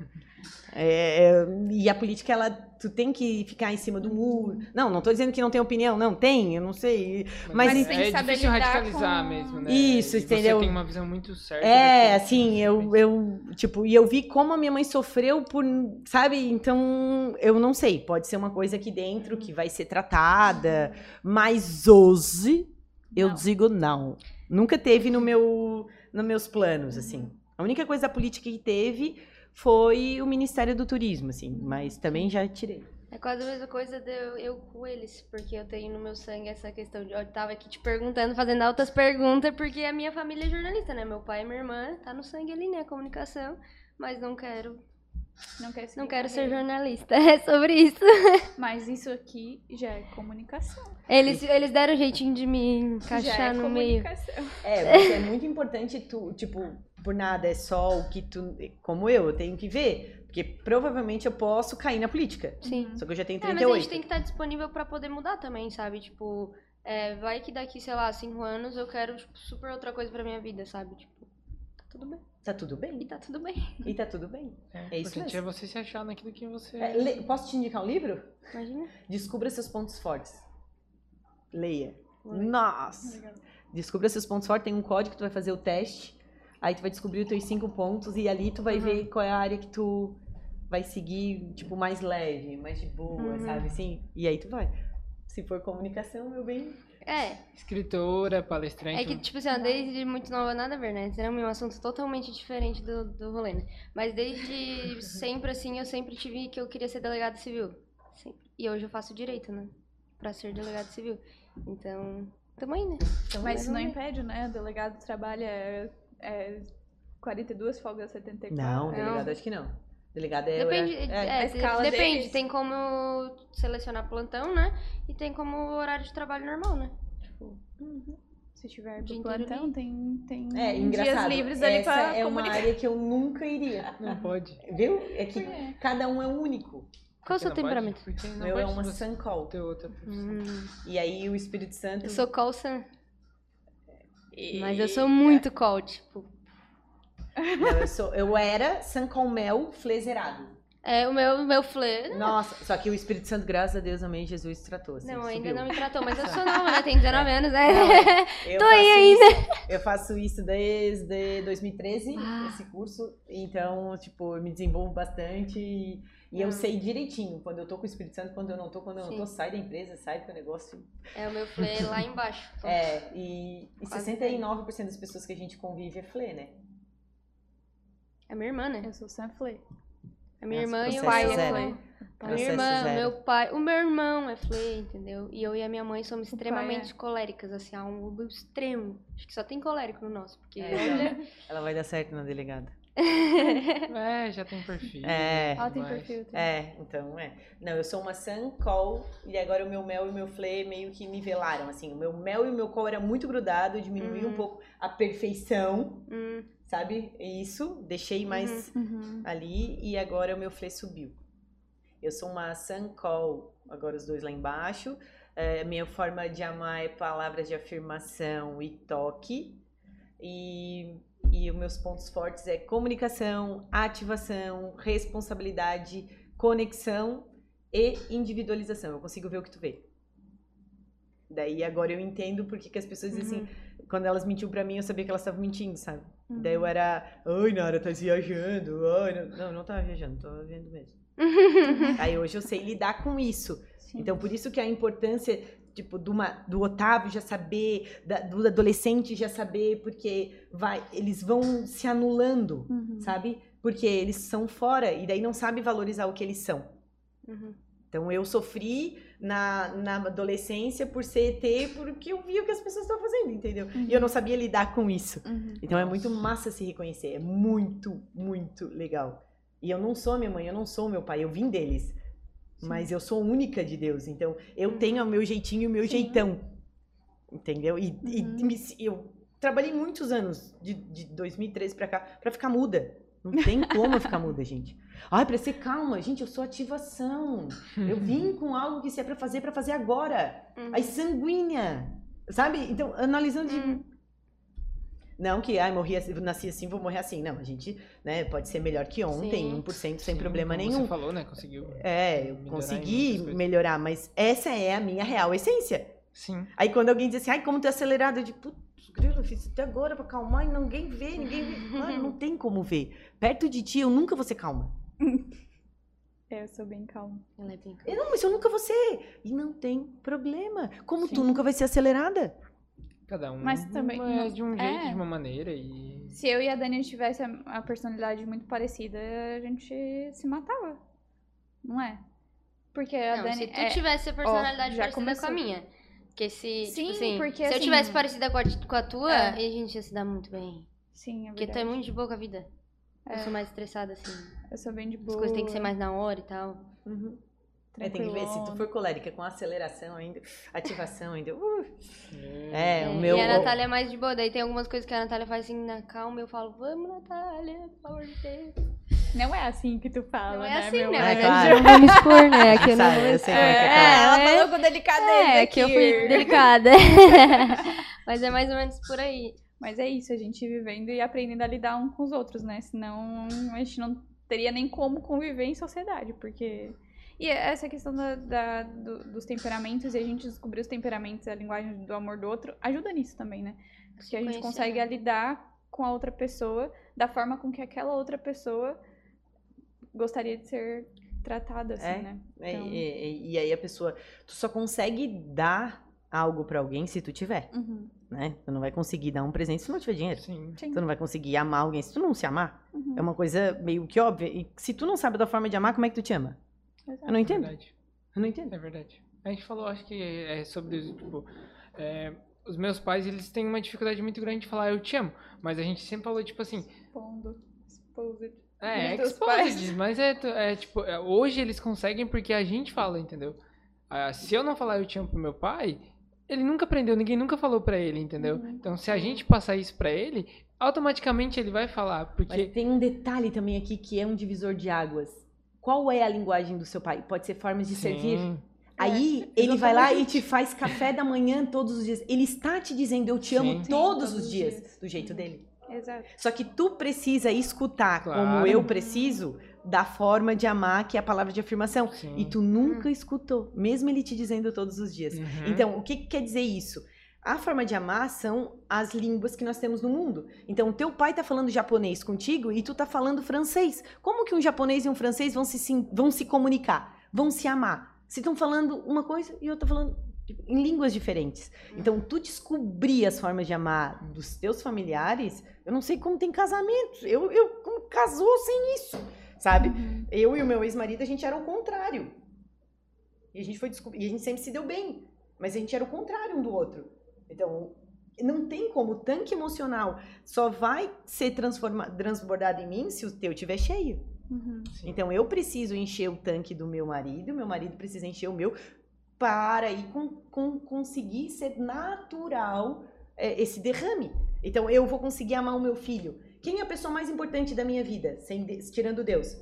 É, é, e a política, ela, tu tem que ficar em cima do muro. Não, não tô dizendo que não tem opinião, não, tem, eu não sei. Mas, Mas tem que é saber difícil lidar radicalizar com- mesmo, né? Isso, E entendeu? Você tem uma visão muito certa. É, que- assim, eu, eu, tipo, e eu vi como a minha mãe sofreu por, sabe? Então, eu não sei, pode ser uma coisa aqui dentro que vai ser tratada, mas hoje eu Não. digo não. Nunca teve no meu, nos meus planos, assim. A única coisa da política que teve foi o Ministério do Turismo, assim, mas também já tirei. É quase a mesma coisa de eu, eu com eles, porque eu tenho no meu sangue essa questão de. Eu tava aqui te perguntando, fazendo altas perguntas, porque a minha família é jornalista, né? Meu pai e minha irmã, tá no sangue ali, né? Comunicação. Mas não quero. Não quer seguir Não quero ser jornalista. É sobre isso. Mas isso aqui já é comunicação. Eles, eles deram um jeitinho de me já encaixar é no meio. comunicação. É, mas é muito importante tu, tipo, por nada, é só o que tu, como eu, eu tenho que ver, porque provavelmente eu posso cair na política. Sim. Só que eu já tenho É, mas a 38. gente tem que estar disponível pra poder mudar também, sabe? Tipo, é, vai que daqui, sei lá, cinco anos eu quero tipo, super outra coisa pra minha vida, sabe? Tipo, tá tudo bem. Tá tudo E bem. tá tudo bem. E tá tudo bem. É, É isso importante mesmo. é você se achar naquilo que você. É, le- posso te indicar um livro? Imagina. Descubra seus pontos fortes. Leia. Nossa! Descubra seus pontos fortes, tem um código que tu vai fazer o teste. Aí tu vai descobrir os teus cinco pontos e ali tu vai Uhum. ver qual é a área que tu vai seguir, tipo, mais leve, mais de boa, Uhum. sabe? Assim, e aí tu vai. Se for comunicação, meu bem, É, Escritora, palestrante. é que, tipo assim, ó, desde muito nova, nada a ver, né? Será um assunto totalmente diferente do, do rolê, né? Mas desde sempre, assim, eu sempre tive que eu queria ser delegado civil. Sempre. E hoje eu faço direito, né? Pra ser delegado civil. Então, tamo aí, né? Tamo Mas isso não impede, né? O delegado trabalha é, 42, folga 74. Não, Não. delegado acho que não. Delegado é. Depende, é, a escala depende. deles. Tem como selecionar plantão, né? E tem como horário de trabalho normal, né? Tipo, Se tiver inteiro plantão, tem, tem É, dias livres ali Essa pra é uma comunicar. área que eu nunca iria. Não pode. Viu? É que cada um é único. qual é o seu não temperamento? Porque O não meu é uma Suncall. ter outra profissão. Hum, E aí o Espírito Santo. eu sou Colson, E- mas eu sou muito call, tipo. Não, eu, sou, eu era Suncall Mel flezerado. É, o meu, o meu flê. Nossa, só que o Espírito Santo, graças a Deus, amém, Jesus tratou. Assim, Não, ainda subiu. não me tratou, mas eu sou nova, né? Tem 19 anos, né? Eu Tô aí ainda. Isso, eu faço isso desde 2013, Ah. esse curso. Então, tipo, eu me desenvolvo bastante e, e eu Hum. sei direitinho quando eu tô com o Espírito Santo, quando eu não tô, quando eu não Sim. tô, sai da empresa, sai do negócio. É, o meu flê lá embaixo. É, e, e Quase 69% das pessoas que a gente convive é flê, né? É minha irmã, né? Eu sou Sanflê. A minha Nossa, irmã e o pai é flê. A minha irmã, o zero. meu pai, o meu irmão é flê, entendeu? E eu e a minha mãe somos pai extremamente é. coléricas, assim, a um extremo. Acho que só tem colérico no nosso, porque É. Ela vai dar certo na delegada. É, já tem perfil. É. Ela tem mas- perfil também. É, então é. Não, eu sou uma Sun Call e agora o meu mel e o meu flê meio que nivelaram, assim. O meu mel e o meu call era muito grudado, eu diminuí um Uhum. pouco a perfeição, Hum, sabe? Isso, deixei mais Uhum. ali e agora o meu flê subiu. Eu sou uma Sun Call, agora os dois lá embaixo. É, minha forma de amar é palavras de afirmação e toque. E, e os meus pontos fortes é comunicação, ativação, responsabilidade, conexão e individualização. Eu consigo ver o que tu vê. Daí agora eu entendo porque que as pessoas dizem Uhum. assim, quando elas mentiam pra mim, eu sabia que elas estavam mentindo, sabe? Uhum. Daí eu era, ai, Nara, tá viajando. Ai, não, não, não tava viajando, tô vendo mesmo. Aí hoje eu sei lidar com isso. Sim. Então, por isso que a importância, tipo, do, uma- do Otávio já saber, da- do adolescente já saber, porque vai, eles vão se anulando, Uhum. sabe? Porque eles são fora e daí não sabe valorizar o que eles são. uhum. Então, eu sofri na, na adolescência por ser ET, porque eu vi o que as pessoas estão fazendo, entendeu? E eu não sabia lidar com isso. Uhum. Então é muito massa se reconhecer, é muito, muito legal. E eu não sou minha mãe, eu não sou meu pai, eu vim deles. Mas eu sou única de Deus, então eu Uhum. tenho o meu jeitinho e o meu Sim. jeitão. Entendeu? E, e Uhum. me- eu trabalhei muitos anos, de, de 2013 pra cá, pra ficar muda. Não tem como eu ficar muda, gente. Ai, pra ser calma, gente, eu sou ativação. Eu vim com algo que se é pra fazer, pra fazer agora. Uhum. Aí sanguínea, sabe? Então, analisando de... Não que, ai, morri assim, nasci assim, vou morrer assim. Não, a gente, né, pode ser melhor que ontem, Sim. 1% sem Sim, problema como nenhum. Você falou, né? Conseguiu. É, eu consegui melhorar, mas essa é a minha real essência. Sim. Aí quando alguém diz assim, ai, como tu é acelerado, eu digo, putz, grilo, eu fiz até agora pra acalmar e ninguém vê, ninguém vê. Mano, não tem como ver. Perto de ti, eu nunca vou ser calma. É, eu sou bem calma. Ela é bem Eu, não, mas eu nunca vou ser. E não tem problema. Como tu Sim. nunca vai ser acelerada. Cada um Mas também é de um é. jeito, de uma maneira e. Se eu e a Dani tivesse a, a personalidade muito parecida, a gente se matava. Não é? Porque a Não, Dani. se tu é... tivesse a personalidade já parecida começou. com a minha. Porque se, Sim, tipo assim, porque, se eu assim, tivesse parecida com a, com a tua, É. a gente ia se dar muito bem. Sim, é Porque tu é muito de boa com a vida. Eu É. sou mais estressada, assim. Eu sou bem de As boa. coisas têm que ser mais na hora e tal. É, tem que ver, se tu for colérica com aceleração ainda, ativação ainda. uh, É. é, o meu. E a Natália é mais de boa. Daí tem algumas coisas que a Natália faz assim na calma eu falo, vamos, Natália, pelo amor de Deus. Não é assim que tu fala, Não é né, assim, meu né? É, Mas claro. eu não vou me expor, né? Aqui eu não vou é que é, É, claro. ela falou com delicadeza É, que eu aqui. fui delicada. Mas é mais ou menos por aí. Mas é isso, a gente vivendo e aprendendo a lidar um com os outros, né? Senão a gente não teria nem como conviver em sociedade, porque. E essa questão da, da- do- dos temperamentos e a gente descobrir os temperamentos, a linguagem do amor do outro, ajuda nisso também, né? Porque a gente consegue lidar com a outra pessoa da forma com que aquela outra pessoa gostaria de ser tratada, assim, É. né? É, Então- e, e- e aí a pessoa. Tu só consegue dar algo pra alguém se tu tiver, Uhum. né? Tu não vai conseguir dar um presente se tu não tiver dinheiro. Sim. Sim. Tu não vai conseguir amar alguém se tu não se amar. Uhum. É uma coisa meio que óbvia. E se tu não sabe da forma de amar, como é que tu te ama? Exato. Eu não É entendo. verdade. Eu não entendo. É verdade. A gente falou, acho que é sobre, tipo, é, os meus pais, eles têm uma dificuldade muito grande de falar eu te amo. Mas a gente sempre falou, tipo assim, Expondo. Exposed. é, exposed, mas é, é, tipo, é, hoje eles conseguem porque a gente fala, entendeu? Ah, se eu não falar eu te amo pro meu pai, ele nunca aprendeu, ninguém nunca falou pra ele, entendeu? Uhum. Então, se a gente passar isso pra ele, automaticamente ele vai falar, Mas porque... tem um detalhe também aqui que é um divisor de águas. Qual é a linguagem do seu pai? Pode ser formas de servir. Sim, Aí ele vai lá e te faz café da manhã todos os dias. Ele está te dizendo eu te amo Sim. Sim, todos todos os dias, dias. do jeito dele. Exato. Só que tu precisa escutar como Claro. eu preciso da forma de amar, que é a palavra de afirmação. sim. E tu nunca escutou, mesmo ele te dizendo todos os dias. Uhum. Então, o que, que quer dizer isso? A forma de amar são as línguas que nós temos no mundo. Então, o teu pai tá falando japonês contigo e tu tá falando francês. Como que um japonês e um francês vão se, vão se comunicar? Vão se amar? Se estão falando uma coisa e eu tô falando em línguas diferentes. Então, tu descobrir as formas de amar dos teus familiares, eu não sei como tem casamentos. Eu, eu como casou sem isso, sabe? Uhum. Eu e o meu ex-marido, a gente era o contrário. E a gente foi descobrir, e a gente sempre se deu bem, mas a gente era o contrário um do outro. Então, não tem como, o tanque emocional só vai ser transbordado em mim se o teu estiver cheio. Uhum. Então, eu preciso encher o tanque do meu marido, meu marido precisa encher o meu, para aí com, com- conseguir ser natural é, esse derrame. Então, eu vou conseguir amar o meu filho. Quem é a pessoa mais importante da minha vida, sem tirando Deus?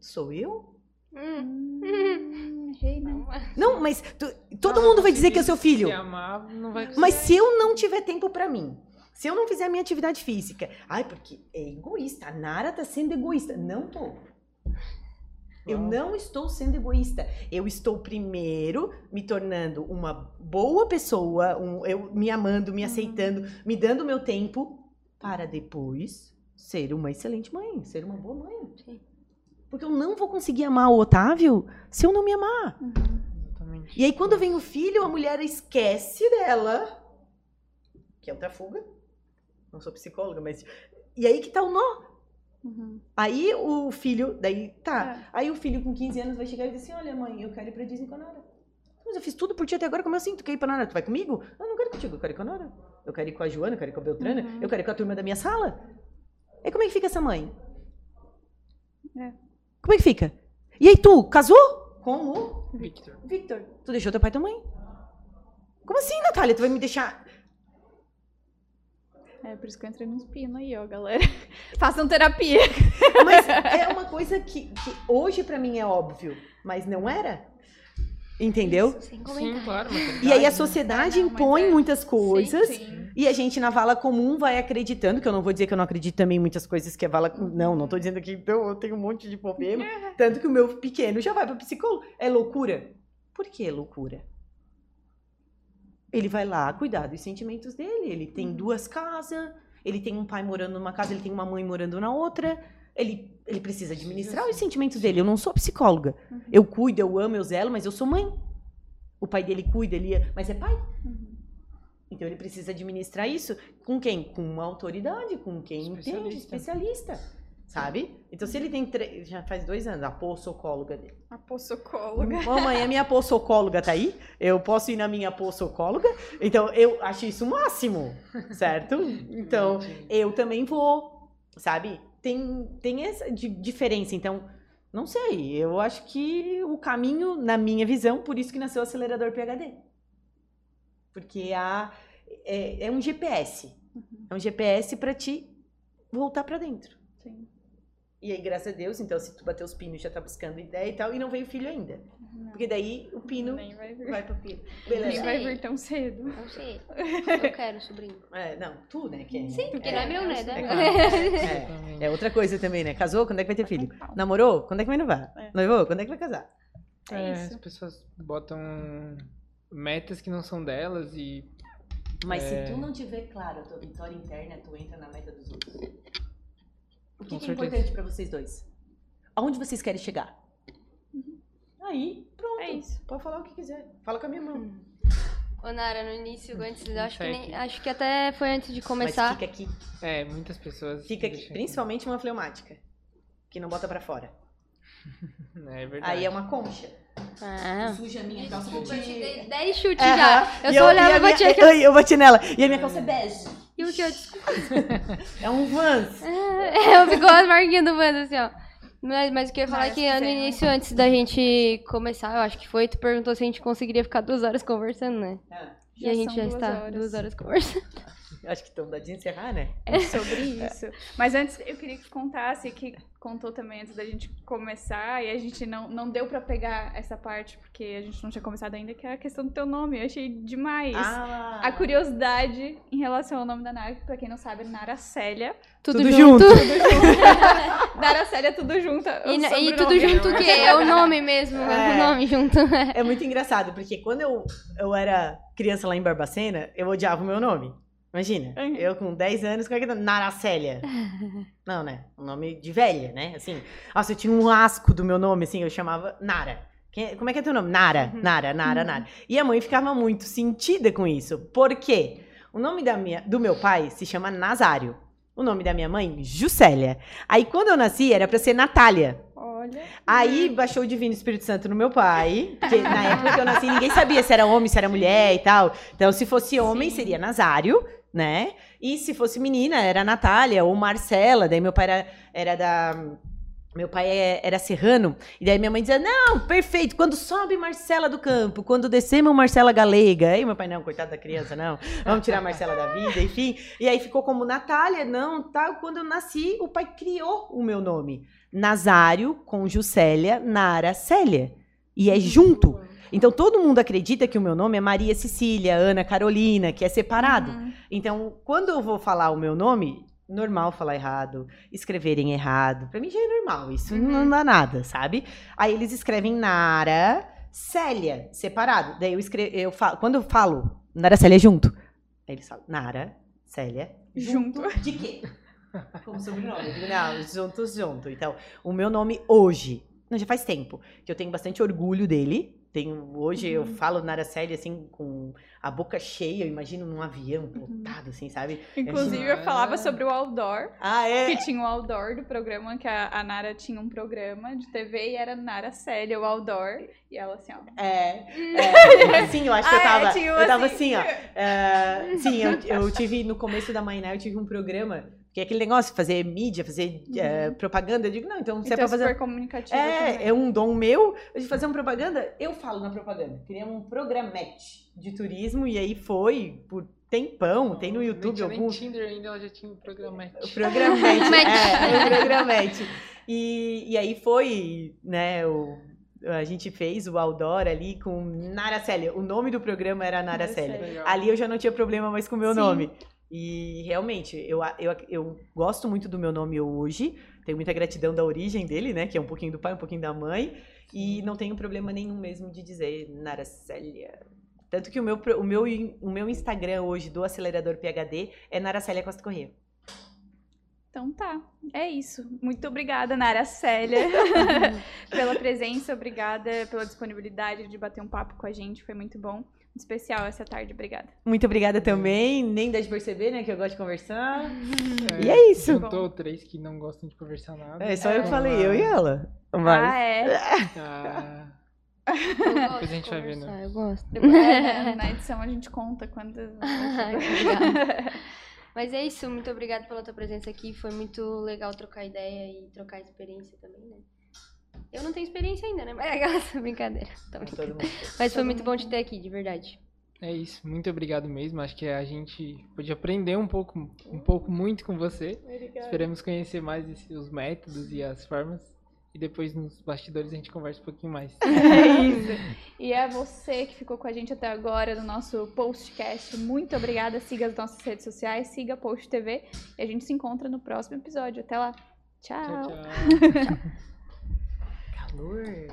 Sou eu? Hum. Hum, né? Não, mas tu- todo Ah, mundo vai dizer que é seu filho. Se amar, não vai Mas se eu não tiver tempo pra mim, se eu não fizer a minha atividade física, ai, porque é egoísta, a Nara tá sendo egoísta. Não tô. Eu não estou sendo egoísta. Eu estou primeiro me tornando uma boa pessoa, um- eu me amando, me aceitando, me dando meu tempo para depois ser uma excelente mãe, ser uma boa mãe. Sim. Porque eu não vou conseguir amar o Otávio se eu não me amar. Uhum. Exatamente. E aí, quando vem o filho, a mulher esquece dela, que é outra fuga. Não sou psicóloga, mas. E aí que tá o nó. Uhum. Aí o filho, daí tá. É. Aí o filho com 15 anos vai chegar e dizer assim: Olha, mãe, eu quero ir pra Disney com a Nara. Mas eu fiz tudo por ti até agora, como assim? Tu quer ir pra Nara? Tu vai comigo? Eu não quero contigo, eu quero ir com a Nara. Eu quero ir com a Joana, eu quero ir com a Beltrana, Uhum. eu quero ir com a turma da minha sala. E como é que fica essa mãe? É. Como é que fica? E aí tu, casou? Com o Victor. Victor, tu deixou teu pai e tua mãe? Como assim, Natália? Tu vai me deixar. É por isso que eu entrei nos pinos aí, ó, galera. Façam terapia. Mas é uma coisa que, que hoje pra mim é óbvio, mas não era. Entendeu? Sem Sim, claro. E aí a né? sociedade não, impõe é. muitas coisas Sim, sim. E a gente na vala comum vai acreditando, que eu não vou dizer que eu não acredito também em muitas coisas que a vala. Não, não tô dizendo que então, eu tenho um monte de problema. Tanto que o meu pequeno já vai para psicólogo. É loucura? Por que é loucura? Ele vai lá cuidar dos sentimentos dele. Ele tem duas casas, ele tem um pai morando numa casa, ele tem uma mãe morando na outra. Ele, ele precisa administrar os sentimentos dele. Eu não sou psicóloga. Eu cuido, eu amo, eu zelo, mas eu sou mãe. O pai dele cuida, ele é, mas é pai. Então ele precisa administrar isso com quem? Com uma autoridade, com quem entende, Especialista. especialista. Sabe? Então, se ele tem três. Já faz dois anos, a psicóloga dele. A psicóloga. Mamãe, a minha psicóloga tá aí? Eu posso ir na minha psicóloga? Então, eu acho isso o máximo, certo? Então, eu também vou, sabe? Tem, tem essa di- diferença. Então, não sei. Eu acho que o caminho, na minha visão, por isso que nasceu o acelerador PHD. Porque a, é, é um GPS. É um GPS para te voltar para dentro. Sim. E aí, graças a Deus, então, se tu bater os pinos, já tá buscando ideia e tal, e não veio filho ainda. Porque daí o pino Nem vai vir. vai pro pino. Nem Beleza. vai vir tão cedo. Não sei. Eu quero sobrinho. É, não, tu, né? Que é, Sim, porque não é meu, né? É, Da- claro. É, é outra coisa também, né? Casou, quando é que vai ter filho? Namorou? Quando é que vai novar? É. Noivou? Quando é que vai casar? É É, isso. as pessoas botam metas que não são delas e Mas É. se tu não tiver claro a tua vitória interna, tu entra na meta dos outros. O que, que é importante pra vocês dois? Aonde vocês querem chegar? Aí, pronto. É isso. Pode falar o que quiser. Fala com a minha mão. Ô, Nara, no início, antes, eu acho que, nem, acho que até foi antes de Mas começar. fica aqui. é, muitas pessoas Fica aqui. deixam- Principalmente uma fleumática. Que não bota pra fora. É verdade. Aí é uma concha. Ah. Suja a minha calça Desculpa, eu te boti- dei 10 chutes Aham. já. Eu E só olhava e a minha- batia aqui. eu, eu bati nela. E a minha calça é bege. E o que eu desculpa. É um Vans. Eu ficou as marquinhas do bando assim, ó. Mas, mas o que eu ia falar é que no início, antes da gente começar, eu acho que foi, tu perguntou se a gente conseguiria ficar duas horas conversando, né? Ah, e a gente já duas está horas. duas horas conversando. acho que estão da de encerrar, né? sobre isso. Mas antes eu queria que contasse, que contou também antes da gente começar, e a gente não, não deu pra pegar essa parte, porque a gente não tinha começado ainda, que é a questão do teu nome. Eu achei demais. Ah, A curiosidade em relação ao nome da Nara, que pra quem não sabe, é Nara Célia. Tudo, Tudo junto. Nara Célia, tudo junto. é E, e tudo junto o quê? É o nome mesmo, É. o nome junto. É muito engraçado, porque quando eu, eu era criança lá em Barbacena, eu odiava o meu nome. Imagina, Uhum. eu com 10 anos, como é que é? Naracélia. Não, né? Um nome de velha, né? Assim, nossa, eu tinha um asco do meu nome, assim, eu chamava Nara. Quem- Como é que é teu nome? Nara, Nara, Nara, Uhum. Nara. E a mãe ficava muito sentida com isso. Por quê? O nome da minha, do meu pai se chama Nazário. O nome da minha mãe, Juscelia. Aí, quando eu nasci, era pra ser Natália. Olha. Aí baixou o Divino Espírito Santo no meu pai, porque na época que eu nasci ninguém sabia se era homem, se era mulher e tal. Então, se fosse homem, Sim. seria Nazário, né? E se fosse menina, era Natália ou Marcela. Daí meu pai era, era da. Meu pai é- era serrano, e daí minha mãe dizia: Não, perfeito, quando sobe Marcela do campo, quando descemos Marcela Galega. Aí meu pai, não, coitado da criança, não, vamos tirar Marcela da vida, enfim. E aí ficou como Natália, não, tá? Quando eu nasci, o pai criou o meu nome. Nazário com Juscelia, Nara Célia. E é junto. Então todo mundo acredita que o meu nome é Maria Cecília, Ana Carolina, que é separado. Uhum. Então, quando eu vou falar o meu nome, normal falar errado, escreverem errado. Pra mim já é normal, isso Uhum. não dá nada, sabe? Aí eles escrevem Nara Célia, separado. Daí eu escrevo, eu falo, quando eu falo Nara Célia junto, aí eles falam Nara Célia junto, de quê? Como sobrenome. Digo, não, juntos junto. Então, o meu nome hoje, não, já faz tempo, que eu tenho bastante orgulho dele. Hoje eu Uhum. falo Nara Célia assim, com a boca cheia, eu imagino num avião Uhum. plotado, assim, sabe? Inclusive, eu falava sobre o outdoor. Ah, é? Que tinha o outdoor do programa, que a, a Nara tinha um programa de TV e era Nara Célia, o outdoor. E ela assim, ó. É, é, sim, eu acho que eu Ah, é, tava, eu tava assim. assim, ó. é, sim, eu, eu tive, no começo da Mainá, eu tive um programa, que é aquele negócio, fazer mídia, fazer é, propaganda. Eu digo, não, então se é Então, pra fazer... super comunicativa também. É, é um dom meu de fazer uma propaganda. Eu falo na propaganda. Criamos um programete de turismo e aí foi por tempão. Tem no YouTube algum. nem Tinder ainda, ela já tinha um programete. O programete. É, o programete. E, e aí foi, né, o, a gente fez o outdoor ali com Nara Célia. O nome do programa era Nara Célia. Ali eu já não tinha problema mais com o meu Sim. nome. E realmente, eu, eu, eu gosto muito do meu nome hoje. Tenho muita gratidão da origem dele, né? Que é um pouquinho do pai, um pouquinho da mãe. E não tenho problema nenhum mesmo de dizer Nara Célia. Tanto que o meu, o, meu, o meu Instagram hoje do Acelerador PHD é Nara Célia Costa Corrêa. Então tá, é isso. Muito obrigada, Nara Célia, pela presença, obrigada pela disponibilidade de bater um papo com a gente, foi muito bom. Especial essa tarde, obrigada. Muito obrigada também. Nem dá de perceber, né? Que eu gosto de conversar. É, E é isso. Juntou três que não gostam de conversar nada. É só eu que falei, ah, eu e ela. Ah, Mas... é. ah, Eu gosto Depois a gente vai vendo. conversar, Eu gosto. Depois, é, na edição a gente conta quantas. Mas é isso, muito obrigada pela tua presença aqui. Foi muito legal trocar ideia e trocar experiência também, né? Eu não tenho experiência ainda, né? Mas é brincadeira. Mas foi muito bom te ter aqui, de verdade. é isso, muito obrigado mesmo. Acho que a gente pôde aprender um pouco, um pouco muito com você. Esperamos conhecer mais esse- os métodos e as formas. E depois nos bastidores a gente conversa um pouquinho mais. É isso. E é você que ficou com a gente até agora no nosso Postcast. Muito obrigada. Siga as nossas redes sociais, siga a Post TV e a gente se encontra no próximo episódio. Até lá. Tchau, Tchau. tchau. 对。